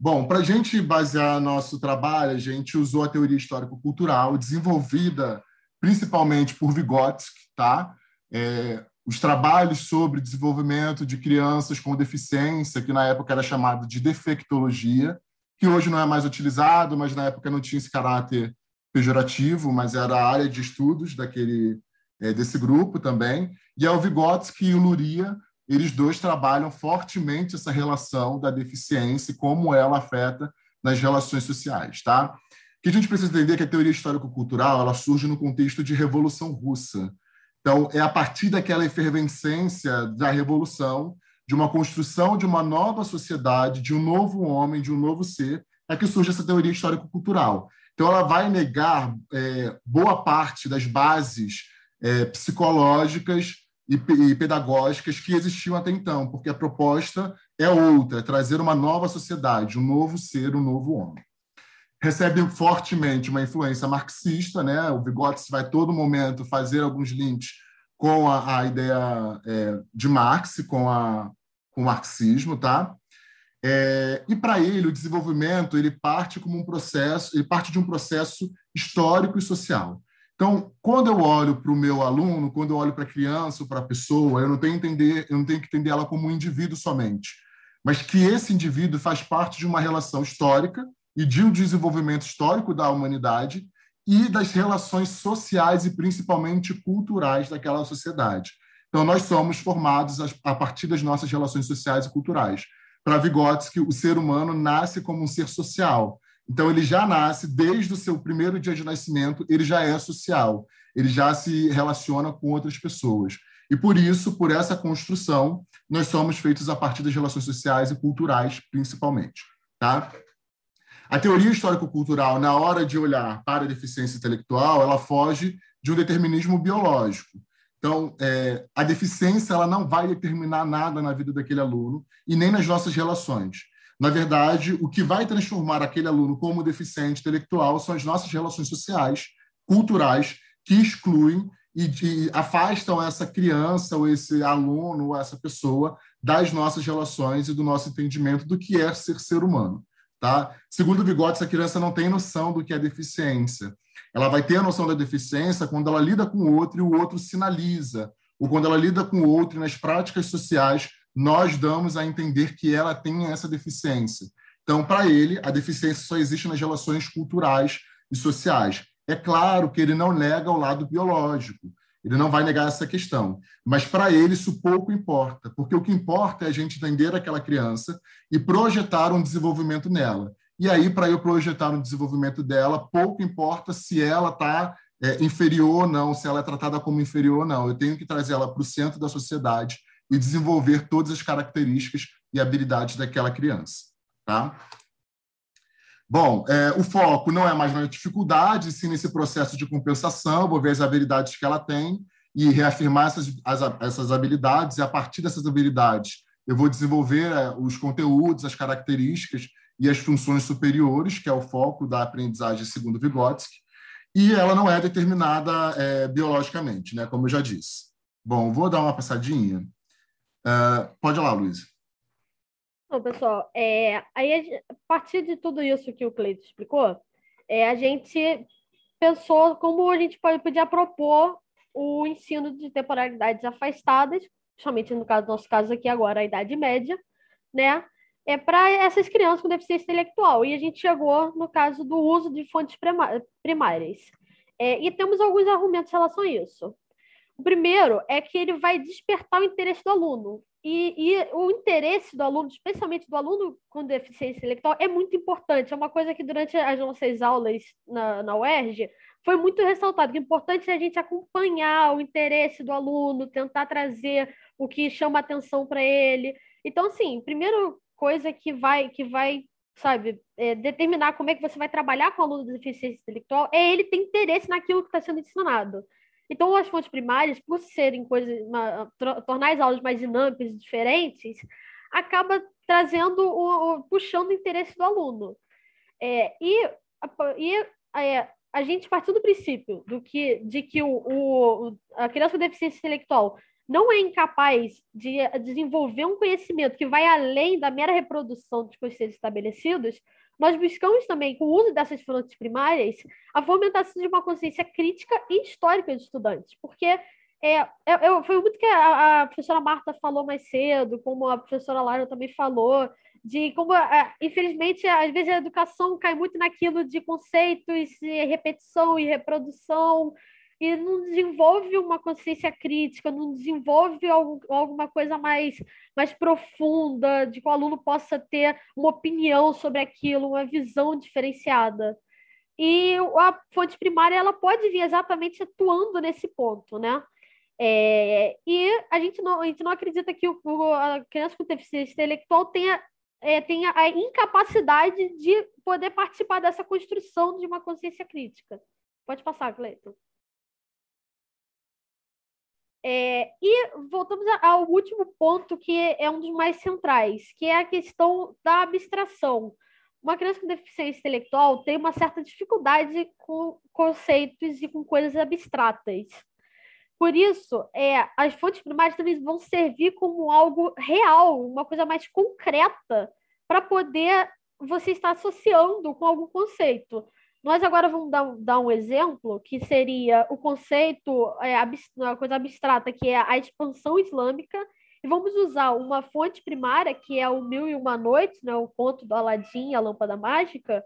F: Bom, para a gente basear nosso trabalho, a gente usou a teoria histórico-cultural, desenvolvida principalmente por Vygotsky, tá? É, os trabalhos sobre desenvolvimento de crianças com deficiência, que na época era chamado de defectologia, que hoje não é mais utilizado, mas na época não tinha esse caráter pejorativo, mas era a área de estudos daquele é, desse grupo também. E é o Vygotsky e o Luria eles dois trabalham fortemente essa relação da deficiência e como ela afeta nas relações sociais, tá? Que a gente precisa entender que a teoria histórico-cultural ela surge no contexto de Revolução Russa. Então, é a partir daquela efervescência da Revolução, de uma construção de uma nova sociedade, de um novo homem, de um novo ser, é que surge essa teoria histórico-cultural. Então, ela vai negar é, boa parte das bases é, psicológicas e, e pedagógicas que existiam até então, porque a proposta é outra, é trazer uma nova sociedade, um novo ser, um novo homem. Recebe fortemente uma influência marxista, né? O Vygotsky vai todo momento fazer alguns links com a, a ideia é, de Marx, com, a, com o marxismo, tá? É, e para ele o desenvolvimento ele parte como um processo, ele parte de um processo histórico e social. Então, quando eu olho para o meu aluno, quando eu olho para a criança para a pessoa, eu não tenho entender, eu não tenho que entender ela como um indivíduo somente, mas que esse indivíduo faz parte de uma relação histórica e de um desenvolvimento histórico da humanidade e das relações sociais e principalmente culturais daquela sociedade. Então, nós somos formados a partir das nossas relações sociais e culturais. Para Vygotsky, o ser humano nasce como um ser social. Então, ele já nasce, desde o seu primeiro dia de nascimento, ele já é social, ele já se relaciona com outras pessoas. E por isso, por essa construção, nós somos feitos a partir das relações sociais e culturais, principalmente. Tá? A teoria histórico-cultural, na hora de olhar para a deficiência intelectual, ela foge de um determinismo biológico. Então, é, a deficiência ela não vai determinar nada na vida daquele aluno e nem nas nossas relações. Na verdade, o que vai transformar aquele aluno como deficiente intelectual são as nossas relações sociais, culturais, que excluem e de, afastam essa criança ou esse aluno ou essa pessoa das nossas relações e do nosso entendimento do que é ser ser humano. Tá? Segundo o Bigode, essa criança não tem noção do que é deficiência. Ela vai ter a noção da deficiência quando ela lida com o outro e o outro sinaliza, ou quando ela lida com o outro nas práticas sociais nós damos a entender que ela tem essa deficiência. Então, para ele, a deficiência só existe nas relações culturais e sociais. É claro que ele não nega o lado biológico, ele não vai negar essa questão. Mas para ele isso pouco importa, porque o que importa é a gente entender aquela criança e projetar um desenvolvimento nela. E aí, para eu projetar um desenvolvimento dela, pouco importa se ela está é, inferior ou não, se ela é tratada como inferior ou não. Eu tenho que trazer ela para o centro da sociedade e desenvolver todas as características e habilidades daquela criança. Tá? Bom, é, o foco não é mais na dificuldade, sim nesse processo de compensação, vou ver as habilidades que ela tem e reafirmar essas, as, essas habilidades, e a partir dessas habilidades eu vou desenvolver é, os conteúdos, as características e as funções superiores, que é o foco da aprendizagem segundo Vygotsky, e ela não é determinada é, biologicamente, né, como eu já disse. Bom, vou dar uma passadinha. Uh, pode ir lá, Luiz.
G: Pessoal, é, aí a partir de tudo isso que o Cleito explicou, é, a gente pensou como a gente podia propor o ensino de temporalidades afastadas, somente no caso, nosso caso aqui agora, a Idade Média, né? É para essas crianças com deficiência intelectual. E a gente chegou no caso do uso de fontes primárias. É, e temos alguns argumentos em relação a isso. O primeiro é que ele vai despertar o interesse do aluno. E, e, o interesse do aluno, especialmente do aluno com deficiência intelectual, é muito importante. É uma coisa que durante as nossas aulas na, na UERJ foi muito ressaltado. Que é importante a gente acompanhar o interesse do aluno, tentar trazer o que chama atenção para ele. Então, assim, primeira coisa que vai, que vai sabe, é, determinar como é que você vai trabalhar com o aluno de deficiência intelectual é ele ter interesse naquilo que está sendo ensinado. Então, as fontes primárias, por serem coisas, uma, tornar as aulas mais dinâmicas e diferentes, acaba trazendo, o, o puxando o interesse do aluno. É, e e é, a gente partiu do princípio do que, de que o, o, a criança com deficiência intelectual não é incapaz de desenvolver um conhecimento que vai além da mera reprodução dos conceitos estabelecidos, nós buscamos também, com o uso dessas fontes primárias, a fomentação de uma consciência crítica e histórica dos estudantes, porque é, é, foi muito que a, a, professora Marta falou mais cedo, como a professora Lara também falou, de como, é, infelizmente, às vezes a educação cai muito naquilo de conceitos, repetição e reprodução, e não desenvolve uma consciência crítica, não desenvolve alguma coisa mais, mais profunda, de que o aluno possa ter uma opinião sobre aquilo, uma visão diferenciada. E a fonte primária ela pode vir exatamente atuando nesse ponto, né? É, e a gente, não, a gente não acredita que o, a criança com deficiência intelectual tenha, é, tenha a incapacidade de poder participar dessa construção de uma consciência crítica. Pode passar, Cleiton. É, e voltamos ao último ponto, que é um dos mais centrais, que é a questão da abstração. Uma criança com deficiência intelectual tem uma certa dificuldade com conceitos e com coisas abstratas. Por isso, é, as fontes primárias também vão servir como algo real, uma coisa mais concreta para poder você estar associando com algum conceito. Nós agora vamos dar, dar um exemplo, que seria o conceito, é, uma coisa abstrata, que é a expansão islâmica, e vamos usar uma fonte primária, que é o Mil e Uma Noites, né, o conto do Aladim, a lâmpada mágica,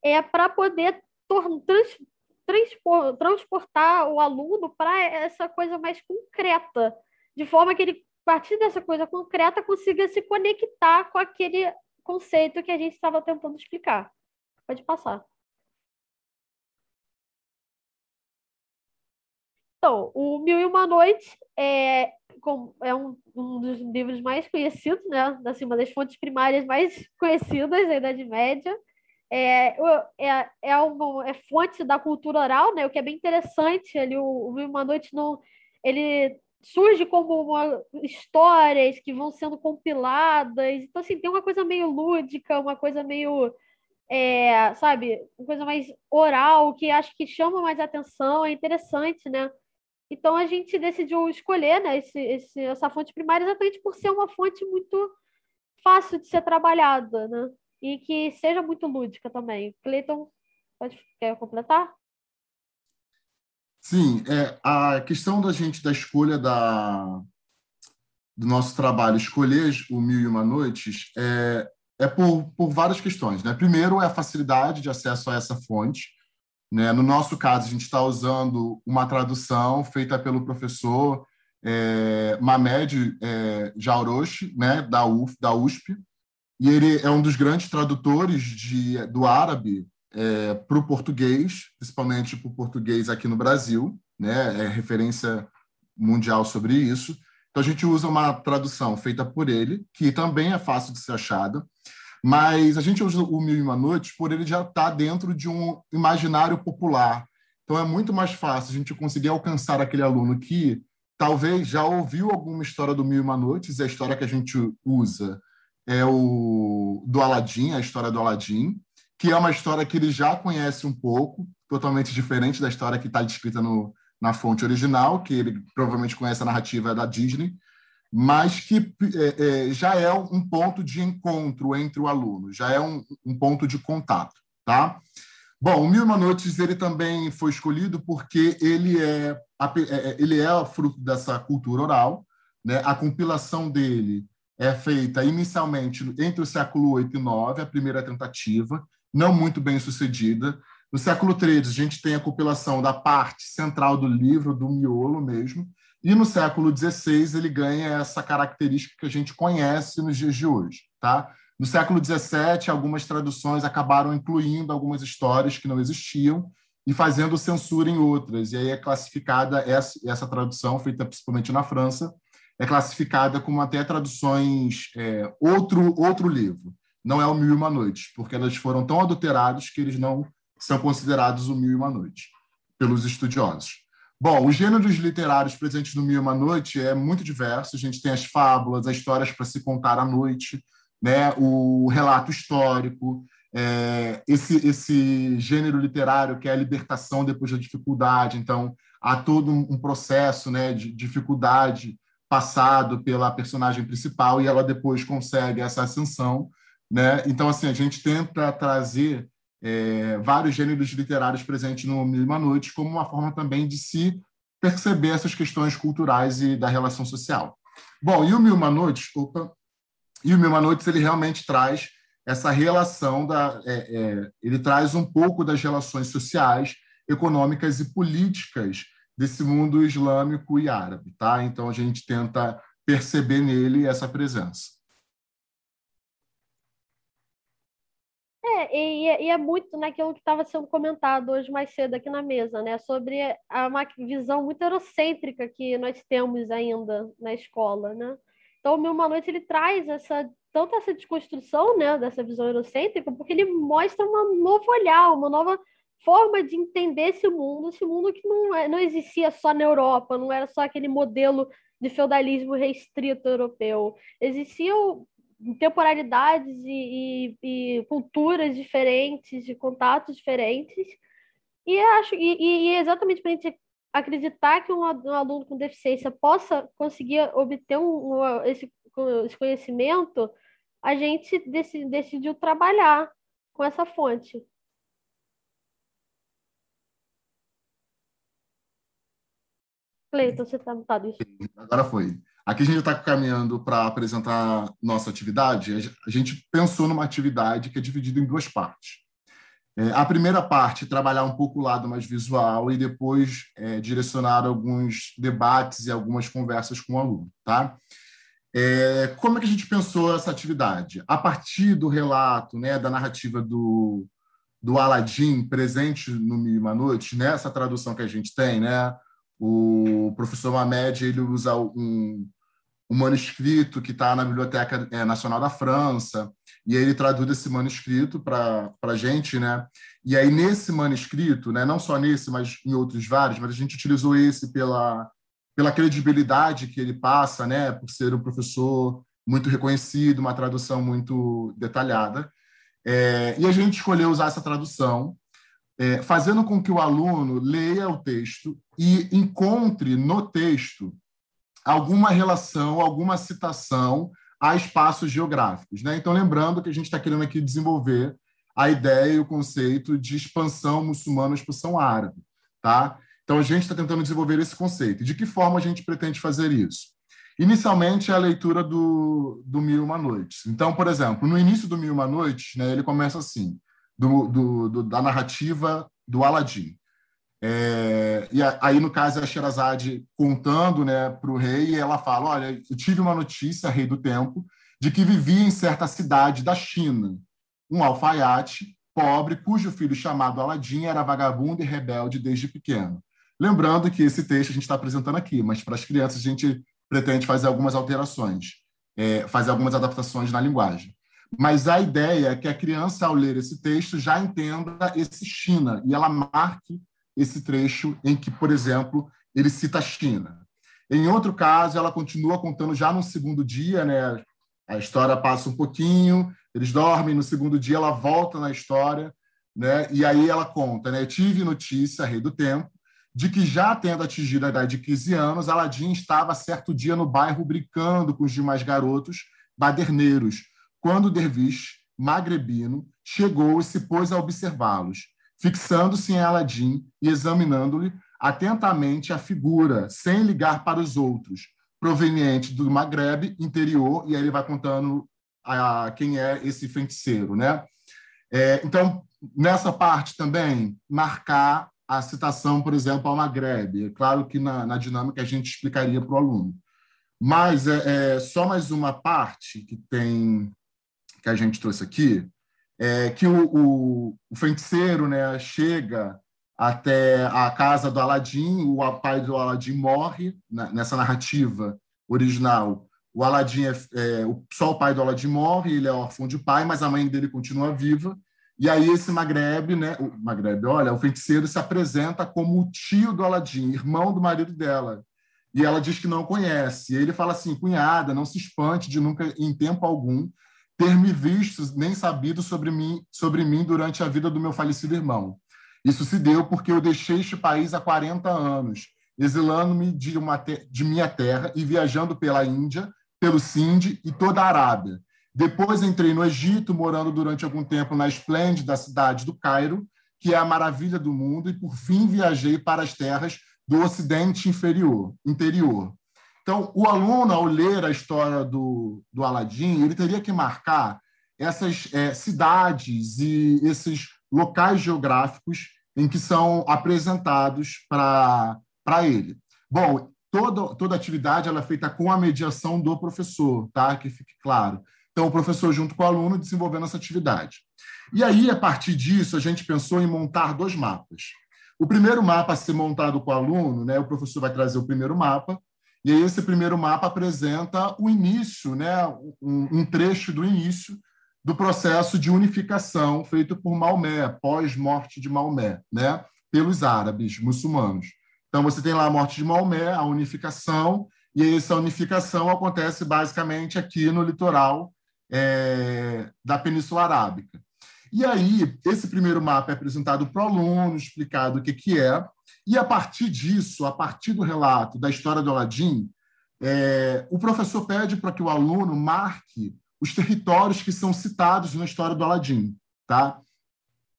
G: é para poder trans, transpor, transportar o aluno para essa coisa mais concreta, de forma que ele, a partir dessa coisa concreta, consiga se conectar com aquele conceito que a gente estava tentando explicar. Pode passar. Então, o Mil e Uma Noites é, é um, um, dos livros mais conhecidos, né? Assim, uma das fontes primárias mais conhecidas da Idade Média. É, é, é, uma, é fonte da cultura oral, né? O que é bem interessante. Ele, o, o Mil e Uma Noites não, ele surge como uma, histórias que vão sendo compiladas. Então, assim, tem uma coisa meio lúdica, uma coisa meio, é, sabe, uma coisa mais oral, que acho que chama mais atenção, é interessante, né? Então, a gente decidiu escolher né, esse, esse, essa fonte primária exatamente por ser uma fonte muito fácil de ser trabalhada, né? E que seja muito lúdica também. Cleiton, pode, quer completar?
F: Sim, é, a questão da gente, da escolha da, do nosso trabalho, escolher o Mil e Uma Noites, é, é por, por várias questões. Né? Primeiro, é a facilidade de acesso a essa fonte. Né? No nosso caso, a gente está usando uma tradução feita pelo professor é, Mamed é, né? da, UF, da USP, e ele é um dos grandes tradutores de, do árabe é, para o português, principalmente para o português aqui no Brasil, né? É referência mundial sobre isso. Então a gente usa uma tradução feita por ele, que também é fácil de ser achada, mas a gente usa o Mil e Uma Noites por ele já estar tá dentro de um imaginário popular. Então é muito mais fácil a gente conseguir alcançar aquele aluno que talvez já ouviu alguma história do Mil e Uma Noites, a história que a gente usa é o do Aladim, a história do Aladim, que é uma história que ele já conhece um pouco, totalmente diferente da história que está descrita no, na fonte original, que ele provavelmente conhece a narrativa da Disney, mas que é, é, já é um ponto de encontro entre o aluno, já é um, um ponto de contato, tá? Bom, o Mil Uma Noites ele também foi escolhido porque ele é, é, é ele é fruto dessa cultura oral, né? A compilação dele é feita inicialmente entre o século 8 e 9, a primeira tentativa, não muito bem sucedida. No século XIII, a gente tem a compilação da parte central do livro, do miolo mesmo, e no século XVI ele ganha essa característica que a gente conhece nos dias de hoje. Tá? No século XVII, algumas traduções acabaram incluindo algumas histórias que não existiam e fazendo censura em outras. E aí é classificada essa, essa tradução, feita principalmente na França, é classificada como até traduções é, outro outro livro não é o Mil e Uma Noites, porque elas foram tão adulterados que eles não são considerados o Mil e Uma Noites pelos estudiosos. Bom, os gêneros literários presentes no Mil Uma Noite é muito diverso. A gente tem as fábulas, as histórias para se contar à noite, né? o relato histórico, é, esse, esse gênero literário que é a libertação depois da dificuldade. Então, há todo um processo né, de dificuldade passado pela personagem principal e ela depois consegue essa ascensão. Né? Então, assim, a gente tenta trazer é, vários gêneros literários presentes no Mil Uma Noite como uma forma também de se perceber essas questões culturais e da relação social. Bom, e o Mil Uma Noites, opa, e o Mil Uma Noites ele realmente traz essa relação da, é, é, ele traz um pouco das relações sociais, econômicas e políticas desse mundo islâmico e árabe, tá? Então a gente tenta perceber nele essa presença.
G: É, e, é, e, é muito naquilo que estava sendo comentado hoje mais cedo aqui na mesa, né? Sobre a, uma visão muito eurocêntrica que nós temos ainda na escola, né? Então, o Mil Uma Noite, ele traz essa, tanto essa desconstrução, né, dessa visão eurocêntrica, porque ele mostra um novo olhar, uma nova forma de entender esse mundo, esse mundo que não, é, não existia só na Europa, não era só aquele modelo de feudalismo restrito europeu. Existiam temporalidades e, e, e, culturas diferentes, de contatos diferentes. E acho e, e exatamente para a gente acreditar que um, um, aluno com deficiência possa conseguir obter um, um, esse, esse, conhecimento, a gente decidiu trabalhar com essa fonte. Cleiton, você está mutado isso.
F: Agora foi. Aqui a gente está caminhando para apresentar nossa atividade. A gente pensou numa atividade que é dividida em duas partes. É, a primeira parte, trabalhar um pouco o lado mais visual e depois é, direcionar alguns debates e algumas conversas com o aluno. Tá? É, como é que a gente pensou essa atividade? A partir do relato, né, da narrativa do, do Aladim presente no Mil e Uma Noites, nessa tradução que a gente tem, né, o professor Mamed ele usa um, um manuscrito que está na Biblioteca é, Nacional da França, e aí ele traduz esse manuscrito para a gente, né? E aí, nesse manuscrito, né, não só nesse, mas em outros vários, mas a gente utilizou esse pela, pela credibilidade que ele passa, né, por ser um professor muito reconhecido, uma tradução muito detalhada. É, e a gente escolheu usar essa tradução, é, fazendo com que o aluno leia o texto e encontre no texto alguma relação, alguma citação a espaços geográficos. Né? Então, lembrando que a gente está querendo aqui desenvolver a ideia e o conceito de expansão muçulmana, expansão árabe. Tá? Então, a gente está tentando desenvolver esse conceito. De que forma a gente pretende fazer isso? Inicialmente, é a leitura do, do Mil Uma Noites. Então, por exemplo, no início do Mil Uma Noites, né, ele começa assim, do, do, do da narrativa do Aladim. É, e aí, no caso, é a Sherazade contando né, para o rei, e ela fala: Olha, eu tive uma notícia, rei do tempo, de que vivia em certa cidade da China um alfaiate pobre, cujo filho chamado Aladim era vagabundo e rebelde desde pequeno. Lembrando que esse texto a gente está apresentando aqui, mas para as crianças a gente pretende fazer algumas alterações, é, fazer algumas adaptações na linguagem. Mas a ideia é que a criança, ao ler esse texto, já entenda esse China e ela marque esse trecho em que, por exemplo, ele cita a China. Em outro caso, ela continua contando já no segundo dia, né? A história passa um pouquinho, eles dormem, no segundo dia ela volta na história, né? E aí ela conta, né? Tive notícia, rei do tempo, de que já tendo atingido a idade de 15 anos, Aladim estava certo dia no bairro brincando com os demais garotos baderneiros, quando o derviche magrebino chegou e se pôs a observá-los fixando-se em Aladim e examinando-lhe atentamente a figura, sem ligar para os outros, proveniente do Maghreb interior, e aí ele vai contando a, quem é esse feiticeiro. Né? É, então, nessa parte também, marcar a citação, por exemplo, ao Maghreb. É claro que na, na dinâmica a gente explicaria para o aluno. Mas é, é, só mais uma parte que tem que a gente trouxe aqui, é, que o, o, o, feiticeiro né, chega até a casa do Aladim, o pai do Aladim morre né, nessa narrativa original. O Aladim é, é, só o pai do Aladim morre, ele é órfão de pai, mas a mãe dele continua viva. E aí esse Magreb, né, o Magreb, olha, o feiticeiro se apresenta como o tio do Aladim, irmão do marido dela. E ela diz que não conhece. E ele fala assim, cunhada, não se espante de nunca, em tempo algum, ter me visto nem sabido sobre mim, sobre mim durante a vida do meu falecido irmão. Isso se deu porque eu deixei este país há 40 anos, exilando-me de, de minha terra e viajando pela Índia, pelo Sindh e toda a Arábia. Depois entrei no Egito, morando durante algum tempo na esplêndida cidade do Cairo, que é a maravilha do mundo, e por fim viajei para as terras do Ocidente inferior, interior, então, o aluno, ao ler a história do, do Aladim, ele teria que marcar essas é, cidades e esses locais geográficos em que são apresentados para ele. Bom, toda, toda atividade ela é feita com a mediação do professor, tá? que fique claro. Então, o professor, junto com o aluno, desenvolvendo essa atividade. E aí, a partir disso, a gente pensou em montar dois mapas. O primeiro mapa a ser montado com o aluno, né, o professor vai trazer o primeiro mapa, e aí esse primeiro mapa apresenta o início, né, um, um trecho do início do processo de unificação feito por Maomé, pós-morte de Maomé, né, pelos árabes muçulmanos. Então você tem lá a morte de Maomé, a unificação, e essa unificação acontece basicamente aqui no litoral é, da Península Arábica. E aí, esse primeiro mapa é apresentado para o aluno, explicado o que, que é, e a partir disso, a partir do relato da história do Aladim, é, o professor pede para que o aluno marque os territórios que são citados na história do Aladim, tá?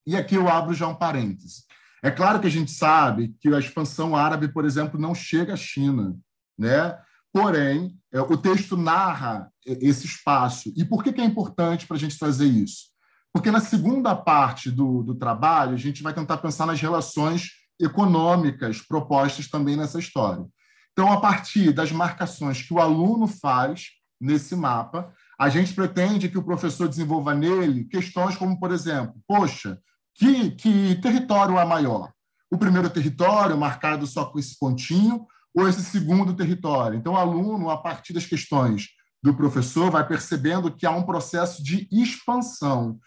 F: E aqui eu abro já um parêntese. É claro que a gente sabe que a expansão árabe, por exemplo, não chega à China, né? Porém, é, o texto narra esse espaço. E por que, que é importante para a gente trazer isso? Porque na segunda parte do, do trabalho, a gente vai tentar pensar nas relações econômicas propostas também nessa história. Então, a partir das marcações que o aluno faz nesse mapa, a gente pretende que o professor desenvolva nele questões como, por exemplo, poxa, que, que território é maior? O primeiro território, marcado só com esse pontinho, ou esse segundo território? Então, o aluno, a partir das questões do professor, vai percebendo que há um processo de expansão,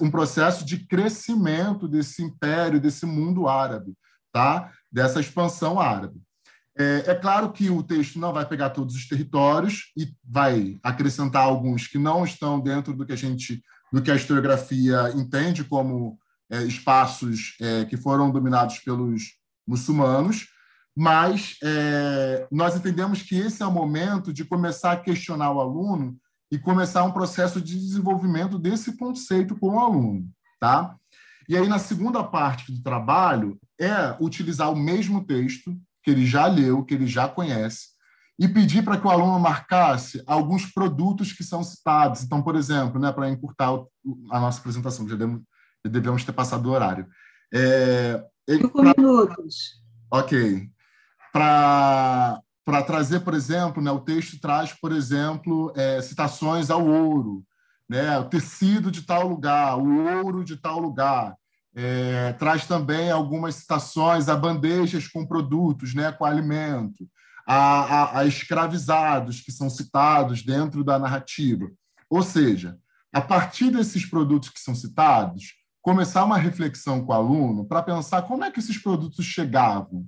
F: um processo de crescimento desse império, desse mundo árabe, tá? dessa expansão árabe. É, é, claro que o texto não vai pegar todos os territórios e vai acrescentar alguns que não estão dentro do que a gente, do que a historiografia entende como é, espaços é, que foram dominados pelos muçulmanos, mas é, nós entendemos que esse é o momento de começar a questionar o aluno e começar um processo de desenvolvimento desse conceito com o aluno, tá? E aí na segunda parte do trabalho é utilizar o mesmo texto que ele já leu, que ele já conhece, e pedir para que o aluno marcasse alguns produtos que são citados. Então, por exemplo, né, para encurtar a nossa apresentação, já devemos, já devemos ter passado o horário.
D: É, Cinco pra, minutos.
F: Ok. Para para trazer, por exemplo, né, o texto traz, por exemplo, é, citações ao ouro, né, o tecido de tal lugar, o ouro de tal lugar. É, traz também algumas citações a bandejas com produtos, né, com alimento, a, a, a escravizados que são citados dentro da narrativa. Ou seja, a partir desses produtos que são citados, começar uma reflexão com o aluno para pensar como é que esses produtos chegavam,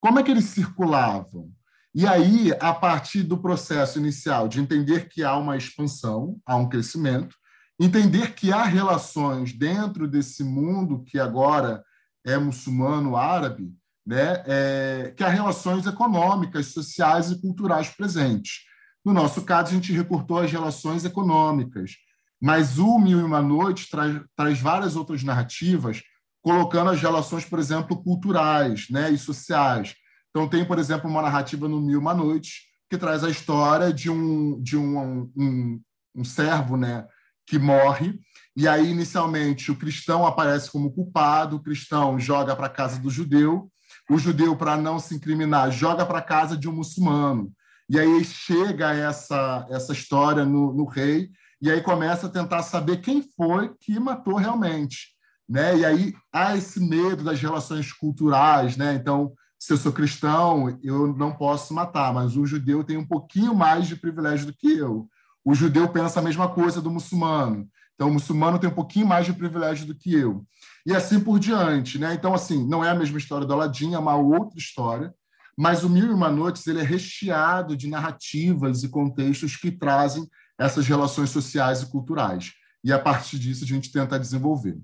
F: como é que eles circulavam. E aí, a partir do processo inicial de entender que há uma expansão, há um crescimento, entender que há relações dentro desse mundo que agora é muçulmano árabe, né, é, que há relações econômicas, sociais e culturais presentes. No nosso caso, a gente recortou as relações econômicas, mas o Mil e Uma Noites traz, traz várias outras narrativas, colocando as relações, por exemplo, culturais né, e sociais. Então, tem, por exemplo, uma narrativa no Mil Uma Noites que traz a história de um, de um, um, um servo né, que morre. E aí, inicialmente, o cristão aparece como culpado, o cristão joga para a casa do judeu, o judeu, para não se incriminar, joga para a casa de um muçulmano. E aí chega essa, essa história no, no rei, e aí começa a tentar saber quem foi que matou realmente. Né? E aí há esse medo das relações culturais. Né? Então, se eu sou cristão, eu não posso matar, mas o judeu tem um pouquinho mais de privilégio do que eu. O judeu pensa a mesma coisa do muçulmano. Então, o muçulmano tem um pouquinho mais de privilégio do que eu. E assim por diante. Né? Então, assim, não é a mesma história do Aladim, é uma outra história. Mas o Mil e Uma Noites ele é recheado de narrativas e contextos que trazem essas relações sociais e culturais. E a partir disso a gente tenta desenvolver.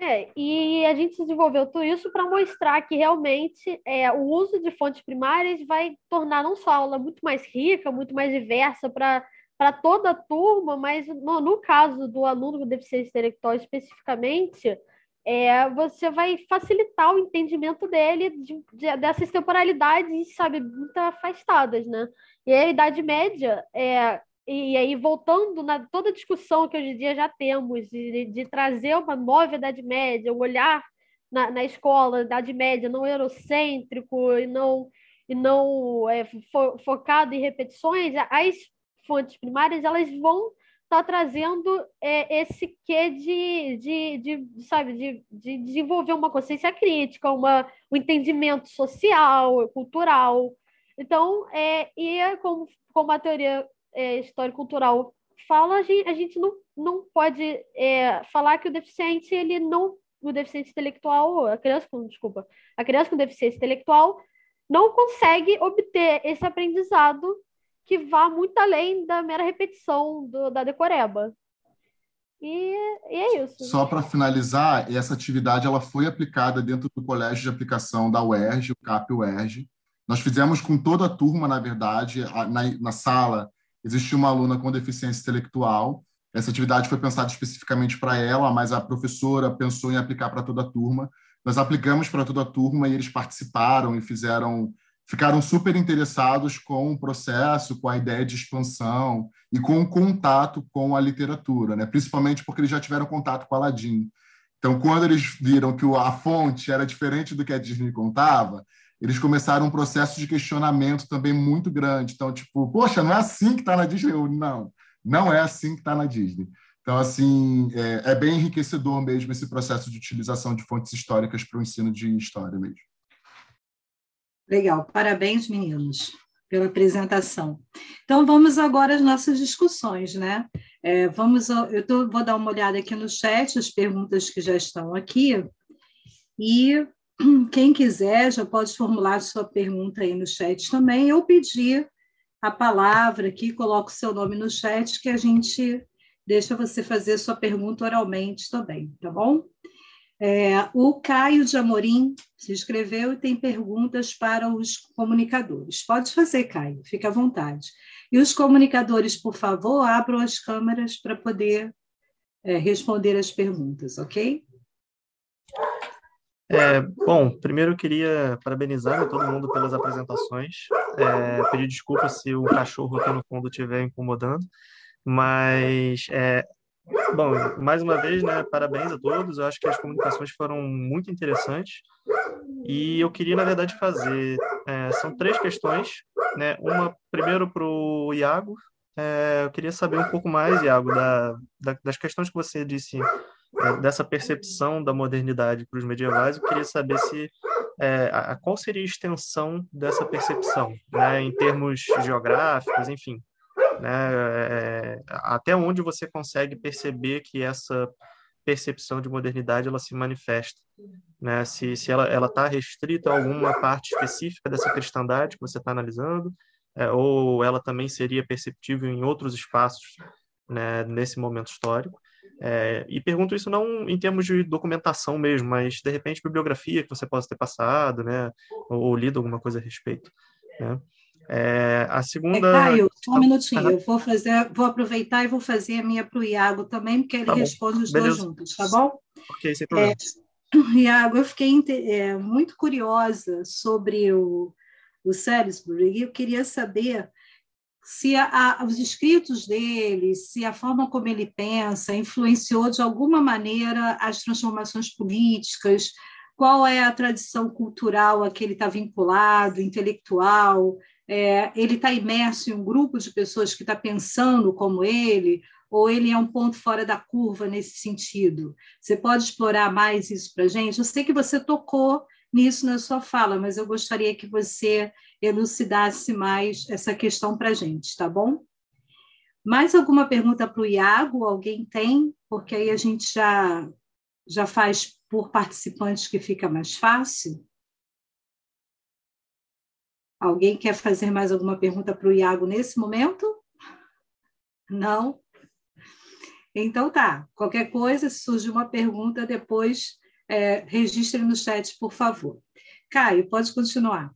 G: É, e a gente desenvolveu tudo isso para mostrar que realmente é, o uso de fontes primárias vai tornar não só a aula muito mais rica, muito mais diversa para toda a turma, mas no, no, caso do aluno com deficiência intelectual especificamente, é, você vai facilitar o entendimento dele de, de, dessas temporalidades, sabe, muito afastadas, né? E a Idade Média, é, e aí, voltando na toda a discussão que hoje em dia já temos, de, de trazer uma nova Idade Média, um olhar na, na escola, Idade Média, não eurocêntrico e não, e não é, fo, focado em repetições, as fontes primárias elas vão estar tá trazendo é, esse quê de, de, de, sabe, de, de desenvolver uma consciência crítica, uma, um entendimento social, cultural. Então, é, e é como, como a teoria é, histórico-cultural fala, a gente, a gente não, não pode é, falar que o deficiente, ele não, o deficiente intelectual, a criança com, desculpa, a criança com deficiência intelectual não consegue obter esse aprendizado que vá muito além da mera repetição do, da decoreba. E, e, é isso.
F: Só para finalizar, essa atividade ela foi aplicada dentro do colégio de aplicação da UERJ, o CAP UERJ. Nós fizemos com toda a turma, na verdade, na, na sala existia uma aluna com deficiência intelectual. Essa atividade foi pensada especificamente para ela, mas a professora pensou em aplicar para toda a turma. Nós aplicamos para toda a turma e eles participaram e fizeram, ficaram super interessados com o processo, com a ideia de expansão e com o contato com a literatura, né? Principalmente porque eles já tiveram contato com Aladdin. Então, quando eles viram que a fonte era diferente do que a Disney contava, eles começaram um processo de questionamento também muito grande. Então, tipo, poxa, não é assim que está na Disney? Eu, não, não é assim que está na Disney. Então, assim, é, é, bem enriquecedor mesmo esse processo de utilização de fontes históricas para o ensino de história mesmo.
D: Legal, parabéns, meninos, pela apresentação. Então, vamos agora às nossas discussões, né? É, vamos, eu tô, vou dar uma olhada aqui no chat, as perguntas que já estão aqui, e quem quiser já pode formular sua pergunta aí no chat também, ou pedir a palavra aqui, coloca o seu nome no chat, que a gente deixa você fazer sua pergunta oralmente também, tá bom? É, o Caio de Amorim se inscreveu e tem perguntas para os comunicadores. Pode fazer, Caio, fica à vontade. E os comunicadores, por favor, abram as câmeras para poder é, responder as perguntas, ok?
H: É, bom, primeiro eu queria parabenizar todo mundo pelas apresentações, é, pedir desculpa se o cachorro aqui no fundo estiver incomodando, mas, é, bom, mais uma vez, né, parabéns a todos, eu acho que as comunicações foram muito interessantes. E eu queria, na verdade, fazer, é, são três questões, né, uma primeiro para o Iago, é, eu queria saber um pouco mais, Iago, da, da, das questões que você disse dessa percepção da modernidade para os medievais, eu queria saber se é, a, qual seria a extensão dessa percepção, né, em termos geográficos, enfim, né, é, até onde você consegue perceber que essa percepção de modernidade ela se manifesta, né, se, se ela ela está restrita a alguma parte específica dessa cristandade que você está analisando, é, ou ela também seria perceptível em outros espaços, né, nesse momento histórico. É, e pergunto isso não em termos de documentação mesmo, mas de repente bibliografia que você possa ter passado, né, ou, ou lido alguma coisa a respeito. Né? É, a segunda.
D: É, Caio, só um minutinho, eu vou fazer, vou aproveitar e vou fazer a minha para o Iago também, porque ele tá responde os Beleza. dois juntos, tá bom?
H: Ok, sem problema.
D: É, Iago, eu fiquei é, muito curiosa sobre o, o Salisbury e eu queria saber se a, a, os escritos dele, se a forma como ele pensa influenciou de alguma maneira as transformações políticas, qual é a tradição cultural a que ele está vinculado, intelectual, é, ele está imerso em um grupo de pessoas que está pensando como ele, ou ele é um ponto fora da curva nesse sentido? Você pode explorar mais isso para a gente? Eu sei que você tocou nisso na sua fala, mas eu gostaria que você elucidasse mais essa questão para a gente, tá bom? Mais alguma pergunta para o Iago? Alguém tem? Porque aí a gente já, já faz por participantes que fica mais fácil. Alguém quer fazer mais alguma pergunta para o Iago nesse momento? Não? Então tá. Qualquer coisa, se surge uma pergunta, depois é, registre no chat, por favor. Caio, pode continuar.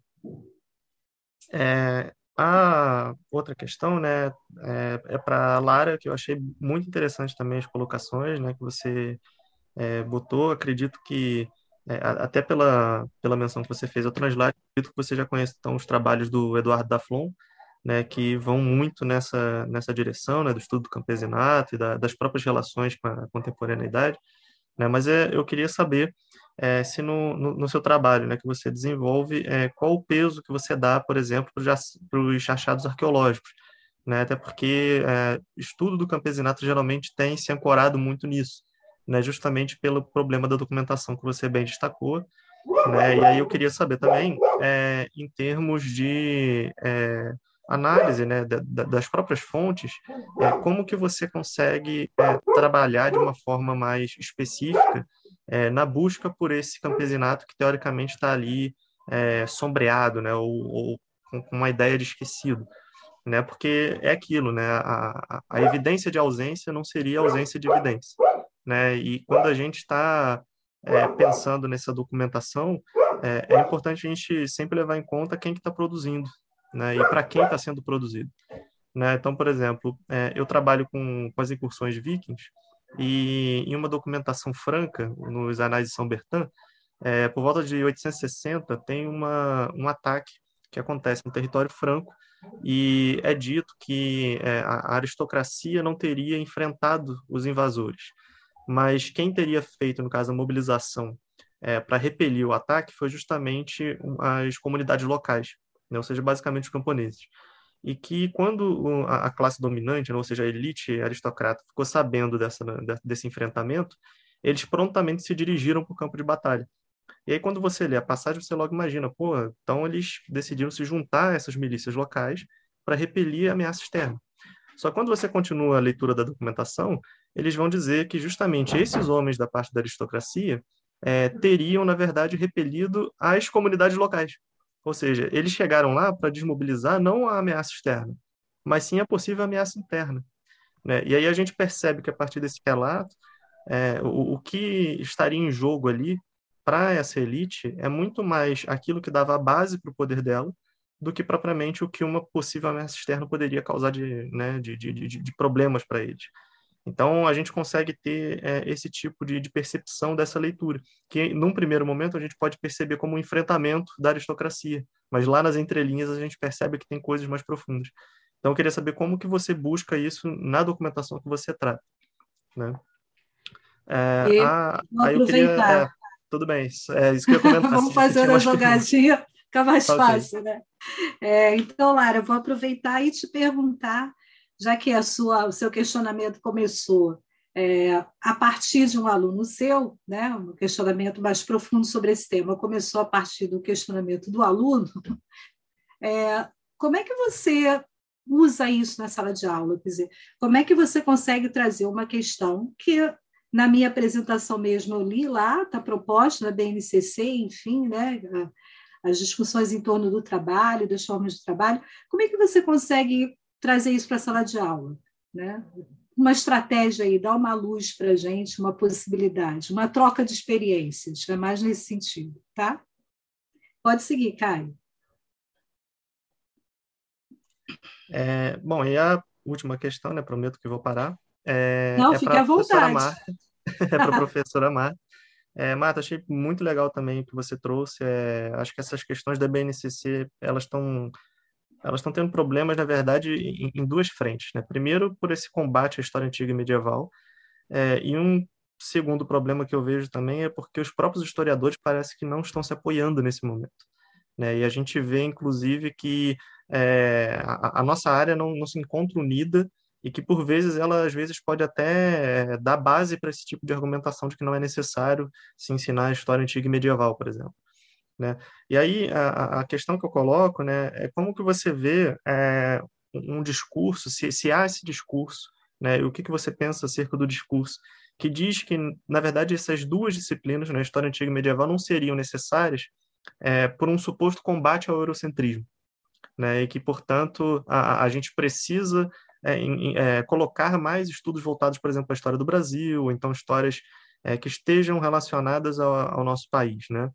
H: É, a outra questão, né, é, é para a Lara, que eu achei muito interessante também as colocações, né, que você é, botou. Acredito que, é, até pela, pela menção que você fez ao Translate, acredito que você já conhece então, os trabalhos do Eduardo Daflon, né, que vão muito nessa, nessa direção, né, do estudo do campesinato e da, das próprias relações com a contemporaneidade. Né, mas é, eu queria saber é, se no, no, no, seu trabalho né, que você desenvolve, é, qual o peso que você dá, por exemplo, para os achados arqueológicos. Né? Até porque é, estudo do campesinato geralmente tem se ancorado muito nisso, né? justamente pelo problema da documentação que você bem destacou. Né? E aí eu queria saber também, é, em termos de é, análise né, das próprias fontes, é, como que você consegue é, trabalhar de uma forma mais específica é, na busca por esse campesinato que teoricamente está ali é, sombreado, né, ou, ou, com uma ideia de esquecido, né, porque é aquilo, né, a, a evidência de ausência não seria ausência de evidência, né, e quando a gente está é, pensando nessa documentação, é, é, importante a gente sempre levar em conta quem que está produzindo, né, e para quem está sendo produzido. Né? Então, por exemplo, é, eu trabalho com, com as incursões vikings e em uma documentação franca, nos Anais de São Bertrand, é, por volta de 860, tem uma, um ataque que acontece no território franco e é dito que é, a aristocracia não teria enfrentado os invasores, mas quem teria feito, no caso, a mobilização é, para repelir o ataque foi justamente as comunidades locais, né? ou seja, basicamente os camponeses. E que quando a, classe dominante, né? ou seja, a elite aristocrata, ficou sabendo dessa, desse enfrentamento, eles prontamente se dirigiram para o campo de batalha. E aí, quando você lê a passagem, você logo imagina, pô, então eles decidiram se juntar a essas milícias locais para repelir a ameaça externa. Só que quando você continua a leitura da documentação, eles vão dizer que justamente esses homens da parte da aristocracia é, teriam, na verdade, repelido as comunidades locais. Ou seja, eles chegaram lá para desmobilizar não a ameaça externa, mas sim a possível ameaça interna. Né? E aí a gente percebe que a partir desse relato, é, o, o que estaria em jogo ali para essa elite é muito mais aquilo que dava a base para o poder dela do que propriamente o que uma possível ameaça externa poderia causar de, né, de, de, de, problemas para eles. Então, a gente consegue ter é, esse tipo de, de, percepção dessa leitura, que num primeiro momento a gente pode perceber como um enfrentamento da aristocracia, mas lá nas entrelinhas a gente percebe que tem coisas mais profundas. Então, eu queria saber como que você busca isso na documentação que você trata. Né?
D: É, e a, aí eu queria, é,
H: tudo bem, é isso que eu ia comentar.
D: Vamos fazer uma jogadinha, fica mais okay. fácil, né? É, então, Lara, eu vou aproveitar e te perguntar já que a sua, o seu questionamento começou é, a partir de um aluno seu, né, um questionamento mais profundo sobre esse tema, começou a partir do questionamento do aluno, é, como é que você usa isso na sala de aula? Quer dizer, como é que você consegue trazer uma questão que, na minha apresentação mesmo, eu li lá, está proposta na BNCC, enfim, né, as discussões em torno do trabalho, das formas de trabalho, como é que você consegue trazer isso para a sala de aula, né? Uma estratégia aí, dar uma luz para a gente, uma possibilidade, uma troca de experiências, é mais nesse sentido, tá? Pode seguir, Caio.
H: É, bom, e a última questão, né? Prometo que vou parar. É,
D: Não, é fique à vontade.
H: Marta, é para a professora Marta. É, Marta, achei muito legal também o que você trouxe. É, acho que essas questões da BNCC, elas estão elas estão tendo problemas, na verdade, em, em, duas frentes. Né? Primeiro, por esse combate à história antiga e medieval, é, e um segundo problema que eu vejo também é porque os próprios historiadores parecem que não estão se apoiando nesse momento. Né? E a gente vê, inclusive, que é, a, a, nossa área não, não se encontra unida e que, por vezes, ela, às vezes, pode até é, dar base para esse tipo de argumentação de que não é necessário se ensinar a história antiga e medieval, por exemplo. Né? E aí a, a questão que eu coloco né, é como que você vê é, um discurso, se, se há esse discurso, né, o que, que você pensa acerca do discurso, que diz que, na verdade, essas duas disciplinas, né, história antiga e medieval, não seriam necessárias é, por um suposto combate ao eurocentrismo, né, e que, portanto, a, a gente precisa é, em, é, colocar mais estudos voltados, por exemplo, à história do Brasil, ou então histórias é, que estejam relacionadas ao, ao nosso país, né?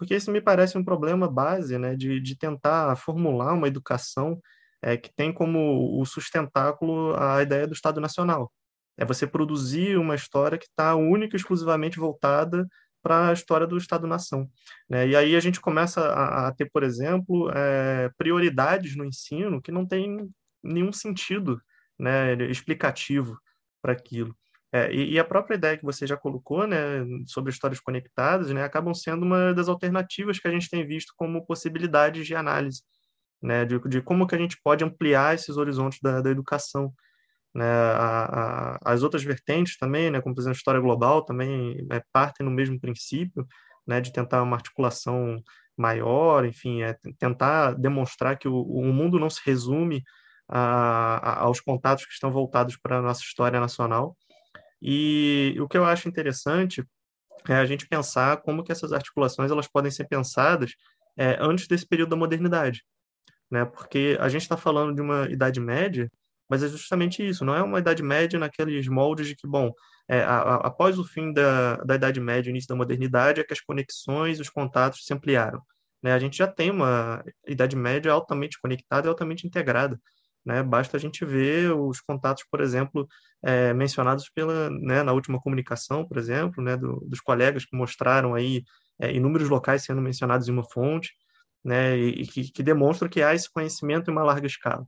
H: Porque isso me parece um problema base, né, de, de tentar formular uma educação é, que tem como o sustentáculo a ideia do Estado Nacional. É você produzir uma história que está única e exclusivamente voltada para a história do Estado-nação. Né? E aí a gente começa a, a ter, por exemplo, é, prioridades no ensino que não tem nenhum sentido né, explicativo para aquilo. É, e, e, a própria ideia que você já colocou, né, sobre histórias conectadas, né, acabam sendo uma das alternativas que a gente tem visto como possibilidades de análise, né, de, de como que a gente pode ampliar esses horizontes da, da educação. Né, a, a, as outras vertentes também, né, como por exemplo a história global, também é, partem no mesmo princípio, né, de tentar uma articulação maior, enfim, é tentar demonstrar que o, o mundo não se resume a, aos contatos que estão voltados para a nossa história nacional, e o que eu acho interessante é a gente pensar como que essas articulações elas podem ser pensadas é, antes desse período da modernidade, né? Porque a gente está falando de uma idade média, mas é justamente isso. Não é uma idade média naqueles moldes de que, bom, é, a, a, após o fim da, da idade média, início da modernidade, é que as conexões, os contatos se ampliaram. Né? A gente já tem uma idade média altamente conectada e altamente integrada. Né? Basta a gente ver os contatos, por exemplo, é, mencionados pela, né, na última comunicação, por exemplo, né, do, dos colegas que mostraram aí é, inúmeros locais sendo mencionados em uma fonte, né, e, e que, que, demonstram que há esse conhecimento em uma larga escala.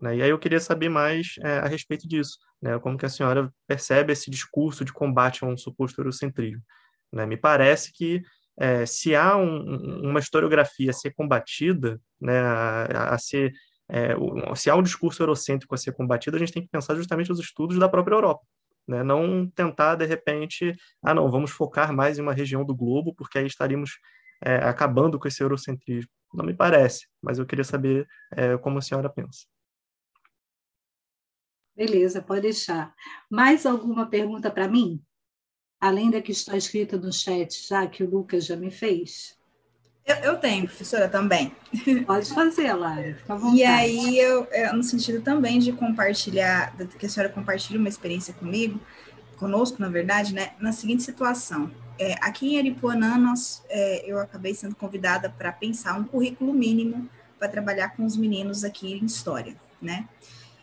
H: Né? E aí eu queria saber mais é, a respeito disso, né, como que a senhora percebe esse discurso de combate a um suposto eurocentrismo. Né? Me parece que é, se há um, uma historiografia a ser combatida, né, a, a ser é, se há um discurso eurocêntrico a ser combatido, a gente tem que pensar justamente nos estudos da própria Europa. Né? Não tentar, de repente, ah, não, vamos focar mais em uma região do globo, porque aí estaríamos é, acabando com esse eurocentrismo. Não me parece, mas eu queria saber é, como a senhora pensa.
D: Beleza, pode deixar. Mais alguma pergunta para mim? Além da que está escrita no chat, já que o Lucas já me fez?
E: Eu, eu, tenho, professora, também.
D: Pode fazer, Lara.
E: E aí, eu, eu, no sentido também de compartilhar, que a senhora compartilhe uma experiência comigo, conosco, na verdade, né, na seguinte situação. É, aqui em Aripuanã, nós, é, eu acabei sendo convidada para pensar um currículo mínimo para trabalhar com os meninos aqui em História, né?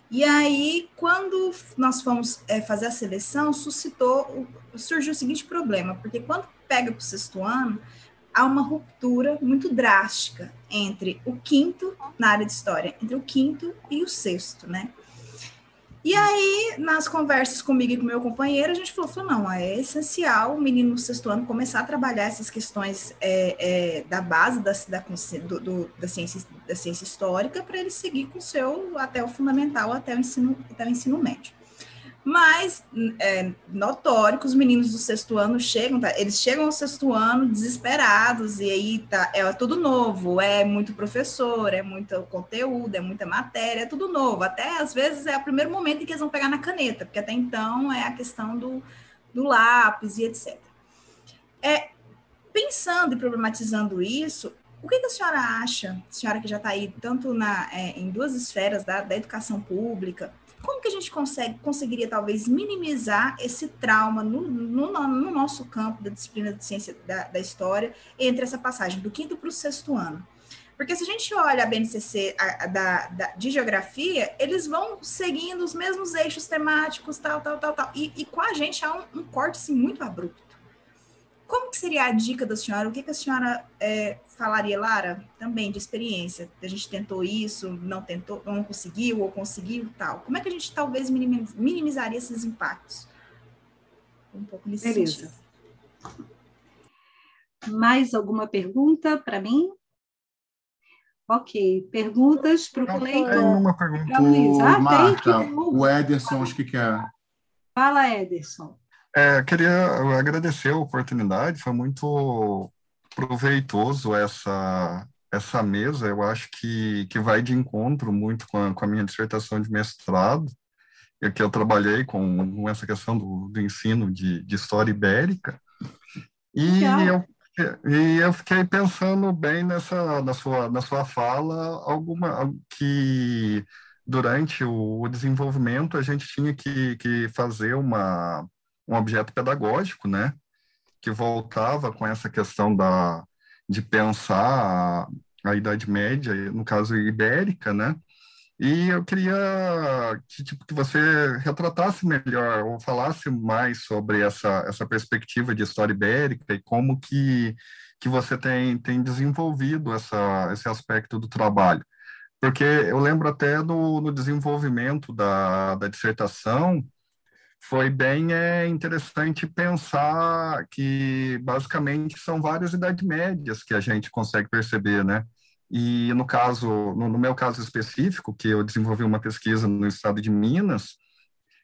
E: E aí, quando nós fomos é, fazer a seleção, suscitou, surgiu o seguinte problema, porque quando pega para o sexto ano, há uma ruptura muito drástica entre o quinto, na área de história, entre o quinto e o sexto, né? E aí, nas conversas comigo e com meu companheiro, a gente falou, falou não, é essencial o menino no sexto ano começar a trabalhar essas questões é, é, da base da, da, do, do, da, ciência, da ciência histórica para ele seguir com o seu até o fundamental, até o ensino, até o ensino médio. Mas é notório que os meninos do sexto ano chegam, tá? eles chegam ao sexto ano desesperados, e aí tá, é tudo novo, é muito professor, é muito conteúdo, é muita matéria, é tudo novo. Até às vezes é o primeiro momento em que eles vão pegar na caneta, porque até então é a questão do, do lápis e etc. É, pensando e problematizando isso, o que, que, a senhora acha, senhora que já está aí tanto na, é, em duas esferas da, da educação pública, como que a gente consegue, conseguiria talvez minimizar esse trauma no, no, no nosso campo da disciplina de ciência da, da história entre essa passagem do quinto para o sexto ano? Porque se a gente olha a BNCC a, a, da, da, de geografia, eles vão seguindo os mesmos eixos temáticos, tal, tal, tal, tal. E, e com a gente há um, um corte assim, muito abrupto. Como que seria a dica da senhora? O que, que a senhora é, falaria, Lara? Também de experiência. A gente tentou isso, não tentou, não conseguiu, ou conseguiu, tal. Como é que a gente talvez minimizaria esses impactos? Um pouco nesse Beleza. sentido.
D: Mais alguma pergunta para mim? Ok, perguntas para o Cleiton. Tem
F: uma pergunta, ah, Marta, o Ederson, acho que quer.
D: Fala, Ederson.
I: É, queria agradecer a oportunidade, foi muito proveitoso essa, essa mesa, eu acho que, que vai de encontro muito com a, com a minha dissertação de mestrado, e que eu trabalhei com, com essa questão do, do ensino de, de história ibérica, e eu, e eu fiquei pensando bem nessa, na, sua, na sua fala, alguma que durante o desenvolvimento a gente tinha que, que fazer uma um objeto pedagógico, né? Que voltava com essa questão da, de pensar a, a Idade Média, no caso ibérica, né? E eu queria que, tipo, que você retratasse melhor ou falasse mais sobre essa, essa perspectiva de história ibérica e como que, que você tem, tem desenvolvido essa, esse aspecto do trabalho. Porque eu lembro até no, no desenvolvimento da, da dissertação, foi bem é, interessante pensar que basicamente são várias idades médias que a gente consegue perceber, né? E no caso, no, no, meu caso específico, que eu desenvolvi uma pesquisa no estado de Minas,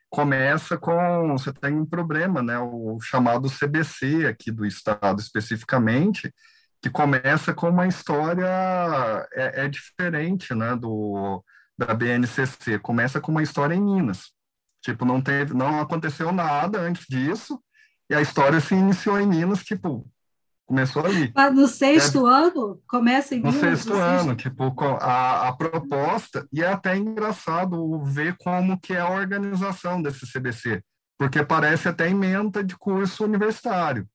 I: começa com você tem um problema, né? O chamado CBC aqui do estado especificamente, que começa com uma história é, é diferente, né? Do da BNCC, começa com uma história em Minas. Tipo, não teve, não aconteceu nada antes disso, e a história se iniciou em Minas, tipo, começou ali.
D: Ah, no sexto é, ano? Começa em
I: no Minas? Sexto no ano, sexto ano, tipo, a, a proposta, e é até engraçado ver como que é a organização desse CBC, porque parece até emenda de curso universitário,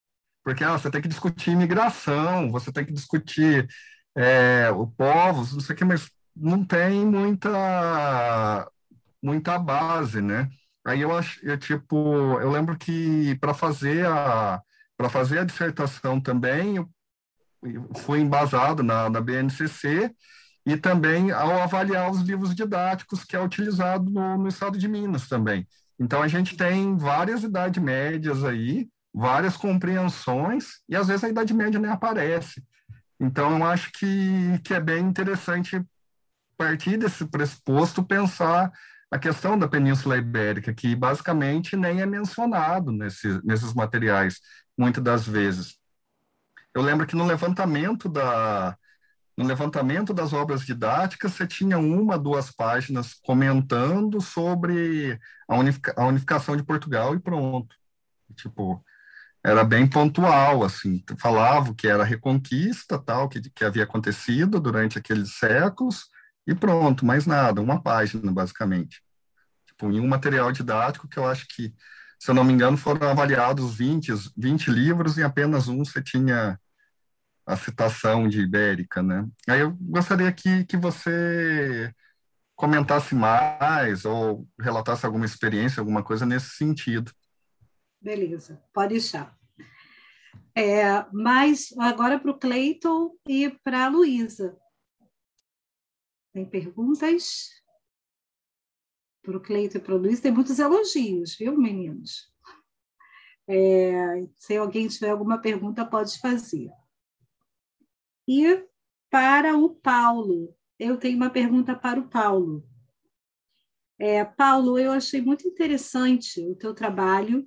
I: porque ah, você tem que discutir imigração, você tem que discutir é, o povos, não sei o que, mas não tem muita muita base, né? Aí eu acho, eu, tipo, eu lembro que para fazer a para fazer a dissertação também, eu fui embasado na, na BNCC e também ao avaliar os livros didáticos que é utilizado no, no estado de Minas também. Então a gente tem várias idades médias aí, várias compreensões e às vezes a idade média nem aparece. Então eu acho que, que é bem interessante partir desse pressuposto pensar a questão da Península Ibérica, que basicamente nem é mencionado nesse, nesses materiais, muitas das vezes. Eu lembro que no levantamento da, no levantamento das obras didáticas, você tinha uma, duas páginas comentando sobre a, a unificação de Portugal e pronto. Tipo, era bem pontual, assim, falava que era reconquista, tal, que, que havia acontecido durante aqueles séculos, e pronto, mais nada, uma página, basicamente. Tipo, em um material didático que eu acho que, se eu não me engano, foram avaliados 20, 20 livros e apenas um você tinha a citação de Ibérica, né? Aí eu gostaria que, que você comentasse mais ou relatasse alguma experiência, alguma coisa nesse sentido.
D: Beleza, pode deixar. É, mas agora para o Cleiton e para a Luísa. Tem perguntas? Para o Cleiton e para a Luísa, tem muitos elogios, viu, meninos? É, se alguém tiver alguma pergunta, pode fazer. E para o Paulo, eu tenho uma pergunta para o Paulo. É, Paulo, eu achei muito interessante o teu trabalho.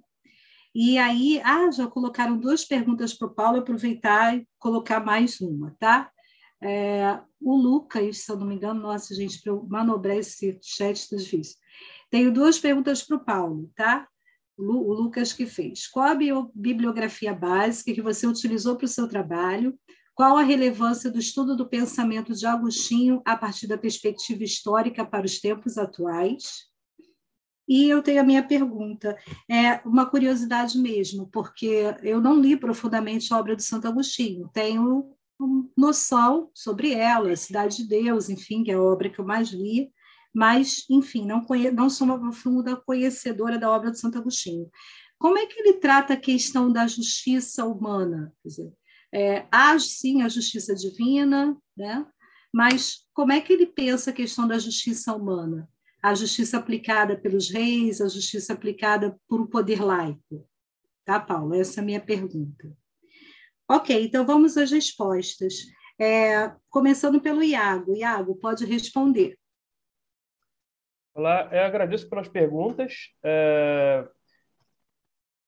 D: E aí, ah, já colocaram duas perguntas para o Paulo, aproveitar e colocar mais uma, tá? É, o Lucas, se eu não me engano, nossa, gente, para eu manobrar esse chat está difícil. Tenho duas perguntas para o Paulo, tá? O Lucas que fez. Qual a bibliografia básica que você utilizou para o seu trabalho? Qual a relevância do estudo do pensamento de Agostinho a partir da perspectiva histórica para os tempos atuais? E eu tenho a minha pergunta, é uma curiosidade mesmo, porque eu não li profundamente a obra do Santo Agostinho, tenho noção sobre ela, Cidade de Deus, enfim, que é a obra que eu mais li, mas, enfim, não, conhe... não sou uma profunda conhecedora da obra do Santo Agostinho. Como é que ele trata a questão da justiça humana? Quer dizer, é, há sim a justiça divina, né? mas como é que ele pensa a questão da justiça humana? A justiça aplicada pelos reis, a justiça aplicada por um poder laico? Tá, Paulo? Essa é a minha pergunta. Ok, então vamos às respostas. É, começando pelo Iago. Iago, pode responder.
C: Olá, eu agradeço pelas perguntas. É...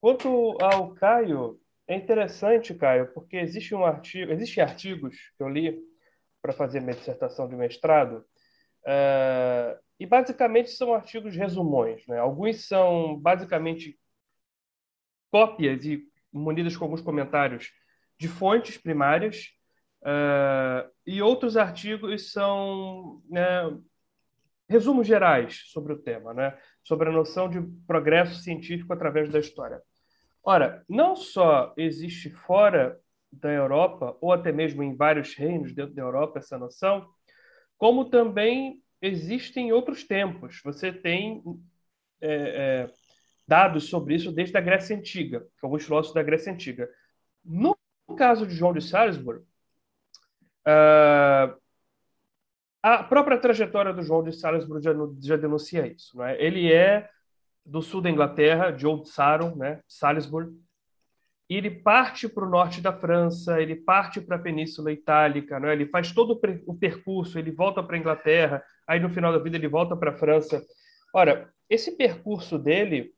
C: Quanto ao Caio, é interessante, Caio, porque existe um artigo, existem artigos que eu li para fazer minha dissertação de mestrado, uh, e basicamente são artigos resumões. Né? Alguns são basicamente cópias e munidas com alguns comentários de fontes primárias, uh, e outros artigos são né, resumos gerais sobre o tema, né? sobre a noção de progresso científico através da história. Ora, não só existe fora da Europa, ou até mesmo em vários reinos dentro da Europa, essa noção, como também existe em outros tempos. Você tem é, é, dados sobre isso desde a Grécia Antiga, alguns filósofos da Grécia Antiga. No caso de João de Salisbury, uh, a própria trajetória do João de Salisbury já, já denuncia isso. Não é? Ele é do sul da Inglaterra, de Old Sarum, né, Salisbury, ele parte para o norte da França, ele parte para a Península Itálica, né? ele faz todo o percurso, ele volta para a Inglaterra, aí no final da vida ele volta para a França. Ora, esse percurso dele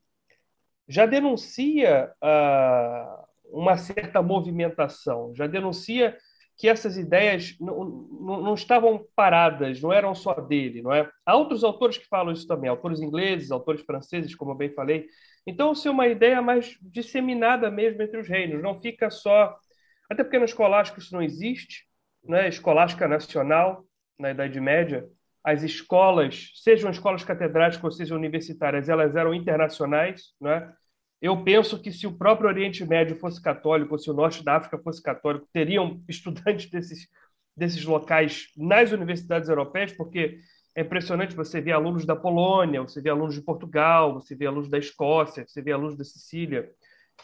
C: já denuncia uh, uma certa movimentação, já denuncia que essas ideias não, não, não, estavam paradas, não eram só dele, não é? Há outros autores que falam isso também, autores ingleses, autores franceses, como eu bem falei. Então, se é uma ideia mais disseminada mesmo entre os reinos, não fica só, até porque no escolástico isso não existe, né? Escolástica nacional na Idade Média, as escolas, sejam escolas catedráticas ou sejam universitárias, elas eram internacionais, é? Eu penso que se o próprio Oriente Médio fosse católico, ou se o norte da África fosse católico, teriam estudantes desses, desses locais nas universidades europeias, porque é impressionante você ver alunos da Polônia, você vê alunos de Portugal, você vê alunos da Escócia, você vê alunos da Sicília,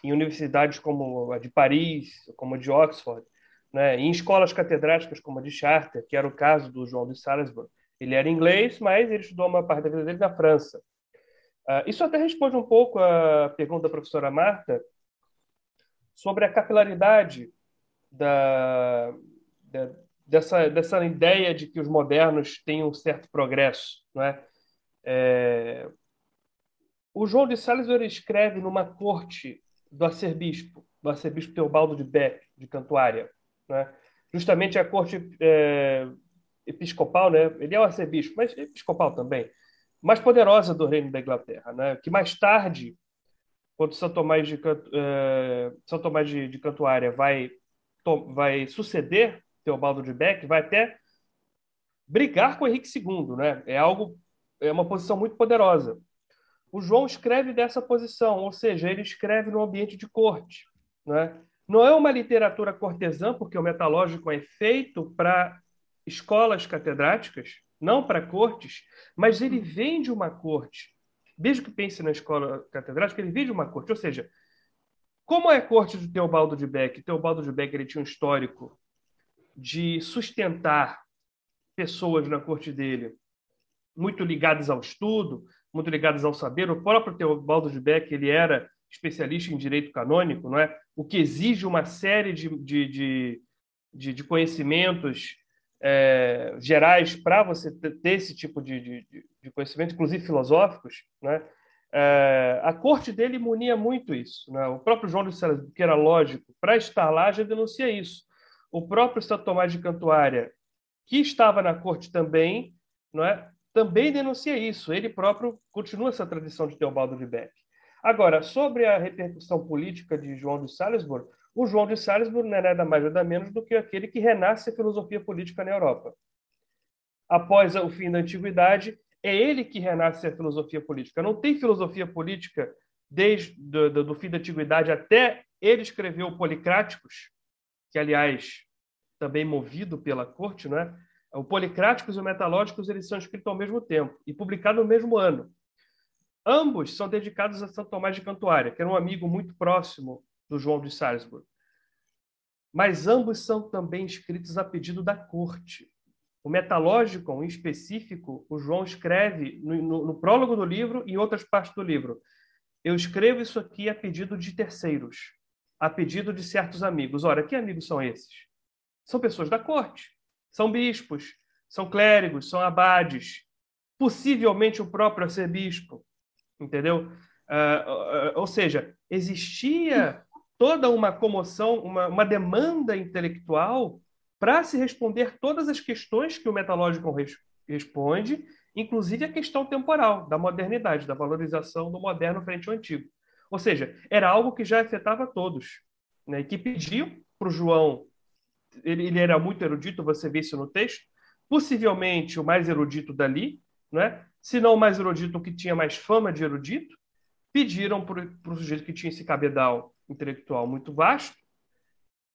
C: em universidades como a de Paris, como a de Oxford, né? em escolas catedráticas como a de Charter, que era o caso do João de Salisbury. Ele era inglês, mas ele estudou uma parte da vida dele na França. Uh, isso até responde um pouco à pergunta da professora Marta sobre a capilaridade da, da, dessa, dessa ideia de que os modernos têm um certo progresso. Não é? é... O João de Salisbury escreve numa corte do arcebispo, do arcebispo Teobaldo de Beck, de Cantuária. Né? Justamente a corte é, episcopal, né? ele é o arcebispo, mas episcopal também, mais poderosa do reino da Inglaterra, né? que mais tarde, quando São Tomás de, é, São Tomás de, de Cantuária vai, to, vai suceder Teobaldo de Beck, vai até brigar com Henrique II. Né? É algo, é uma posição muito poderosa. O João escreve dessa posição, ou seja, ele escreve no ambiente de corte. Né? Não é uma literatura cortesã, porque o metalógico é feito para escolas catedráticas, não para cortes, mas ele vem de uma corte. Desde que pense na escola catedrática, ele vem de uma corte. Ou seja, como é a corte de Teobaldo de Beck? Teobaldo de Beck ele tinha um histórico de sustentar pessoas na corte dele muito ligadas ao estudo, muito ligadas ao saber. O próprio Teobaldo de Beck ele era especialista em direito canônico, não é? O que exige uma série de, de, de, de conhecimentos é, gerais para você ter esse tipo de, de, de, conhecimento, inclusive filosóficos, né? É, a corte dele munia muito isso. Né? O próprio João de César, que era lógico, para estar lá já denuncia isso. O próprio Santo Tomás de Cantuária, que estava na corte também, não é? também denuncia isso. Ele próprio continua essa tradição de Teobaldo de Beck. Agora, sobre a repercussão política de João de Salisbury, o João de Salisbury não é nada mais nada menos do que aquele que renasce a filosofia política na Europa. Após o fim da antiguidade, é ele que renasce a filosofia política. Não tem filosofia política desde do, fim da antiguidade até ele escreveu Policráticos, que aliás também movido pela corte, não é? O Policráticos e o Metalógicos eles são escritos ao mesmo tempo e publicados no mesmo ano. Ambos são dedicados a Santo Tomás de Cantuária, que era um amigo muito próximo do João de Salzburg. Mas ambos são também escritos a pedido da corte. O Metalógico, em específico, o João escreve no, no, no prólogo do livro e em outras partes do livro. Eu escrevo isso aqui a pedido de terceiros, a pedido de certos amigos. Ora, que amigos são esses? São pessoas da corte são bispos, são clérigos, são abades, possivelmente o próprio arcebispo, entendeu? Uh, uh, ou seja, existia toda uma comoção, uma, uma demanda intelectual para se responder todas as questões que o metalógico res, responde, inclusive a questão temporal, da modernidade, da valorização do moderno frente ao antigo. Ou seja, era algo que já afetava todos, né, que pediam para o João ele, ele era muito erudito, você vê isso no texto, possivelmente o mais erudito dali, não é? se não o mais erudito, o que tinha mais fama de erudito, pediram para o sujeito que tinha esse cabedal intelectual muito vasto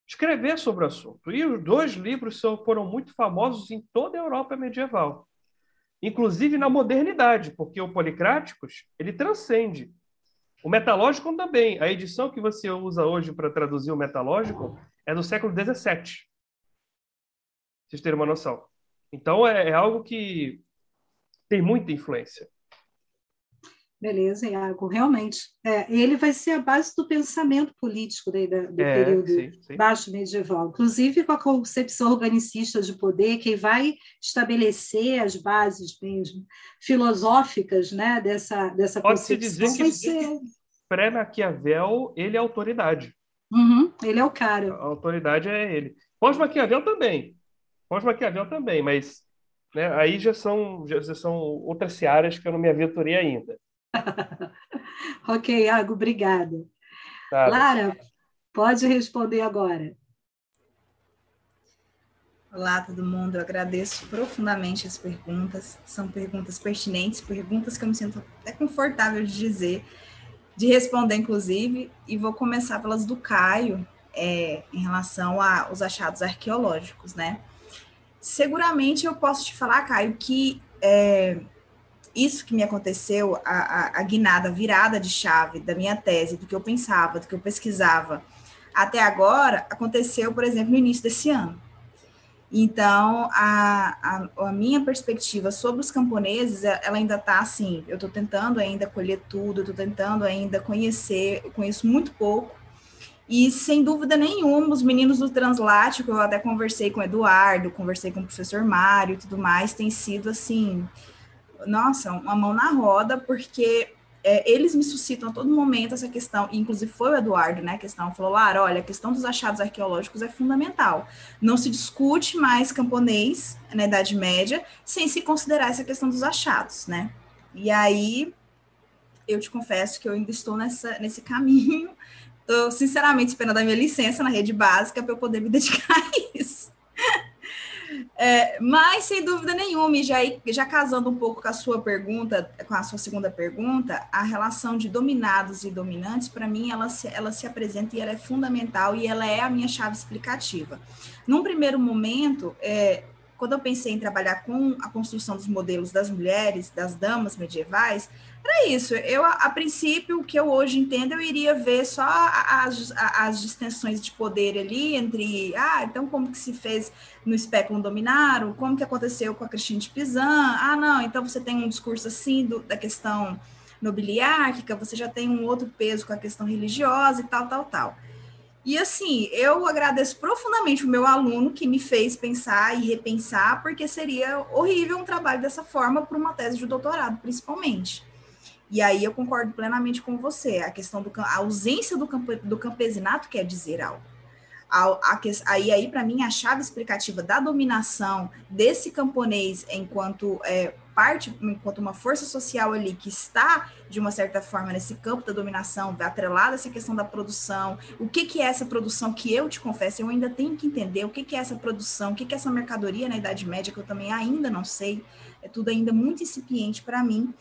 C: escrever sobre o assunto. E os dois livros são, foram muito famosos em toda a Europa medieval, inclusive na modernidade, porque o Policráticos ele transcende. O Metalógico também. A edição que você usa hoje para traduzir o Metalógico é do século XVII vocês terem uma noção. Então, é, é algo que tem muita influência.
D: Beleza, Iago. Realmente, é, ele vai ser a base do pensamento político do, do é, período sim, sim. baixo medieval, inclusive com a concepção organicista de poder, que vai estabelecer as bases mesmo filosóficas né, dessa, dessa
C: Pode-se dizer que, ser... pré-Maquiavel, ele é autoridade.
D: Uhum, ele é o cara.
C: A autoridade é ele. Pós-Maquiavel também, Pós-Maquiavel também, mas né, aí já são, já, já são outras searas que eu não me aventurei ainda.
D: ok, Iago, obrigada. Tá. Lara, pode responder agora.
E: Olá, todo mundo. Eu agradeço profundamente as perguntas. São perguntas pertinentes, perguntas que eu me sinto até confortável de dizer, de responder, inclusive. E vou começar pelas do Caio, é, em relação aos achados arqueológicos, né? seguramente eu posso te falar, Caio, que é, isso que me aconteceu, a, a, a guinada, a virada de chave da minha tese, do que eu pensava, do que eu pesquisava, até agora, aconteceu, por exemplo, no início desse ano. Então, a, a, a, minha perspectiva sobre os camponeses, é, ela ainda está assim, eu estou tentando ainda colher tudo, estou tentando ainda conhecer, conheço muito pouco, e sem dúvida nenhuma, os meninos do Translático, eu até conversei com o Eduardo, conversei com o professor Mário e tudo mais, tem sido assim, nossa, uma mão na roda, porque é, eles me suscitam a todo momento essa questão, inclusive foi o Eduardo, né, a questão, falou, Lara, olha, a questão dos achados arqueológicos é fundamental, não se discute mais camponês na Idade Média sem se considerar essa questão dos achados, né, e aí eu te confesso que eu ainda estou nessa, nesse caminho, estou sinceramente esperando a minha licença na rede básica para eu poder me dedicar a isso. É, mas, sem dúvida nenhuma, e já, já casando um pouco com a sua pergunta, com a sua segunda pergunta, a relação de dominados e dominantes, para mim, ela se, ela se apresenta e ela é fundamental e ela é a minha chave explicativa. Num primeiro momento, é, quando eu pensei em trabalhar com a construção dos modelos das mulheres, das damas medievais, era isso. Eu, a, a, princípio, o que eu hoje entendo, eu iria ver só as, as distensões de poder ali entre, ah, então como que se fez no Speculum Dominaro, como que aconteceu com a Cristina de Pizan, ah, não, então você tem um discurso assim do, da questão nobiliárquica, você já tem um outro peso com a questão religiosa e tal, tal, tal. E assim, eu agradeço profundamente o meu aluno que me fez pensar e repensar, porque seria horrível um trabalho dessa forma para uma tese de doutorado, principalmente. E aí eu concordo plenamente com você. A questão do a ausência do, campo, do campesinato quer dizer algo. A, a, aí, aí para mim, a chave explicativa da dominação desse camponês enquanto é, parte, enquanto uma força social ali que está, de uma certa forma, nesse campo da dominação, atrelada a essa questão da produção, o que, que é essa produção que eu te confesso, eu ainda tenho que entender o que, que é essa produção, o que, que é essa mercadoria na Idade Média, que eu também ainda não sei, é tudo ainda muito incipiente para mim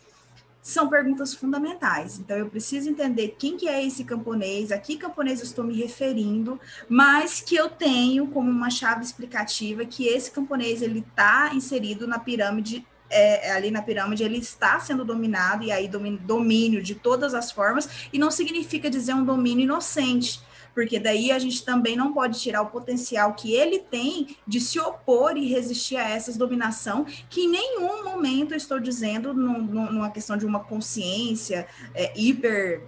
E: são perguntas fundamentais. Então, eu preciso entender quem que é esse camponês, a que camponês eu estou me referindo, mas que eu tenho como uma chave explicativa que esse camponês ele está inserido na pirâmide é, ali na pirâmide ele está sendo dominado e aí domínio, domínio de todas as formas e não significa dizer um domínio inocente porque daí a gente também não pode tirar o potencial que ele tem de se opor e resistir a essa dominação, que em nenhum momento eu estou dizendo num, numa questão de uma consciência é, hiper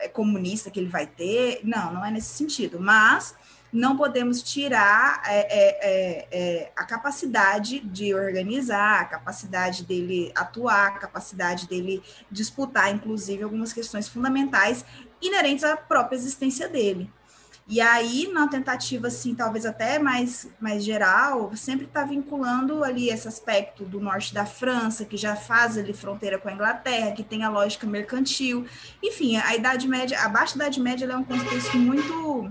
E: é, comunista que ele vai ter, não, não é nesse sentido, mas não podemos tirar é, é, é, é, a capacidade de organizar, a capacidade dele atuar, a capacidade dele disputar, inclusive, algumas questões fundamentais inerentes à própria existência dele. E aí, na tentativa, assim, talvez até mais, mais geral, sempre está vinculando ali esse aspecto do norte da França, que já faz ali fronteira com a Inglaterra, que tem a lógica mercantil. Enfim, a Idade Média, a Baixa Idade Média é um contexto muito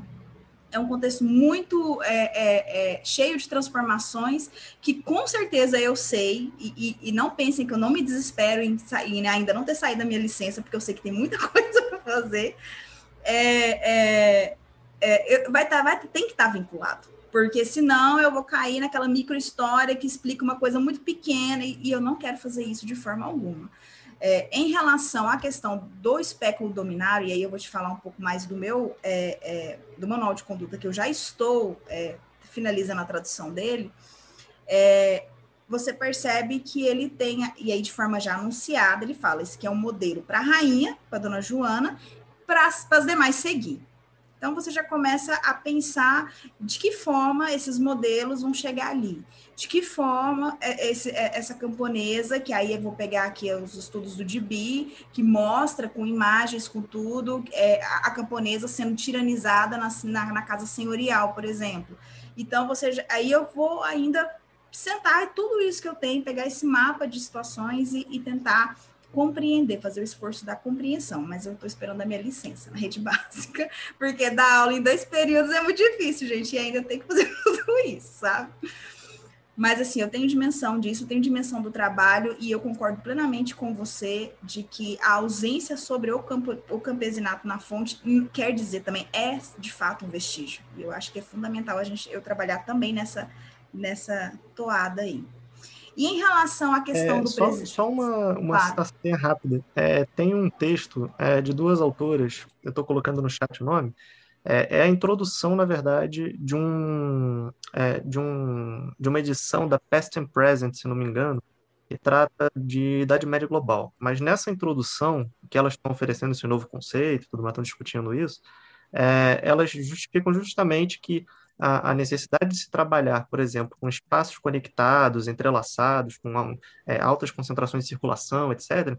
E: é um contexto muito é, é, é, cheio de transformações que com certeza eu sei e, e, e não pensem que eu não me desespero em, ainda não ter saído da minha licença porque eu sei que tem muita coisa para fazer é, vai tá, vai, tem que estar tá vinculado, porque senão eu vou cair naquela micro história que explica uma coisa muito pequena e, e eu não quero fazer isso de forma alguma. É, em relação à questão do espéculo dominário, e aí eu vou te falar um pouco mais do meu é, é, do manual de conduta que eu já estou é, finalizando a tradução dele, é, você percebe que ele tem, e aí de forma já anunciada, ele fala: esse aqui é um modelo para a rainha, para Dona Joana, para as demais seguir. Então, você já começa a pensar de que forma esses modelos vão chegar ali. De que forma é, esse, é, essa camponesa, que aí eu vou pegar aqui os estudos do DB, que mostra com imagens, com tudo, é, a camponesa sendo tiranizada na, na, na casa senhorial, por exemplo. Então, você aí eu vou ainda sentar tudo isso que eu tenho, pegar esse mapa de situações e, e tentar compreender, fazer o esforço da compreensão, mas eu estou esperando a minha licença na rede básica, porque dar aula em dois períodos é muito difícil, gente, e ainda tem que fazer tudo isso, sabe? Mas assim, eu tenho dimensão disso, eu tenho dimensão do trabalho e eu concordo plenamente com você de que a ausência sobre o, campo, o campesinato na fonte quer dizer também é de fato um vestígio. E eu acho que é fundamental a gente eu trabalhar também nessa nessa toada aí. E em relação à questão
H: é,
E: do
H: só,
E: presidente.
H: Só uma, uma claro. citação rápida. É, tem um texto é, de duas autoras, eu estou colocando no chat o nome, é, é, a introdução, na verdade, de, um, é, de, um, de uma edição da Past and Present, se não me engano, que trata de Idade Média Global. Mas nessa introdução, que elas estão oferecendo esse novo conceito, tudo mais, estão discutindo isso, é, elas justificam justamente que a, a, necessidade de se trabalhar, por exemplo, com espaços conectados, entrelaçados, com é, altas concentrações de circulação, etc.,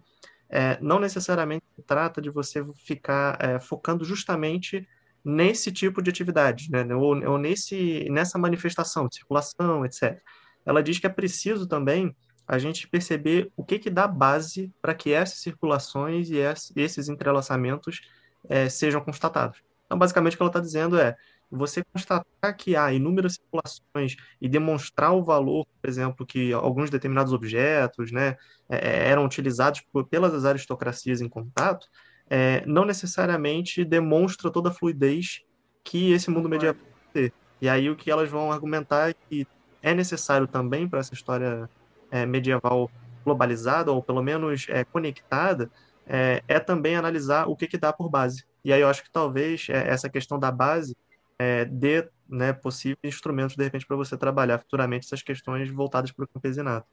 H: é, não necessariamente trata de você ficar é, focando justamente nesse tipo de atividade, né? ou, ou nesse, nessa manifestação de circulação, etc. Ela diz que é preciso também a gente perceber o que, que dá base para que essas circulações e esses entrelaçamentos é, sejam constatados. Então, basicamente, o que ela está dizendo é você constatar que há inúmeras circulações e demonstrar o valor, por exemplo, que alguns determinados objetos né, é, eram utilizados por, pelas aristocracias em contato, é, não necessariamente demonstra toda a fluidez que esse mundo medieval tem. E aí o que elas vão argumentar é que é necessário também para essa história é, medieval globalizada, ou pelo menos é, conectada, é, é, também analisar o que, que dá por base. E aí eu acho que talvez é, essa questão da base é, dê né, possíveis instrumentos, de repente, para você trabalhar futuramente essas questões voltadas para o campesinato.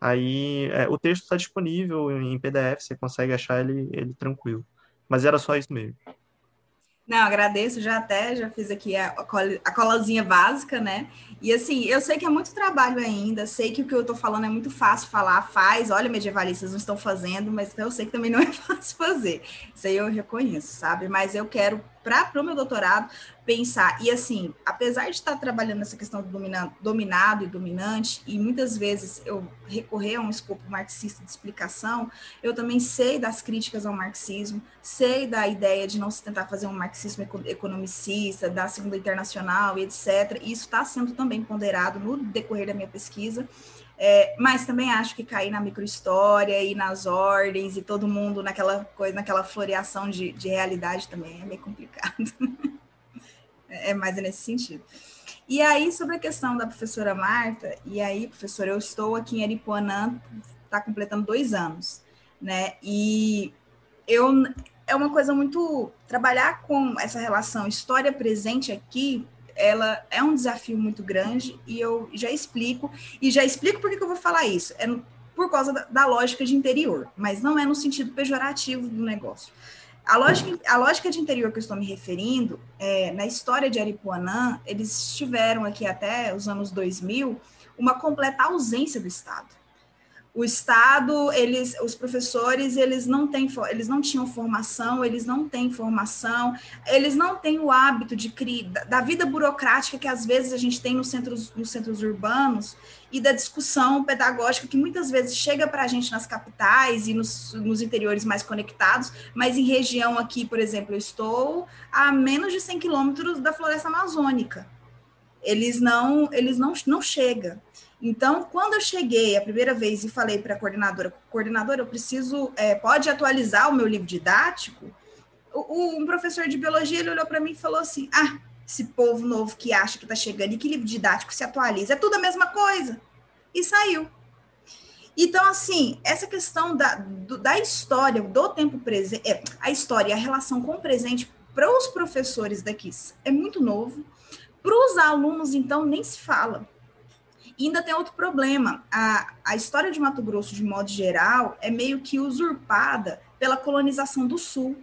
H: Aí é, o texto está disponível em PDF, você consegue achar ele, ele tranquilo. Mas era só isso mesmo.
E: Não, agradeço, já até, já fiz aqui a, a colazinha básica, né? E assim, eu sei que é muito trabalho ainda, sei que o que eu tô falando é muito fácil falar, faz, olha, medievalistas não estão fazendo, mas eu sei que também não é fácil fazer. Isso aí eu reconheço, sabe? Mas eu quero para o meu doutorado pensar. E assim, apesar de estar trabalhando nessa questão do dominado, dominado e dominante, e muitas vezes eu recorrer a um escopo marxista de explicação, eu também sei das críticas ao marxismo, sei da ideia de não se tentar fazer um marxismo economicista, da Segunda Internacional e etc. E isso está sendo também ponderado no decorrer da minha pesquisa. É, mas também acho que cair na microhistória e nas ordens e todo mundo naquela coisa, naquela floreação de, de realidade também é meio complicado. É, é mais nesse sentido. E aí, sobre a questão da professora Marta, e aí, professora, eu estou aqui em Aripuanã, está completando dois anos, né? E eu é uma coisa muito trabalhar com essa relação história presente aqui ela é um desafio muito grande e eu já explico, e já explico por que eu vou falar isso. É por causa da, da, lógica de interior, mas não é no sentido pejorativo do negócio. A lógica, a lógica de interior que eu estou me referindo, é, na história de Aripuanã, eles tiveram aqui até os anos 2000 uma completa ausência do Estado o Estado, eles, os professores, eles não têm, eles não tinham formação, eles não têm formação, eles não têm o hábito de criar, da vida burocrática que às vezes a gente tem nos centros, nos centros urbanos e da discussão pedagógica que muitas vezes chega para a gente nas capitais e nos, nos interiores mais conectados, mas em região aqui, por exemplo, eu estou a menos de 100 quilômetros da floresta amazônica. Eles não, eles não, não chegam. Então, quando eu cheguei a primeira vez e falei para a coordenadora, coordenadora, eu preciso, é, pode atualizar o meu livro didático? O, um professor de biologia ele olhou para mim e falou assim: ah, esse povo novo que acha que está chegando e que livro didático se atualiza, é tudo a mesma coisa. E saiu. Então, assim, essa questão da, do, da história, do tempo presente, é, a história, a relação com o presente para os professores daqui é muito novo. Para os alunos, então, nem se fala. E ainda tem outro problema. A, a história de Mato Grosso, de modo geral, é meio que usurpada pela colonização do Sul.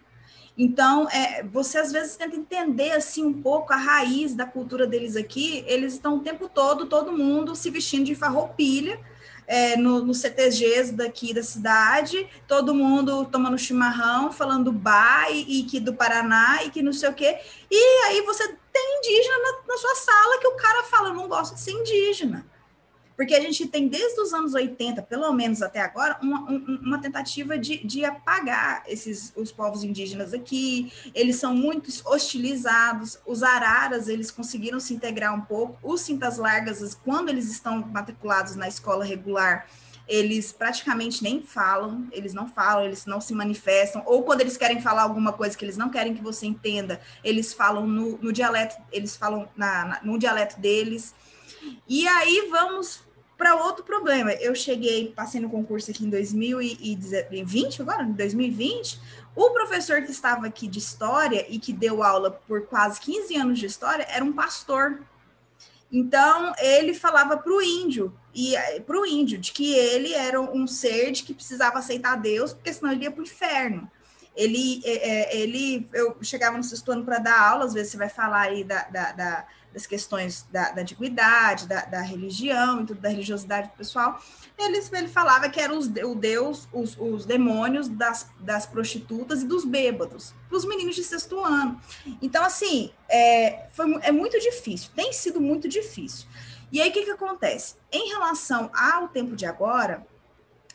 E: Então, é, você às vezes tenta entender assim um pouco a raiz da cultura deles aqui. Eles estão o tempo todo, todo mundo se vestindo de farroupilha, é, no, no CTGs daqui da cidade, todo mundo tomando chimarrão, falando bar e, que do Paraná e que não sei o quê. E aí você tem indígena na, na sua sala que o cara fala, não gosto de ser indígena. Porque a gente tem, desde os anos 80, pelo menos até agora, uma, uma tentativa de, de apagar esses, os povos indígenas aqui. Eles são muito hostilizados. Os araras, eles conseguiram se integrar um pouco. Os cintas largas, quando eles estão matriculados na escola regular, eles praticamente nem falam, eles não falam, eles não se manifestam, ou quando eles querem falar alguma coisa que eles não querem que você entenda, eles falam no, no dialeto, eles falam na, na, no dialeto deles. E aí vamos para outro problema. Eu cheguei, passei no concurso aqui em 2020, agora, em 2020. O professor que estava aqui de história e que deu aula por quase 15 anos de história era um pastor. Então, ele falava para o índio, e eh, para o índio, de que ele era um ser de que precisava aceitar Deus, porque senão ele ia para o inferno. Ele, é, ele, eu chegava no sexto ano para dar aula, às vezes você vai falar aí da, da, da das questões da, da antiguidade, da, da, religião e tudo, da religiosidade pessoal, ele, ele falava que eram os, o Deus, os, os demônios das, das prostitutas e dos bêbados, para os meninos de sexto ano. Então, assim, é, foi, é muito difícil, tem sido muito difícil. E aí, o que, que acontece? Em relação ao tempo de agora,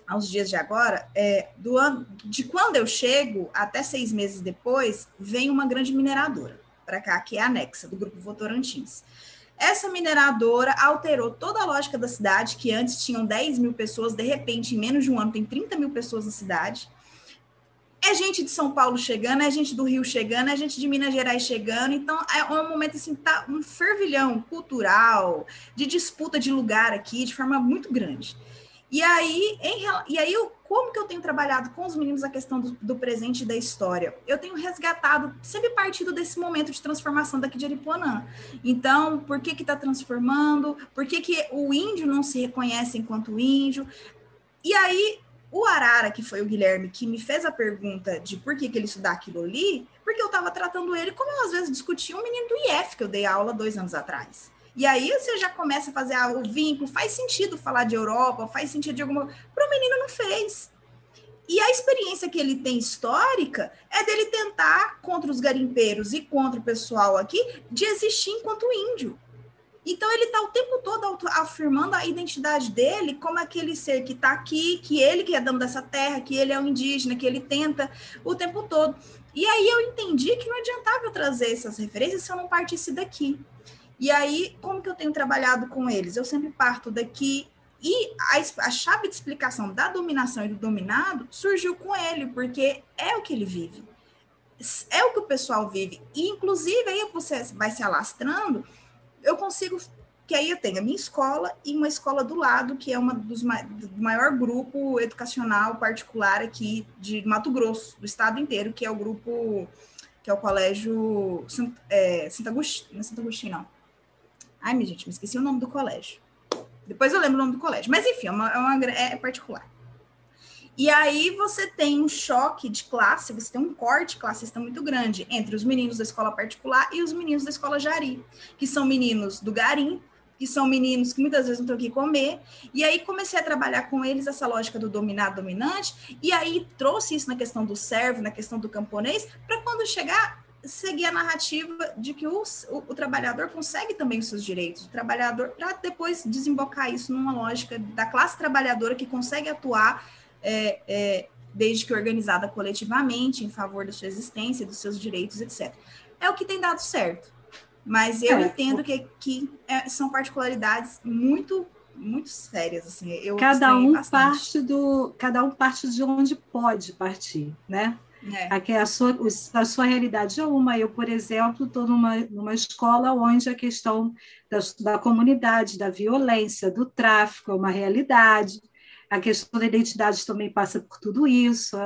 E: aos dias de agora, é, do ano, de quando eu chego até seis meses depois, vem uma grande mineradora para cá, que é anexa, do Grupo Votorantins. Essa mineradora alterou toda a lógica da cidade, que antes tinham 10 mil pessoas, de repente, em menos de um ano, tem 30 mil pessoas na cidade. É gente de São Paulo chegando, é gente do Rio chegando, é gente de Minas Gerais chegando. Então, é um momento assim, tá um fervilhão cultural, de disputa de lugar aqui, de forma muito grande. E aí, em, e aí, como que eu tenho trabalhado com os meninos a questão do, do presente e da história? Eu tenho resgatado, sempre partido desse momento de transformação daqui de Aripuanã. Então, por que que está transformando? Por que que o índio não se reconhece enquanto índio? E aí, o Arara, que foi o Guilherme, que me fez a pergunta de por que, que ele estudar aquilo ali, porque eu estava tratando ele como eu às vezes discutia um menino do IF, que eu dei aula dois anos atrás. E aí você já começa a fazer ah, o vínculo, faz sentido falar de Europa, faz sentido de alguma. Para o menino não fez. E a experiência que ele tem histórica é dele tentar, contra os garimpeiros e contra o pessoal aqui, de existir enquanto índio. Então ele está o tempo todo afirmando a identidade dele como aquele ser que está aqui, que ele que é dono dessa terra, que ele é um indígena, que ele tenta o tempo todo. E aí eu entendi que não adiantava eu trazer essas referências se eu não partisse daqui. E aí, como que eu tenho trabalhado com eles? Eu sempre parto daqui e a, a, chave de explicação da dominação e do dominado surgiu com ele, porque é o que ele vive. É o que o pessoal vive. E, inclusive, aí você vai se alastrando, eu consigo. Que aí eu tenho a minha escola e uma escola do lado, que é uma dos do maior grupo educacional particular aqui de Mato Grosso, do estado inteiro, que é o grupo, que é o colégio é, Santa Agostinho, não é Agostinho, não Ai, minha gente, me esqueci o nome do colégio. Depois eu lembro o nome do colégio. Mas, enfim, é, uma, é, uma, é particular. E aí você tem um choque de classe, você tem um corte classista muito grande entre os meninos da escola particular e os meninos da escola Jari, que são meninos do Garim, que são meninos que muitas vezes não têm o que comer. E aí comecei a trabalhar com eles essa lógica do dominado dominante, e aí trouxe isso na questão do servo, na questão do camponês, para quando chegar seguir a narrativa de que o, o, o, trabalhador consegue também os seus direitos, o trabalhador, para depois desembocar isso numa lógica da classe trabalhadora que consegue atuar é, é, desde que organizada coletivamente em favor da sua existência, dos seus direitos, etc. É o que tem dado certo. Mas eu é, entendo que, que é, são particularidades muito muito sérias assim eu
D: cada um bastante. parte do cada um parte de onde pode partir né é. A, sua, a sua realidade é uma. Eu, por exemplo, estou numa, numa escola onde a questão da, da comunidade, da violência, do tráfico é uma realidade. A questão da identidade também passa por tudo isso.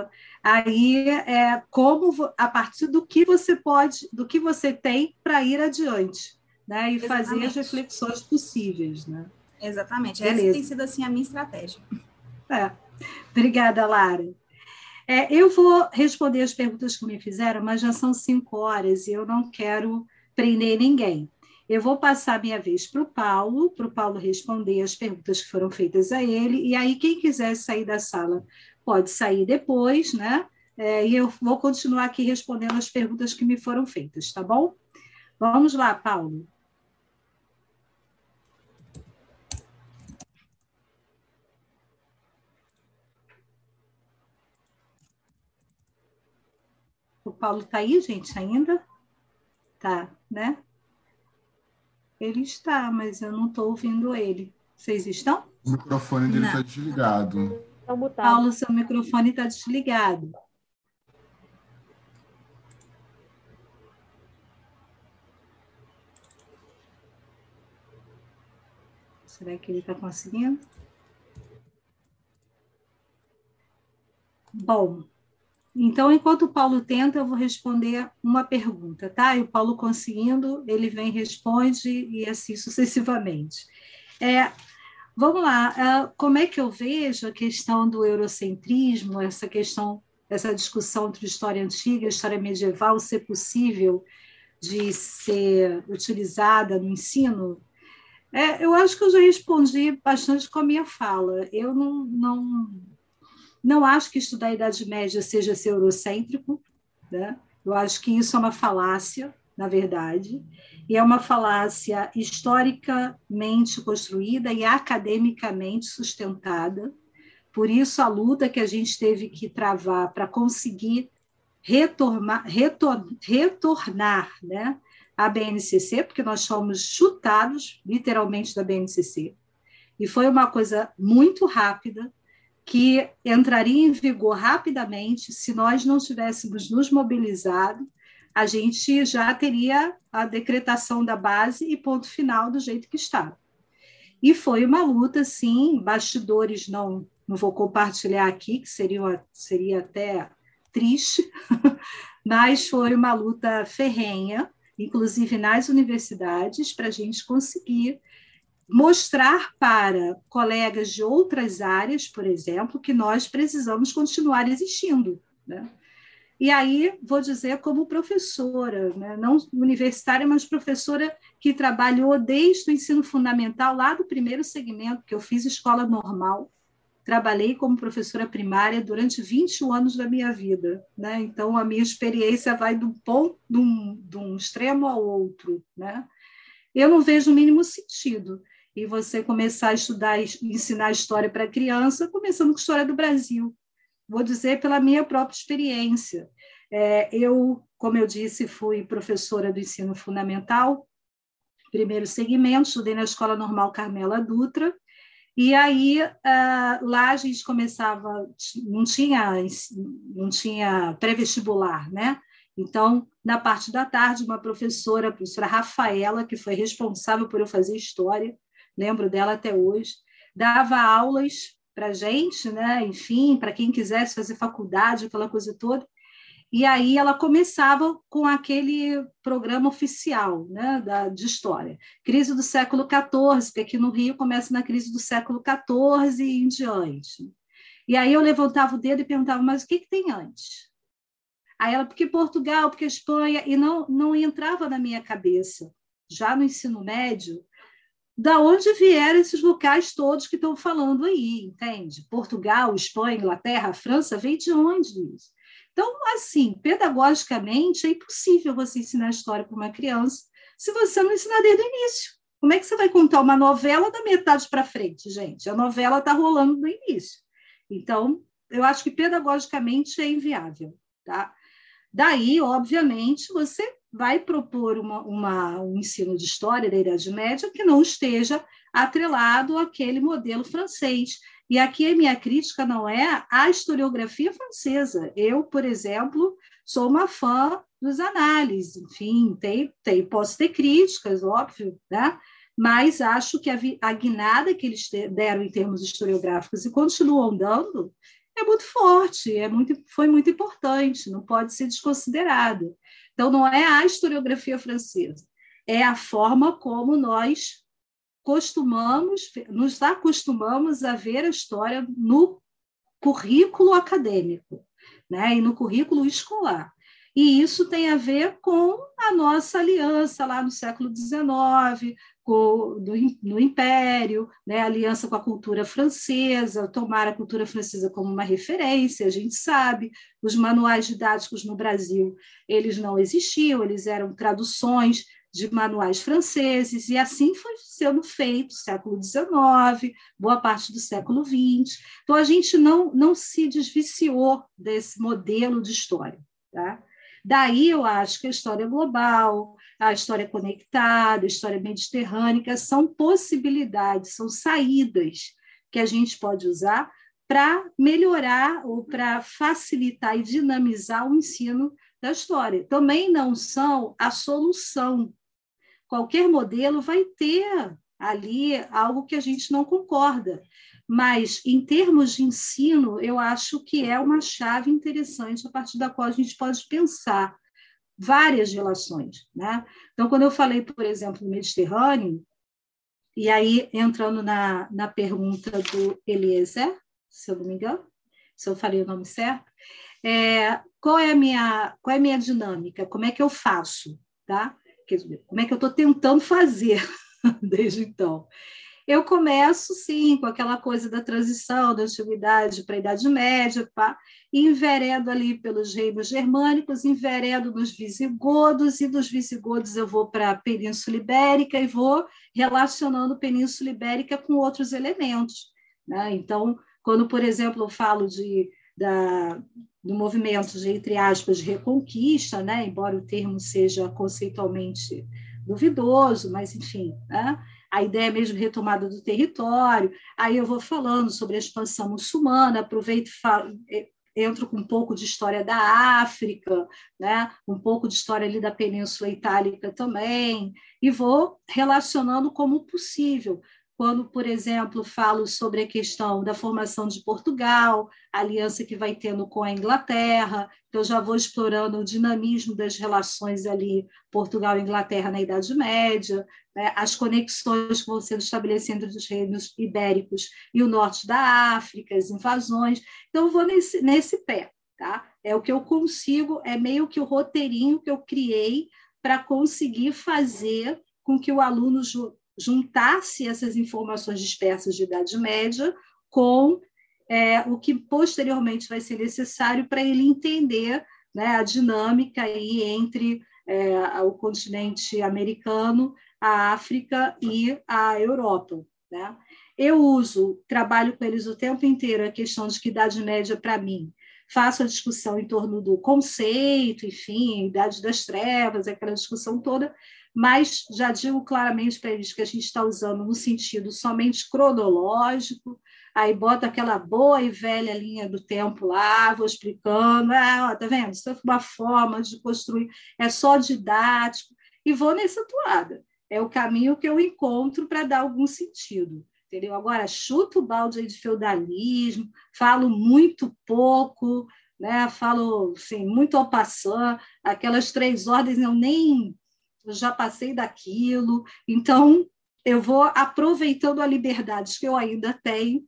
D: Aí é como a partir do que você pode, do que você tem para ir adiante, né? E Exatamente. fazer as reflexões possíveis, né?
E: Exatamente. Beleza. Essa tem sido assim a minha estratégia.
D: É. Obrigada, Lara. É, eu vou responder as perguntas que me fizeram, mas já são cinco horas e eu não quero prender ninguém. Eu vou passar minha vez para o Paulo, para o Paulo responder as perguntas que foram feitas a ele, e aí quem quiser sair da sala pode sair depois, né? É, e eu vou continuar aqui respondendo as perguntas que me foram feitas, tá bom? Vamos lá, Paulo. Paulo está aí, gente, ainda? Tá, né? Ele está, mas eu não estou ouvindo ele. Vocês estão?
F: O microfone dele está desligado.
D: Paulo, seu microfone está desligado. Será que ele está conseguindo? Bom, então, enquanto o Paulo tenta, eu vou responder uma pergunta, tá? E o Paulo conseguindo, ele vem, responde e assim sucessivamente. É, vamos lá, é, como é que eu vejo a questão do eurocentrismo, essa questão, essa discussão entre história antiga e história medieval ser possível de ser utilizada no ensino? É, eu acho que eu já respondi bastante com a minha fala. Eu não, não não acho que estudar a Idade Média seja ser eurocêntrico, né? eu acho que isso é uma falácia, na verdade, e é uma falácia historicamente construída e academicamente sustentada. Por isso, a luta que a gente teve que travar para conseguir retornar, retor, retornar né, à BNCC, porque nós fomos chutados, literalmente, da BNCC. E foi uma coisa muito rápida, que entraria em vigor rapidamente se nós não tivéssemos nos mobilizado, a gente já teria a decretação da base e ponto final do jeito que estava. E foi uma luta, sim, bastidores não, não vou compartilhar aqui, que seria, seria até triste, mas foi uma luta ferrenha, inclusive nas universidades, para a gente conseguir mostrar para colegas de outras áreas, por exemplo, que nós precisamos continuar existindo. Né? E aí, vou dizer como professora, né? não universitária, mas professora que trabalhou desde o ensino fundamental, lá do primeiro segmento, que eu fiz escola normal, trabalhei como professora primária durante 21 anos da minha vida. Né? Então, a minha experiência vai do ponto, de um, de um extremo ao outro. Né? Eu não vejo o mínimo sentido e você começar a estudar, ensinar história para criança, começando com história do Brasil. Vou dizer pela minha própria experiência. É, eu, como eu disse, fui professora do ensino fundamental, primeiro segmento, estudei na Escola Normal Carmela Dutra, e aí uh, lá a gente começava, não tinha, não tinha pré-vestibular, né? Então, na parte da tarde, uma professora, a professora Rafaela, que foi responsável por eu fazer história, lembro dela até hoje, dava aulas para gente, né? enfim, para quem quisesse fazer faculdade, aquela coisa toda. E aí ela começava com aquele programa oficial né, da, de história. Crise do século XIV, porque aqui no Rio começa na crise do século XIV e em diante. E aí eu levantava o dedo e perguntava, mas o que, que tem antes? Aí ela, porque Portugal, porque Espanha, e não, não entrava na minha cabeça. Já no ensino médio, da onde vieram esses locais todos que estão falando aí, entende? Portugal, Espanha, Inglaterra, França, veio de onde isso? Então, assim, pedagogicamente, é impossível você ensinar história para uma criança se você não ensinar desde o início. Como é que você vai contar uma novela da metade para frente, gente? A novela está rolando no início. Então, eu acho que pedagogicamente é inviável. Tá? Daí, obviamente, você vai propor uma, uma, um ensino de história da Idade Média que não esteja atrelado àquele modelo francês. E aqui a minha crítica não é à historiografia francesa. Eu, por exemplo, sou uma fã dos análises, enfim, tem, tem, posso ter críticas, óbvio, né? mas acho que a, a guinada que eles deram em termos historiográficos e continuam dando é muito forte, é muito, foi muito importante, não pode ser desconsiderado. Então, não é a historiografia francesa, é a forma como nós costumamos, nos acostumamos a ver a história no currículo acadêmico, né, e no currículo escolar. E isso tem a ver com a nossa aliança lá no século XIX, do, no Império, né, aliança com a cultura francesa, tomar a cultura francesa como uma referência, a gente sabe, os manuais didáticos no Brasil, eles não existiam, eles eram traduções de manuais franceses, e assim foi sendo feito século XIX, boa parte do século XX. Então, a gente não, não se desviciou desse modelo de história. Tá? Daí eu acho que a história global, a história conectada, a história mediterrânea são possibilidades, são saídas que a gente pode usar para melhorar ou para facilitar e dinamizar o ensino da história. Também não são a solução. Qualquer modelo vai ter ali algo que a gente não concorda. Mas, em termos de ensino, eu acho que é uma chave interessante a partir da qual a gente pode pensar várias relações. Né? Então, quando eu falei, por exemplo, do Mediterrâneo, e aí entrando na, na pergunta do Eliezer, se eu não me engano, se eu falei o nome certo, é, qual é a minha qual é a minha dinâmica? Como é que eu faço, tá? Como é que eu estou tentando fazer desde então? Eu começo, sim, com aquela coisa da transição da antiguidade para a Idade Média, pá, e enveredo ali pelos reinos germânicos, enveredo nos visigodos, e dos visigodos eu vou para a Península Ibérica e vou relacionando Península Ibérica com outros elementos. Né? Então, quando, por exemplo, eu falo de, da, do movimento de, entre aspas, reconquista, né? embora o termo seja conceitualmente duvidoso, mas, enfim, né? A ideia mesmo retomada do território. Aí eu vou falando sobre a expansão muçulmana, aproveito e entro com um pouco de história da África, né? um pouco de história ali da Península Itálica também, e vou relacionando como possível, quando, por exemplo, falo sobre a questão da formação de Portugal, a aliança que vai tendo com a Inglaterra, então já vou explorando o dinamismo das relações ali Portugal e Inglaterra na Idade Média, né, as conexões que vão sendo estabelecidas entre os reinos ibéricos e o norte da África, as invasões. Então, vou nesse, nesse pé. Tá? É o que eu consigo, é meio que o roteirinho que eu criei para conseguir fazer com que o aluno juntasse essas informações dispersas de Idade Média com é, o que posteriormente vai ser necessário para ele entender né, a dinâmica aí entre é, o continente americano, a África e a Europa. Né? Eu uso, trabalho com eles o tempo inteiro a questão de que Idade Média, para mim, faço a discussão em torno do conceito, enfim, Idade das Trevas, aquela discussão toda, mas já digo claramente para eles que a gente está usando no sentido somente cronológico, aí bota aquela boa e velha linha do tempo lá, vou explicando, ah, ó, tá vendo? Isso é uma forma de construir, é só didático, e vou nessa toada. É o caminho que eu encontro para dar algum sentido. Entendeu? Agora, chuto o balde de feudalismo, falo muito pouco, né? falo assim, muito ao passar, aquelas três ordens eu nem eu já passei daquilo, então eu vou aproveitando a liberdade que eu ainda tenho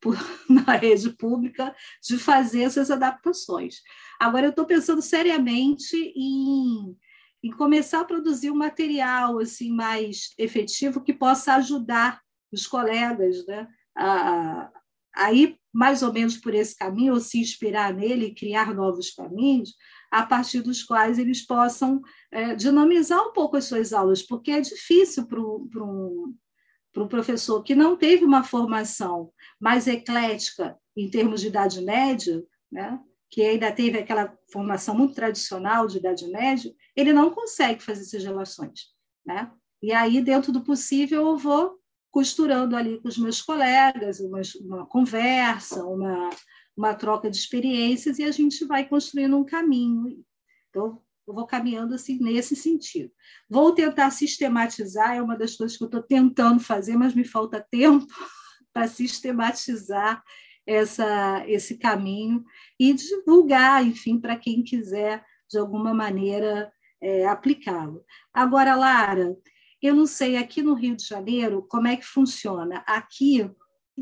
D: por, na rede pública de fazer essas adaptações. Agora, eu estou pensando seriamente em, em começar a produzir um material assim mais efetivo que possa ajudar os colegas né, a, a ir mais ou menos por esse caminho, ou se inspirar nele e criar novos caminhos, a partir dos quais eles possam é, dinamizar um pouco as suas aulas, porque é difícil para um, um, um professor que não teve uma formação mais eclética em termos de idade média, né? Que ainda teve aquela formação muito tradicional de idade média, ele não consegue fazer essas relações. Né? E aí, dentro do possível, eu vou costurando ali com os meus colegas uma, uma conversa, uma, uma troca de experiências e a gente vai construindo um caminho. Então, eu vou caminhando assim nesse sentido. Vou tentar sistematizar, é uma das coisas que eu estou tentando fazer, mas me falta tempo para sistematizar essa, esse caminho e divulgar, enfim, para quem quiser, de alguma maneira, é, aplicá-lo. Agora, Lara, eu não sei, aqui no Rio de Janeiro, como é que funciona. Aqui,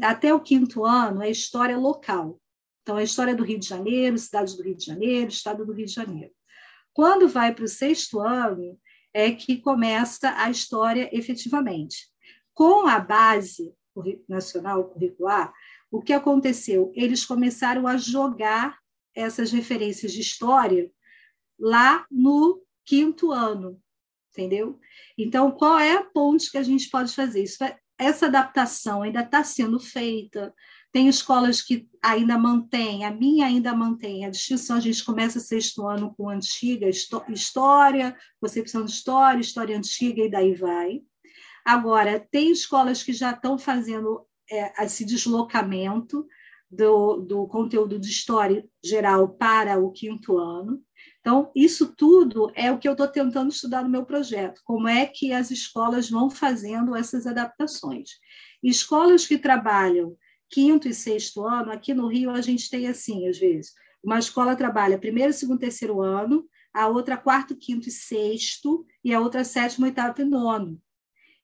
D: até o quinto ano, é história local. Então, a história do Rio de Janeiro, cidade do Rio de Janeiro, estado do Rio de Janeiro. Quando vai para o sexto ano, é que começa a história efetivamente. Com a base nacional curricular, o que aconteceu? Eles começaram a jogar essas referências de história lá no quinto ano, entendeu? Então, qual é a ponte que a gente pode fazer? Isso, é, essa adaptação ainda está sendo feita, tem escolas que ainda mantêm, a minha ainda mantém a distinção, a gente começa sexto ano com antiga história, concepção de história, história antiga e daí vai. Agora, tem escolas que já estão fazendo é, esse deslocamento do, do conteúdo de história geral para o quinto ano. Então, isso tudo é o que eu estou tentando estudar no meu projeto, como é que as escolas vão fazendo essas adaptações. Escolas que trabalham quinto e sexto ano, aqui no Rio a gente tem assim, às vezes, uma escola trabalha primeiro, segundo, terceiro ano, a outra quarto, quinto e sexto, e a outra sétimo, oitavo e nono.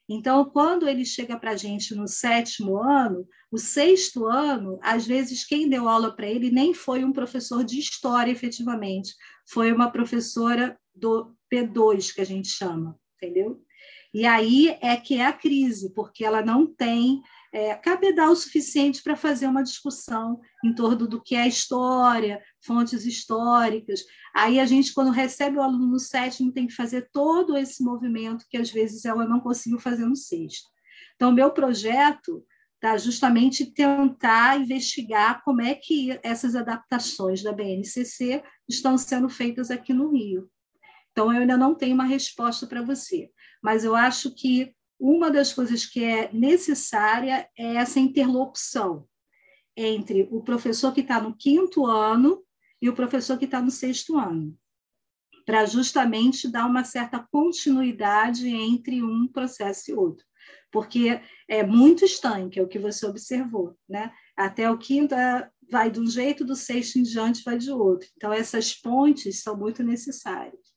D: Então, quando ele chega para a gente no sétimo ano, o sexto ano, às vezes quem deu aula para ele nem foi um professor de história, efetivamente, foi uma professora do P2, que a gente chama, entendeu? E aí é que é a crise, porque ela não tem é, cabedal o suficiente para fazer uma discussão em torno do que é história, fontes históricas. Aí a gente, quando recebe o aluno no sétimo, tem que fazer todo esse movimento que às vezes ela não conseguiu fazer no sexto. Então, meu projeto está justamente tentar investigar como é que essas adaptações da BNCC estão sendo feitas aqui no Rio. Então, eu ainda não tenho uma resposta para você, mas eu acho que uma das coisas que é necessária é essa interlocução entre o professor que está no quinto ano e o professor que está no sexto ano, para justamente dar uma certa continuidade entre um processo e outro. Porque é muito estanque, é o que você observou, né? Até o quinto é, vai de um jeito, do sexto em diante vai de outro. Então, essas pontes são muito necessárias.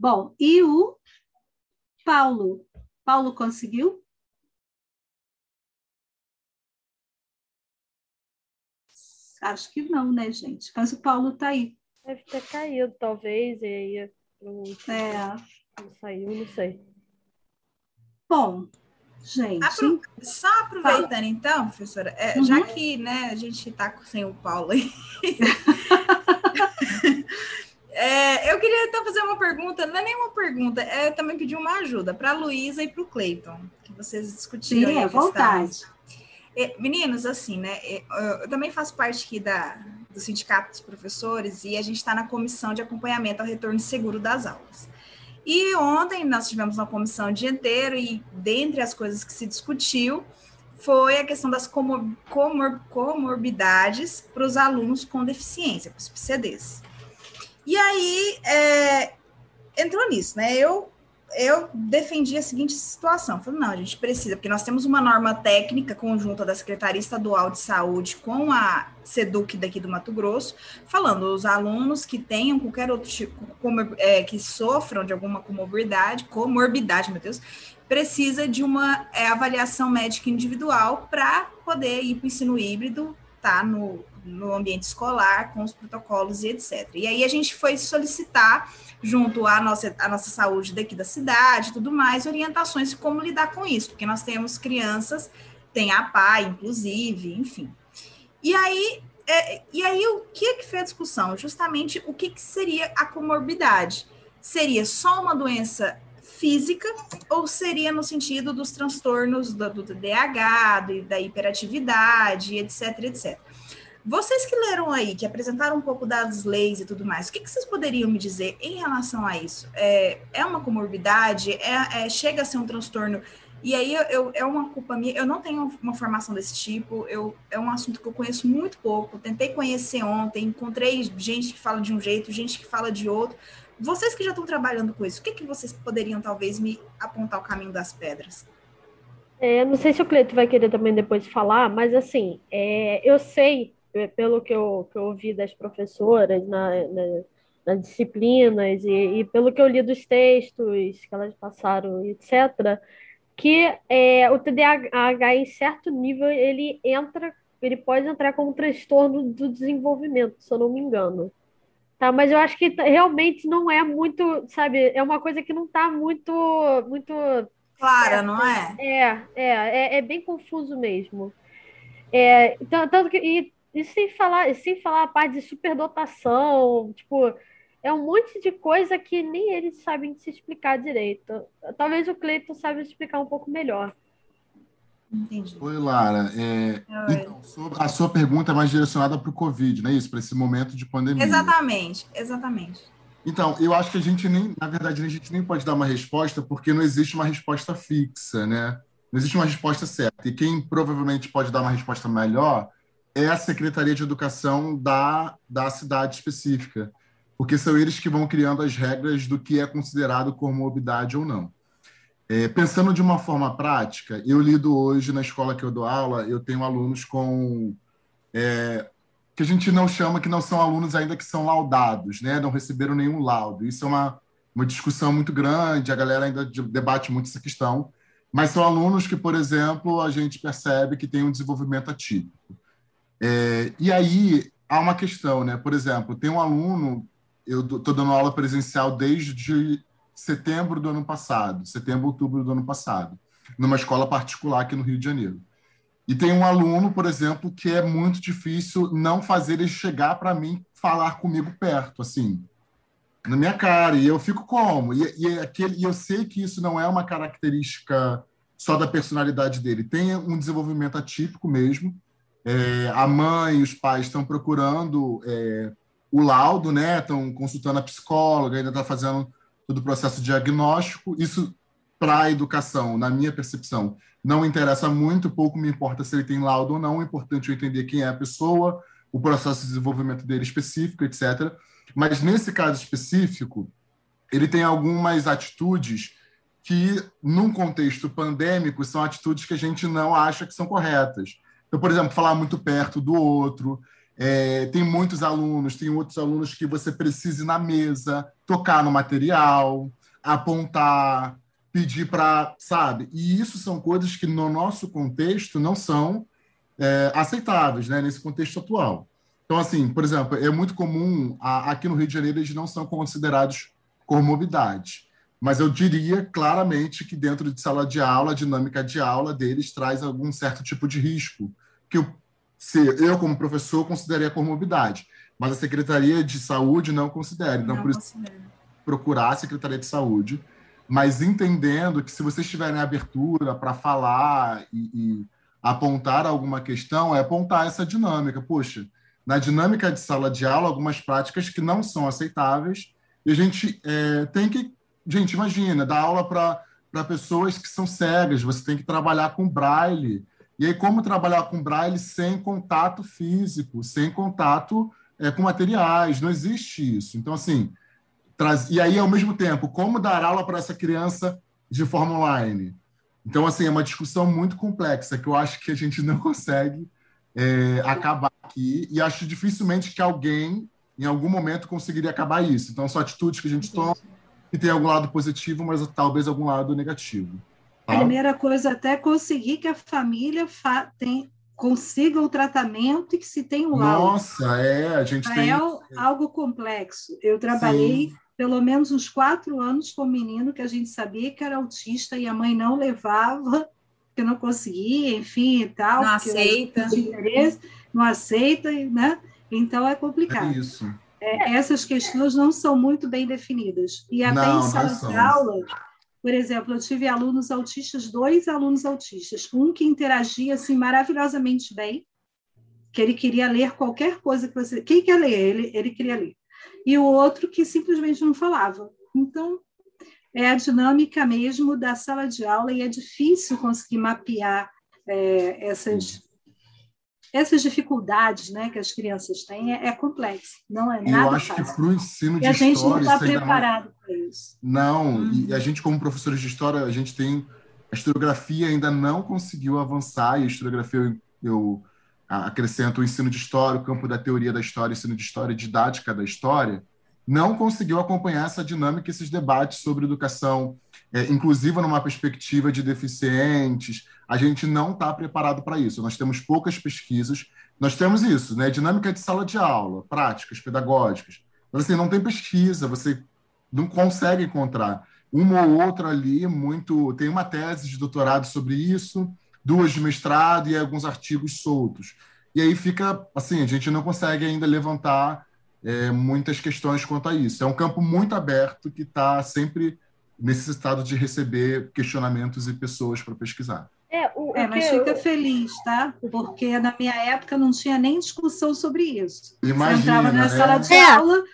D: Bom, e o Paulo? Paulo conseguiu? Acho que não, né, gente? Mas o Paulo está aí.
G: Deve ter caído, talvez, e aí
D: não, é.
G: não saiu, não sei.
D: Bom, gente.
E: Apro... Só aproveitando, Fala. então, professora, é, uhum. já que né, a gente está sem o Paulo aí. É, eu queria então fazer uma pergunta, não é nenhuma pergunta, é também pedir uma ajuda para a Luísa e para o Cleiton, que vocês discutiram.
D: Sim, é vontade.
E: É, meninos, assim, né? É, eu também faço parte aqui da, do Sindicato dos Professores e a gente está na comissão de acompanhamento ao retorno seguro das aulas. E ontem nós tivemos uma comissão o dia inteiro e dentre as coisas que se discutiu foi a questão das comor comor comorbidades para os alunos com deficiência, para os PCDs. E aí é, entrou nisso, né? Eu eu defendi a seguinte situação. Falei, não, a gente precisa, porque nós temos uma norma técnica conjunta da Secretaria Estadual de Saúde com a SEDUC daqui do Mato Grosso, falando os alunos que tenham qualquer outro tipo, é, que sofram de alguma comorbidade, comorbidade, meu Deus, precisa de uma é, avaliação médica individual para poder ir para o ensino híbrido, tá no, no ambiente escolar, com os protocolos e etc. E aí a gente foi solicitar, junto à nossa, à nossa saúde daqui da cidade tudo mais, orientações de como lidar com isso, porque nós temos crianças, tem a PAI, inclusive, enfim. E aí, é, e aí o que, que foi a discussão? Justamente o que, que seria a comorbidade? Seria só uma doença física ou seria no sentido dos transtornos do, do DH, do, da hiperatividade, etc, etc. Vocês que leram aí, que apresentaram um pouco das leis e tudo mais, o que, que vocês poderiam me dizer em relação a isso? É, é uma comorbidade? É, é, chega a ser um transtorno? E aí eu, eu, é uma culpa minha, eu não tenho uma formação desse tipo, eu, é um assunto que eu conheço muito pouco, tentei conhecer ontem, encontrei gente que fala de um jeito, gente que fala de outro. Vocês que já estão trabalhando com isso, o que, que vocês poderiam talvez me apontar o caminho das pedras?
G: É, não sei se o Cleito vai querer também depois falar, mas assim, é, eu sei pelo que eu, que eu ouvi das professoras na, na, nas disciplinas e, e, pelo que eu li dos textos que elas passaram, etc., que é, o TDAH, em certo nível, ele entra, ele pode entrar como transtorno do desenvolvimento, se eu não me engano. Tá, mas eu acho que realmente não é muito, sabe, é uma coisa que não está muito, muito
E: clara, não é?
G: É, é, é, é bem confuso mesmo. É, tanto que, e e sem falar, sem falar a parte de superdotação, tipo, é um monte de coisa que nem eles sabem se explicar direito. Talvez o Cleiton saiba explicar um pouco melhor.
E: Entendi.
F: Oi, Lara. É, então, a sua pergunta é mais direcionada para o Covid, não é isso? Para esse momento de pandemia.
E: Exatamente, exatamente.
F: Então, eu acho que a gente nem, na verdade, a gente nem pode dar uma resposta porque não existe uma resposta fixa, né? Não existe uma resposta certa. E quem provavelmente pode dar uma resposta melhor é a Secretaria de Educação da, da cidade específica, porque são eles que vão criando as regras do que é considerado comorbidade ou não. É, pensando de uma forma prática, eu lido hoje na escola que eu dou aula, eu tenho alunos com é, que a gente não chama que não são alunos ainda que são laudados, né? Não receberam nenhum laudo. Isso é uma, uma discussão muito grande, a galera ainda debate muito essa questão. Mas são alunos que, por exemplo, a gente percebe que tem um desenvolvimento atípico. É, e aí há uma questão, né? Por exemplo, tem um aluno, eu estou dando aula presencial desde setembro do ano passado, setembro, outubro do ano passado, numa escola particular aqui no Rio de Janeiro. E tem um aluno, por exemplo, que é muito difícil não fazer ele chegar para mim falar comigo perto, assim, na minha cara. E eu fico como? E, e, aquele, e eu sei que isso não é uma característica só da personalidade dele. Tem um desenvolvimento atípico mesmo. É, a mãe e os pais estão procurando é, o laudo, né? Estão consultando a psicóloga, ainda está fazendo todo o processo diagnóstico. Isso para a educação, na minha percepção, não interessa muito, pouco me importa se ele tem laudo ou não, o importante é entender quem é a pessoa, o processo de desenvolvimento dele específico, etc. Mas nesse caso específico, ele tem algumas atitudes que, num contexto pandêmico, são atitudes que a gente não acha que são corretas. Então, por exemplo, falar muito perto do outro. É, tem muitos alunos, tem outros alunos que você precisa ir na mesa, tocar no material, apontar, pedir para, sabe? E isso são coisas que no nosso contexto não são é, aceitáveis, né? Nesse contexto atual. Então, assim, por exemplo, é muito comum a, aqui no Rio de Janeiro eles não são considerados comorbidades, mas eu diria claramente que dentro de sala de aula, a dinâmica de aula deles traz algum certo tipo de risco que eu, se eu como professor consideraria comorbidade, mas a Secretaria de Saúde não considera. Então, não por isso, procurar a Secretaria de Saúde mas entendendo que se vocês tiverem abertura para falar e, e, apontar alguma questão, é apontar essa dinâmica. Poxa, na dinâmica de sala de aula, algumas práticas que não são aceitáveis, e a gente é, tem que. Gente, imagina, dar aula para pessoas que são cegas, você tem que trabalhar com braille. E aí, como trabalhar com braille sem contato físico, sem contato é, com materiais? Não existe isso. Então, assim, Traz... E aí, ao mesmo tempo, como dar aula para essa criança de forma online? Então, assim, é uma discussão muito complexa que eu acho que a gente não consegue é, acabar aqui e acho dificilmente que alguém, em algum momento, conseguiria acabar isso. Então, são atitudes que a gente toma que tem algum lado positivo, mas talvez algum lado negativo.
D: Tá? Primeira coisa, até conseguir que a família fa tem, consiga o tratamento e que se tenha um
F: Nossa, é, a gente
D: é
F: tem...
D: É algo complexo. Eu trabalhei Sim pelo menos uns quatro anos com um menino que a gente sabia que era autista e a mãe não levava, que não conseguia, enfim e tal.
E: Não aceita.
D: Não aceita, né? Então é complicado.
F: É isso.
D: É, essas questões não são muito bem definidas. E até não, em sala de aula, por exemplo, eu tive alunos autistas, dois alunos autistas, um que interagia assim maravilhosamente bem, que ele queria ler qualquer coisa que você. Quem quer ler? Ele, ele queria ler e o outro que simplesmente não falava. Então, é a dinâmica mesmo da sala de aula e é difícil conseguir mapear é, essas, essas dificuldades né, que as crianças têm. É, é complexo, não é nada
F: Eu acho
D: fácil.
F: que para o ensino de
D: e a
F: história...
D: gente não está preparado para isso.
F: Não, hum. e a gente como professores de história, a gente tem... A historiografia ainda não conseguiu avançar, e a historiografia eu, eu acrescento o ensino de história, o campo da teoria da história, ensino de história, didática da história, não conseguiu acompanhar essa dinâmica, esses debates sobre educação é, inclusiva numa perspectiva de deficientes. A gente não está preparado para isso. Nós temos poucas pesquisas. Nós temos isso, né? Dinâmica de sala de aula, práticas pedagógicas. Mas assim, não tem pesquisa, você não consegue encontrar uma ou outra ali muito. Tem uma tese de doutorado sobre isso, duas de mestrado e alguns artigos soltos. E aí fica assim, a gente não consegue ainda levantar é, muitas questões quanto a isso. É um campo muito aberto que está sempre necessitado de receber questionamentos e pessoas para pesquisar.
D: É, o, é mas fica eu... feliz, tá? Porque na minha época não tinha nem discussão sobre isso.
F: Imagina,
D: você entrava na né? sala de é. aula,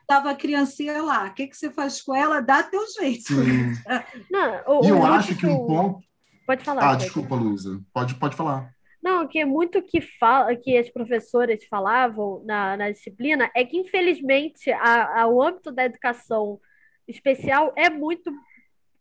D: estava a criancinha lá. O que, que você faz com ela? Dá teu jeito.
F: Sim. Não, o, e eu acho que um ponto
G: Pode falar.
F: Ah, desculpa, Luísa. Pode, pode falar.
G: Não, que é muito que fala, que as professoras falavam na, na disciplina é que, infelizmente, a, a, o âmbito da educação especial é muito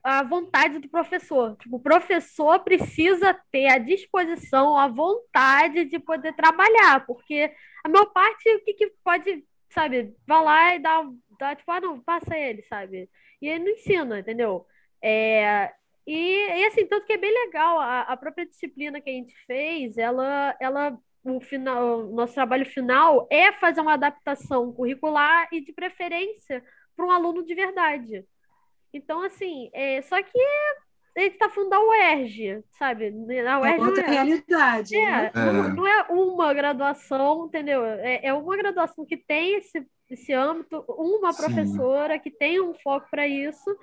G: a vontade do professor. Tipo, o professor precisa ter a disposição, a vontade de poder trabalhar, porque a maior parte, o que, que pode, sabe, vai lá e dá, dá tipo, ah, não, passa ele, sabe? E ele não ensina, entendeu? É, e, e assim, tanto que é bem legal, a, a própria disciplina que a gente fez, ela, ela o final, o nosso trabalho final é fazer uma adaptação curricular e de preferência para um aluno de verdade. Então, assim, é, só que a gente está falando da UERJ, sabe?
D: A UERJ é outra é, realidade.
G: É, né? não, não, é uma graduação, entendeu? É, é, uma graduação que tem esse, esse âmbito, uma professora Sim. que tem um foco para isso.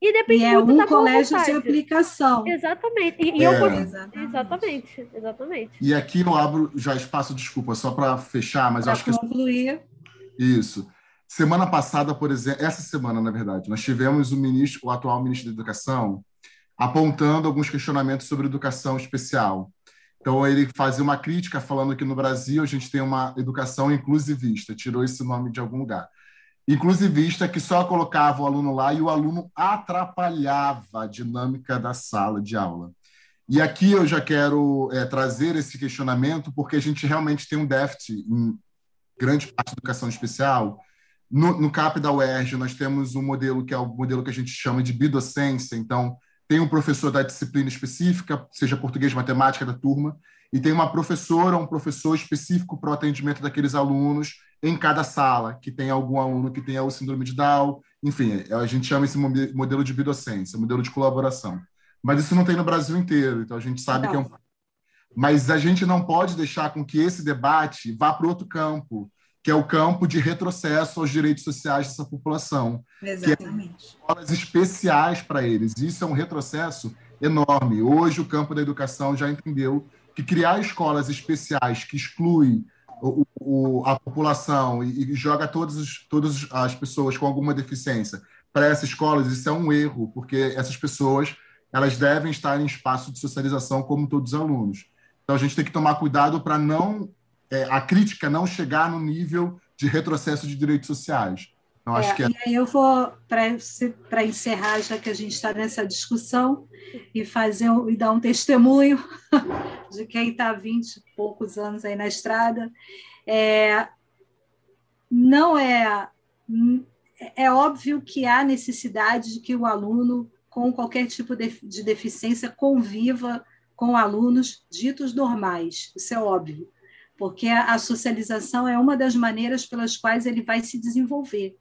G: E depende
D: e
G: é muito
D: um
G: da
D: colégio de aplicação.
G: Exatamente. E,
F: é.
G: eu, exatamente. exatamente.
F: E aqui eu abro já espaço, desculpa, só para fechar, mas
D: pra
F: acho que.
D: concluir.
F: Isso. Semana passada, por exemplo, essa semana, na verdade, nós tivemos o ministro, o atual ministro da Educação, apontando alguns questionamentos sobre educação especial. Então, ele fazia uma crítica falando que no Brasil a gente tem uma educação inclusivista, tirou esse nome de algum lugar. Inclusivista que só colocava o aluno lá e o aluno atrapalhava a dinâmica da sala de aula. E aqui eu já quero é, trazer esse questionamento, porque a gente realmente tem um déficit em grande parte da educação especial, no, no CAP da UERJ, nós temos um modelo que é o modelo que a gente chama de bidocência. Então, tem um professor da disciplina específica, seja português, matemática da turma, e tem uma professora, um professor específico para o atendimento daqueles alunos em cada sala, que tem algum aluno que tenha o síndrome de Down, enfim, a gente chama esse modelo de bidocência, modelo de colaboração. Mas isso não tem no Brasil inteiro, então a gente sabe não. que é um. Mas a gente não pode deixar com que esse debate vá para outro campo, que é o campo de retrocesso aos direitos sociais dessa população.
E: Exatamente.
F: É escolas especiais para eles. Isso é um retrocesso enorme. Hoje, o campo da educação já entendeu que criar escolas especiais que excluem o, o, a população e, e joga todas as pessoas com alguma deficiência para essas escolas, isso é um erro, porque essas pessoas elas devem estar em espaço de socialização como todos os alunos. Então, a gente tem que tomar cuidado para não é, a crítica não chegar no nível de retrocesso de direitos sociais.
D: Então, acho é, que é... E aí eu vou, para encerrar, já que a gente está nessa discussão, e fazer e dar um testemunho de quem está há 20 e poucos anos aí na estrada. É, não é. É óbvio que há necessidade de que o aluno, com qualquer tipo de, de deficiência, conviva com alunos ditos normais. Isso é óbvio porque a socialização é uma das maneiras pelas quais ele vai se desenvolver.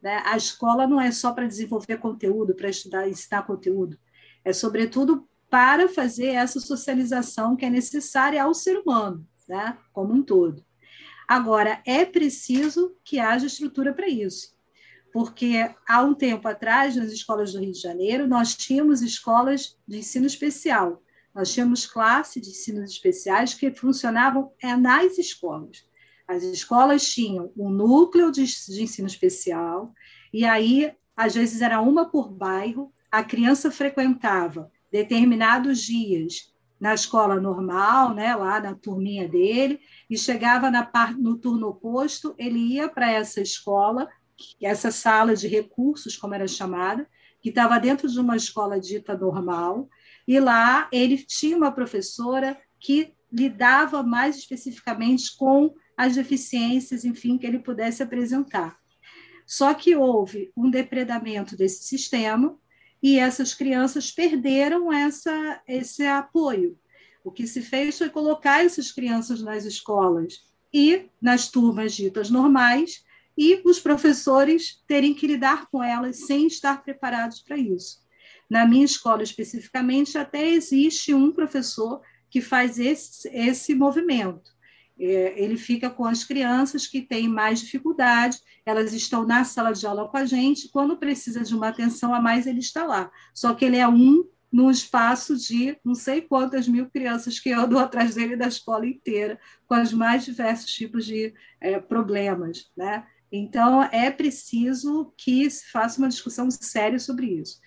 D: Né? A escola não é só para desenvolver conteúdo, para estudar, ensinar conteúdo, é sobretudo para fazer essa socialização que é necessária ao ser humano, né? como um todo. Agora, é preciso que haja estrutura para isso, porque há um tempo atrás, nas escolas do Rio de Janeiro, nós tínhamos escolas de ensino especial, nós tínhamos classe de ensinos especiais que funcionavam é, nas escolas. As escolas tinham um núcleo de, ensino especial, e aí, às vezes, era uma por bairro, a criança frequentava determinados dias na escola normal, né, lá na turminha dele, e chegava na no turno oposto, ele ia para essa escola, essa sala de recursos, como era chamada, que estava dentro de uma escola dita normal, e lá ele tinha uma professora que lidava mais especificamente com as deficiências, enfim, que ele pudesse apresentar. Só que houve um depredamento desse sistema e essas crianças perderam essa, esse apoio. O que se fez foi colocar essas crianças nas escolas e nas turmas ditas normais e os professores terem que lidar com elas sem estar preparados para isso. Na minha escola, especificamente, até existe um professor que faz esse, esse movimento. É, ele fica com as crianças que têm mais dificuldade, elas estão na sala de aula com a gente, quando precisa de uma atenção a mais, ele está lá. Só que ele é um num espaço de não sei quantas mil crianças que andam atrás dele da escola inteira, com os mais diversos tipos de é, problemas. Né? Então, é preciso que se faça uma discussão séria sobre isso.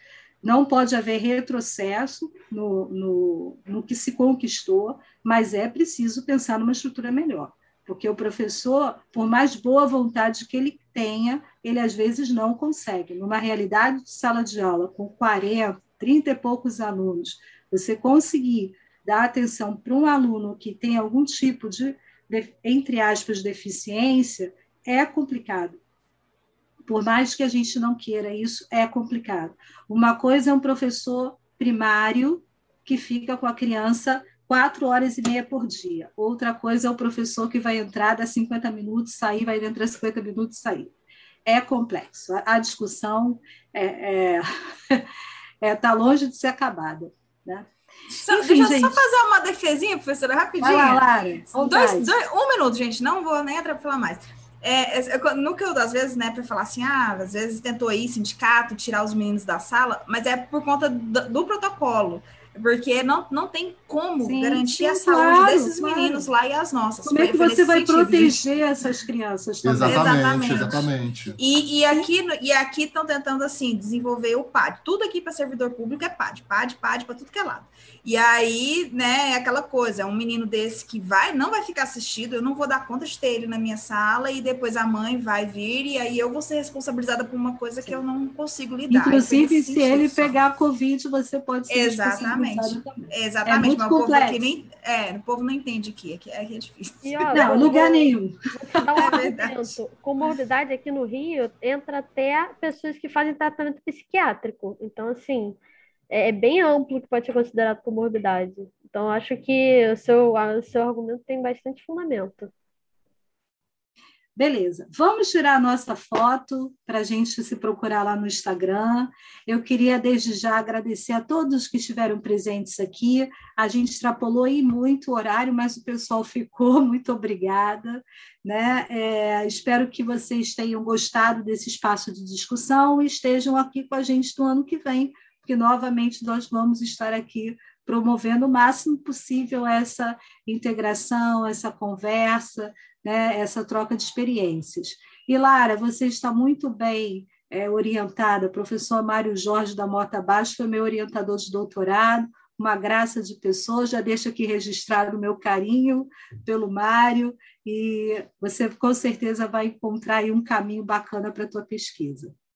D: Não pode haver retrocesso no, no, no que se conquistou, mas é preciso pensar numa estrutura melhor. Porque o professor, por mais boa vontade que ele tenha, ele às vezes não consegue. Numa realidade de sala de aula com 40, 30 e poucos alunos, você conseguir dar atenção para um aluno que tem algum tipo de, de, entre aspas, deficiência, é complicado. Por mais que a gente não queira isso, é complicado. Uma coisa é um professor primário que fica com a criança quatro horas e meia por dia. Outra coisa é o professor que vai entrar, dá 50 minutos, sair, vai entrar 50 minutos, sair. É complexo. A, discussão está é, é, é, tá longe de ser acabada. Né?
E: Só, Enfim, deixa eu só fazer uma defesinha, professora, rapidinho. Vai
D: lá, Lara.
E: Dois, dois, um minuto, gente, não vou nem entrar para falar mais. É, é, que eu, às vezes, né, para falar assim, ah, às vezes tentou ir sindicato, tirar os meninos da sala, mas é por conta do, do protocolo porque não, não tem como sim, garantir sim, a saúde claro, desses claro. meninos lá e as nossas.
D: Como é que você vai proteger essas crianças
F: também? Exatamente, exatamente.
E: E, e aqui e aqui estão tentando assim desenvolver o PAD. Tudo aqui para servidor público é PAD, PAD, PAD para tudo que é lado. E aí, né, é aquela coisa, é um menino desse que vai, não vai ficar assistido, eu não vou dar conta de ter ele na minha sala e depois a mãe vai vir e aí eu vou ser responsabilizada por uma coisa que eu não consigo lidar.
D: Inclusive, se ele só. pegar Covid, você pode ser
E: Exatamente. Exatamente, é mas o povo aqui nem, é, o povo não entende aqui, aqui, aqui é difícil.
D: E, ó, não, lugar nenhum.
G: Um é verdade. Comorbidade aqui no Rio entra até pessoas que fazem tratamento psiquiátrico. Então, assim, é, é bem amplo que pode ser considerado comorbidade. Então, acho que o seu, o seu argumento tem bastante fundamento.
D: Beleza, vamos tirar a nossa foto para a gente se procurar lá no Instagram. Eu queria, desde já, agradecer a todos que estiveram presentes aqui. A gente extrapolou aí muito o horário, mas o pessoal ficou. Muito obrigada. Né? É, espero que vocês tenham gostado desse espaço de discussão e estejam aqui com a gente no ano que vem porque novamente nós vamos estar aqui promovendo o máximo possível essa integração, essa conversa, né, essa troca de experiências. E Lara, você está muito bem é, orientada. O professor Mário Jorge da Mota Baixo foi meu orientador de doutorado, uma graça de pessoa. Já deixo aqui registrado o meu carinho pelo Mário, e você com certeza vai encontrar um caminho bacana para a tua pesquisa.